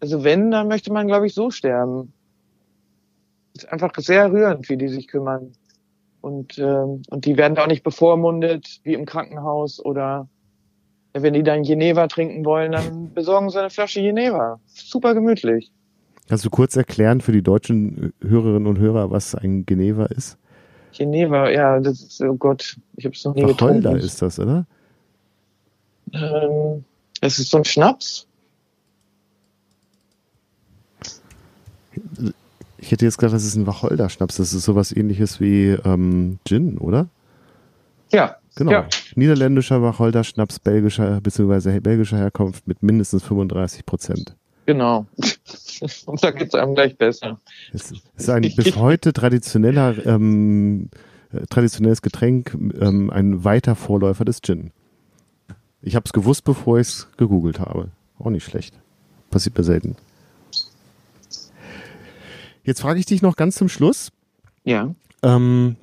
S3: also wenn, dann möchte man, glaube ich, so sterben. ist einfach sehr rührend, wie die sich kümmern. Und, ähm, und die werden da auch nicht bevormundet, wie im Krankenhaus oder wenn die dann Geneva trinken wollen, dann besorgen sie eine Flasche Geneva. Super gemütlich.
S1: Kannst du kurz erklären für die deutschen Hörerinnen und Hörer, was ein Geneva ist?
S3: Geneva, ja, das ist, oh Gott, ich habe es noch nie
S1: Wacholder
S3: getrunken.
S1: ist das, oder?
S3: Ähm, es ist so ein Schnaps.
S1: Ich hätte jetzt gedacht, das ist ein Wacholder-Schnaps. Das ist sowas ähnliches wie ähm, Gin, oder?
S3: Ja,
S1: Genau.
S3: Ja.
S1: Niederländischer Wacholder-Schnaps belgischer bzw. belgischer Herkunft mit mindestens 35 Prozent.
S3: genau. [LAUGHS] Und da geht's einem gleich besser.
S1: Es ist ein [LAUGHS] bis heute traditioneller, ähm, äh, traditionelles Getränk, ähm, ein weiter Vorläufer des Gin. Ich habe es gewusst, bevor ich es gegoogelt habe. Auch nicht schlecht. Passiert mir selten. Jetzt frage ich dich noch ganz zum Schluss.
S3: Ja.
S1: Ähm,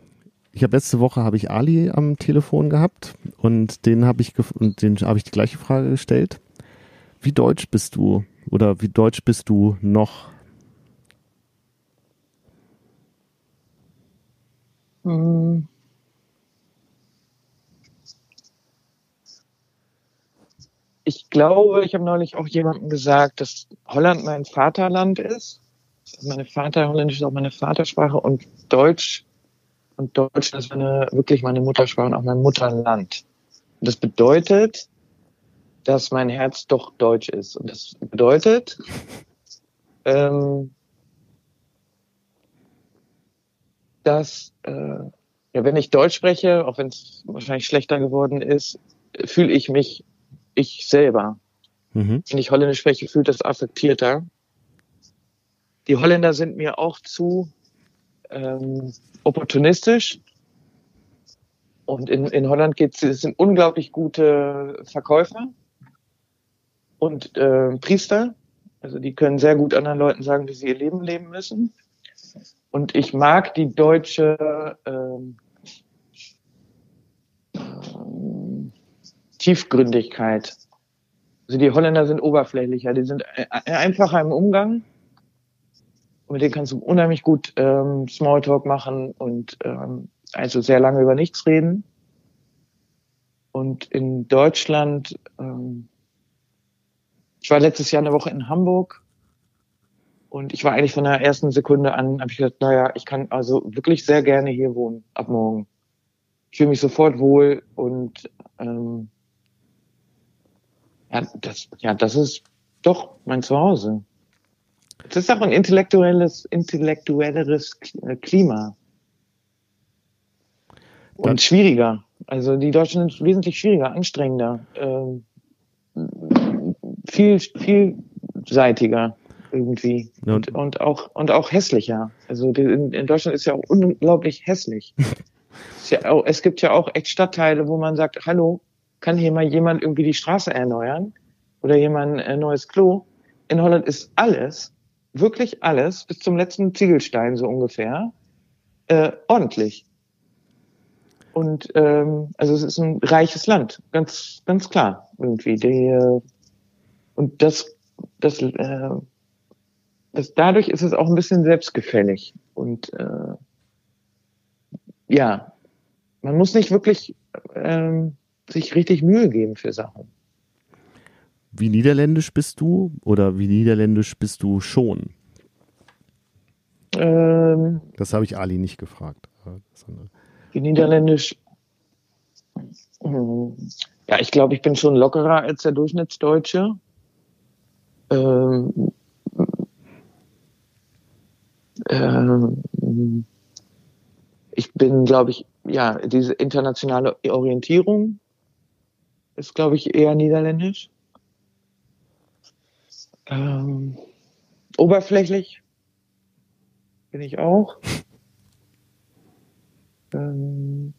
S1: ich habe letzte Woche habe ich Ali am Telefon gehabt und den habe ich und den habe ich die gleiche Frage gestellt. Wie deutsch bist du oder wie deutsch bist du noch?
S3: Hm. Ich glaube, ich habe neulich auch jemandem gesagt, dass Holland mein Vaterland ist. Meine Vater, Holländisch ist auch meine Vatersprache und Deutsch und Deutsch ist meine, wirklich meine Muttersprache und auch mein Mutterland. Das bedeutet, dass mein Herz doch deutsch ist. Und das bedeutet, [LAUGHS] ähm, dass äh, ja, wenn ich Deutsch spreche, auch wenn es wahrscheinlich schlechter geworden ist, fühle ich mich ich selber. Mhm. Wenn ich Holländisch spreche, fühlt das affektierter. Die Holländer sind mir auch zu ähm, opportunistisch. Und in, in Holland geht's, es sind unglaublich gute Verkäufer und äh, Priester. Also die können sehr gut anderen Leuten sagen, wie sie ihr Leben leben müssen. Und ich mag die deutsche ähm, ähm, Tiefgründigkeit. Also die Holländer sind oberflächlicher, die sind einfacher im Umgang. Und mit denen kannst du unheimlich gut ähm, Smalltalk machen und ähm, also sehr lange über nichts reden. Und in Deutschland, ähm, ich war letztes Jahr eine Woche in Hamburg und ich war eigentlich von der ersten Sekunde an, habe ich gesagt, naja, ich kann also wirklich sehr gerne hier wohnen ab morgen. Ich fühle mich sofort wohl und ähm, ja, das, ja, das ist doch mein Zuhause. Es ist auch ein intellektuelles, intellektuelleres Klima. Und das schwieriger. Also die Deutschen sind wesentlich schwieriger, anstrengender, ähm, viel, vielseitiger irgendwie und, und auch und auch hässlicher. Also in, in Deutschland ist ja auch unglaublich hässlich. [LAUGHS] es, ja auch, es gibt ja auch echt Stadtteile, wo man sagt, hallo, kann hier mal jemand irgendwie die Straße erneuern oder jemand ein neues Klo? In Holland ist alles, wirklich alles, bis zum letzten Ziegelstein so ungefähr, äh, ordentlich. Und ähm, also es ist ein reiches Land, ganz ganz klar irgendwie. Die, äh, und das das äh, das dadurch ist es auch ein bisschen selbstgefällig und äh, ja, man muss nicht wirklich ähm, sich richtig Mühe geben für Sachen.
S1: Wie niederländisch bist du oder wie niederländisch bist du schon? Ähm, das habe ich Ali nicht gefragt.
S3: Wie niederländisch? Ja, ich glaube, ich bin schon lockerer als der Durchschnittsdeutsche. Ähm, ähm, ich bin, glaube ich, ja, diese internationale Orientierung ist, glaube ich, eher niederländisch. Ähm, oberflächlich bin ich auch. [LAUGHS] Ähm.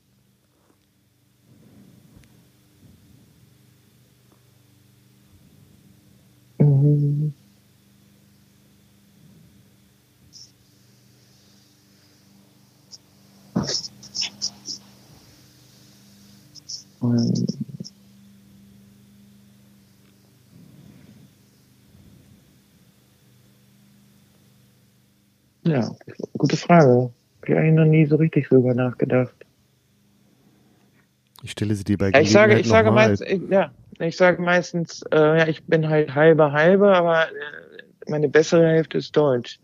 S3: Und ja, gute Frage. Habe ich eigentlich noch nie so richtig drüber nachgedacht.
S1: Ich stelle sie dir bei
S3: ja, Ich sage, ich sage meistens, ich, ja, ich sage meistens, äh, ja, ich bin halt halber halber, aber äh, meine bessere Hälfte ist Deutsch.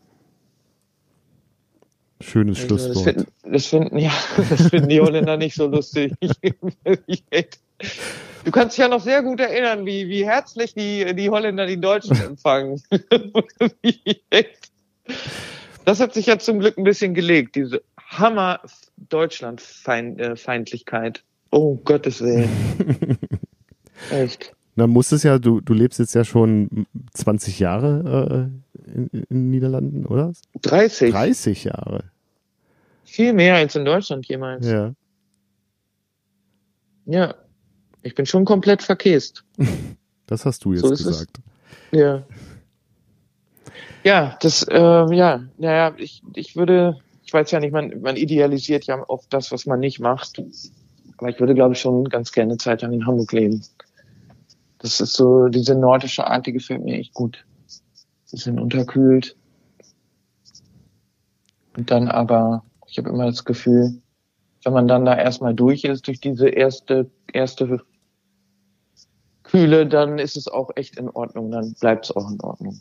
S1: Schönes also, Schlusswort.
S3: Das finden, das finden, ja, [LAUGHS] das finden die Holländer nicht so lustig. [LAUGHS] du kannst dich ja noch sehr gut erinnern, wie, wie herzlich die, die Holländer die Deutschen empfangen. [LAUGHS] das hat sich ja zum Glück ein bisschen gelegt, diese Hammer Deutschlandfeindlichkeit. Oh Gottes Willen. [LAUGHS]
S1: Echt. Dann muss es ja, du, du lebst jetzt ja schon 20 Jahre äh, in, in den Niederlanden, oder?
S3: 30.
S1: 30 Jahre.
S3: Viel mehr als in Deutschland jemals.
S1: Ja.
S3: Ja. Ich bin schon komplett verkäst. [LAUGHS]
S1: Das hast du jetzt so gesagt.
S3: Es. Ja. Ja, das, äh, ja, naja, ich, ich würde, ich weiß ja nicht, man, man idealisiert ja oft das, was man nicht macht. Aber ich würde, glaube ich, schon ganz gerne Zeit lang in Hamburg leben. Das ist so, diese nordische Art, die gefällt mir echt gut. Bisschen unterkühlt. Und dann aber, ich habe immer das Gefühl, wenn man dann da erstmal durch ist, durch diese erste, erste Kühle, dann ist es auch echt in Ordnung, dann bleibt es auch in Ordnung.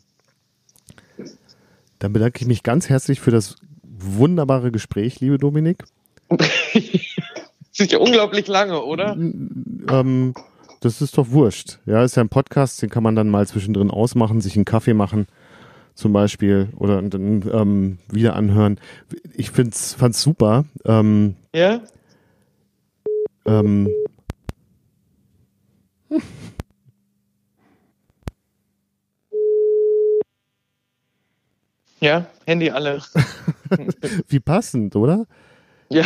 S1: Dann bedanke ich mich ganz herzlich für das wunderbare Gespräch, liebe Dominik. [LAUGHS]
S3: ist ja unglaublich lange, oder?
S1: ähm, das ist doch wurscht. Ja, ist ja ein Podcast, den kann man dann mal zwischendrin ausmachen, sich einen Kaffee machen zum Beispiel oder dann ähm, wieder anhören. Ich find's, fand's super. Ähm,
S3: Ja?
S1: ähm, [LAUGHS]
S3: Ja, Handy alle. [LAUGHS]
S1: wie passend, oder?
S3: Ja.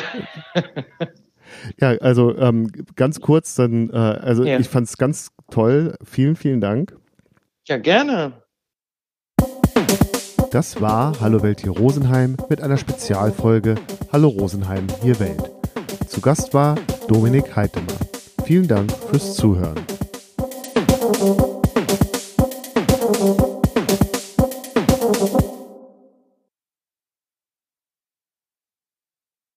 S1: Ja, also ähm, ganz kurz, dann, äh, also
S3: Ja.
S1: ich fand's ganz toll. Vielen, vielen Dank.
S3: Ja, gerne.
S1: Das war Hallo Welt hier Rosenheim mit einer Spezialfolge Hallo Rosenheim hier Welt. Zu Gast war Dominik Heitemann. Vielen Dank fürs Zuhören.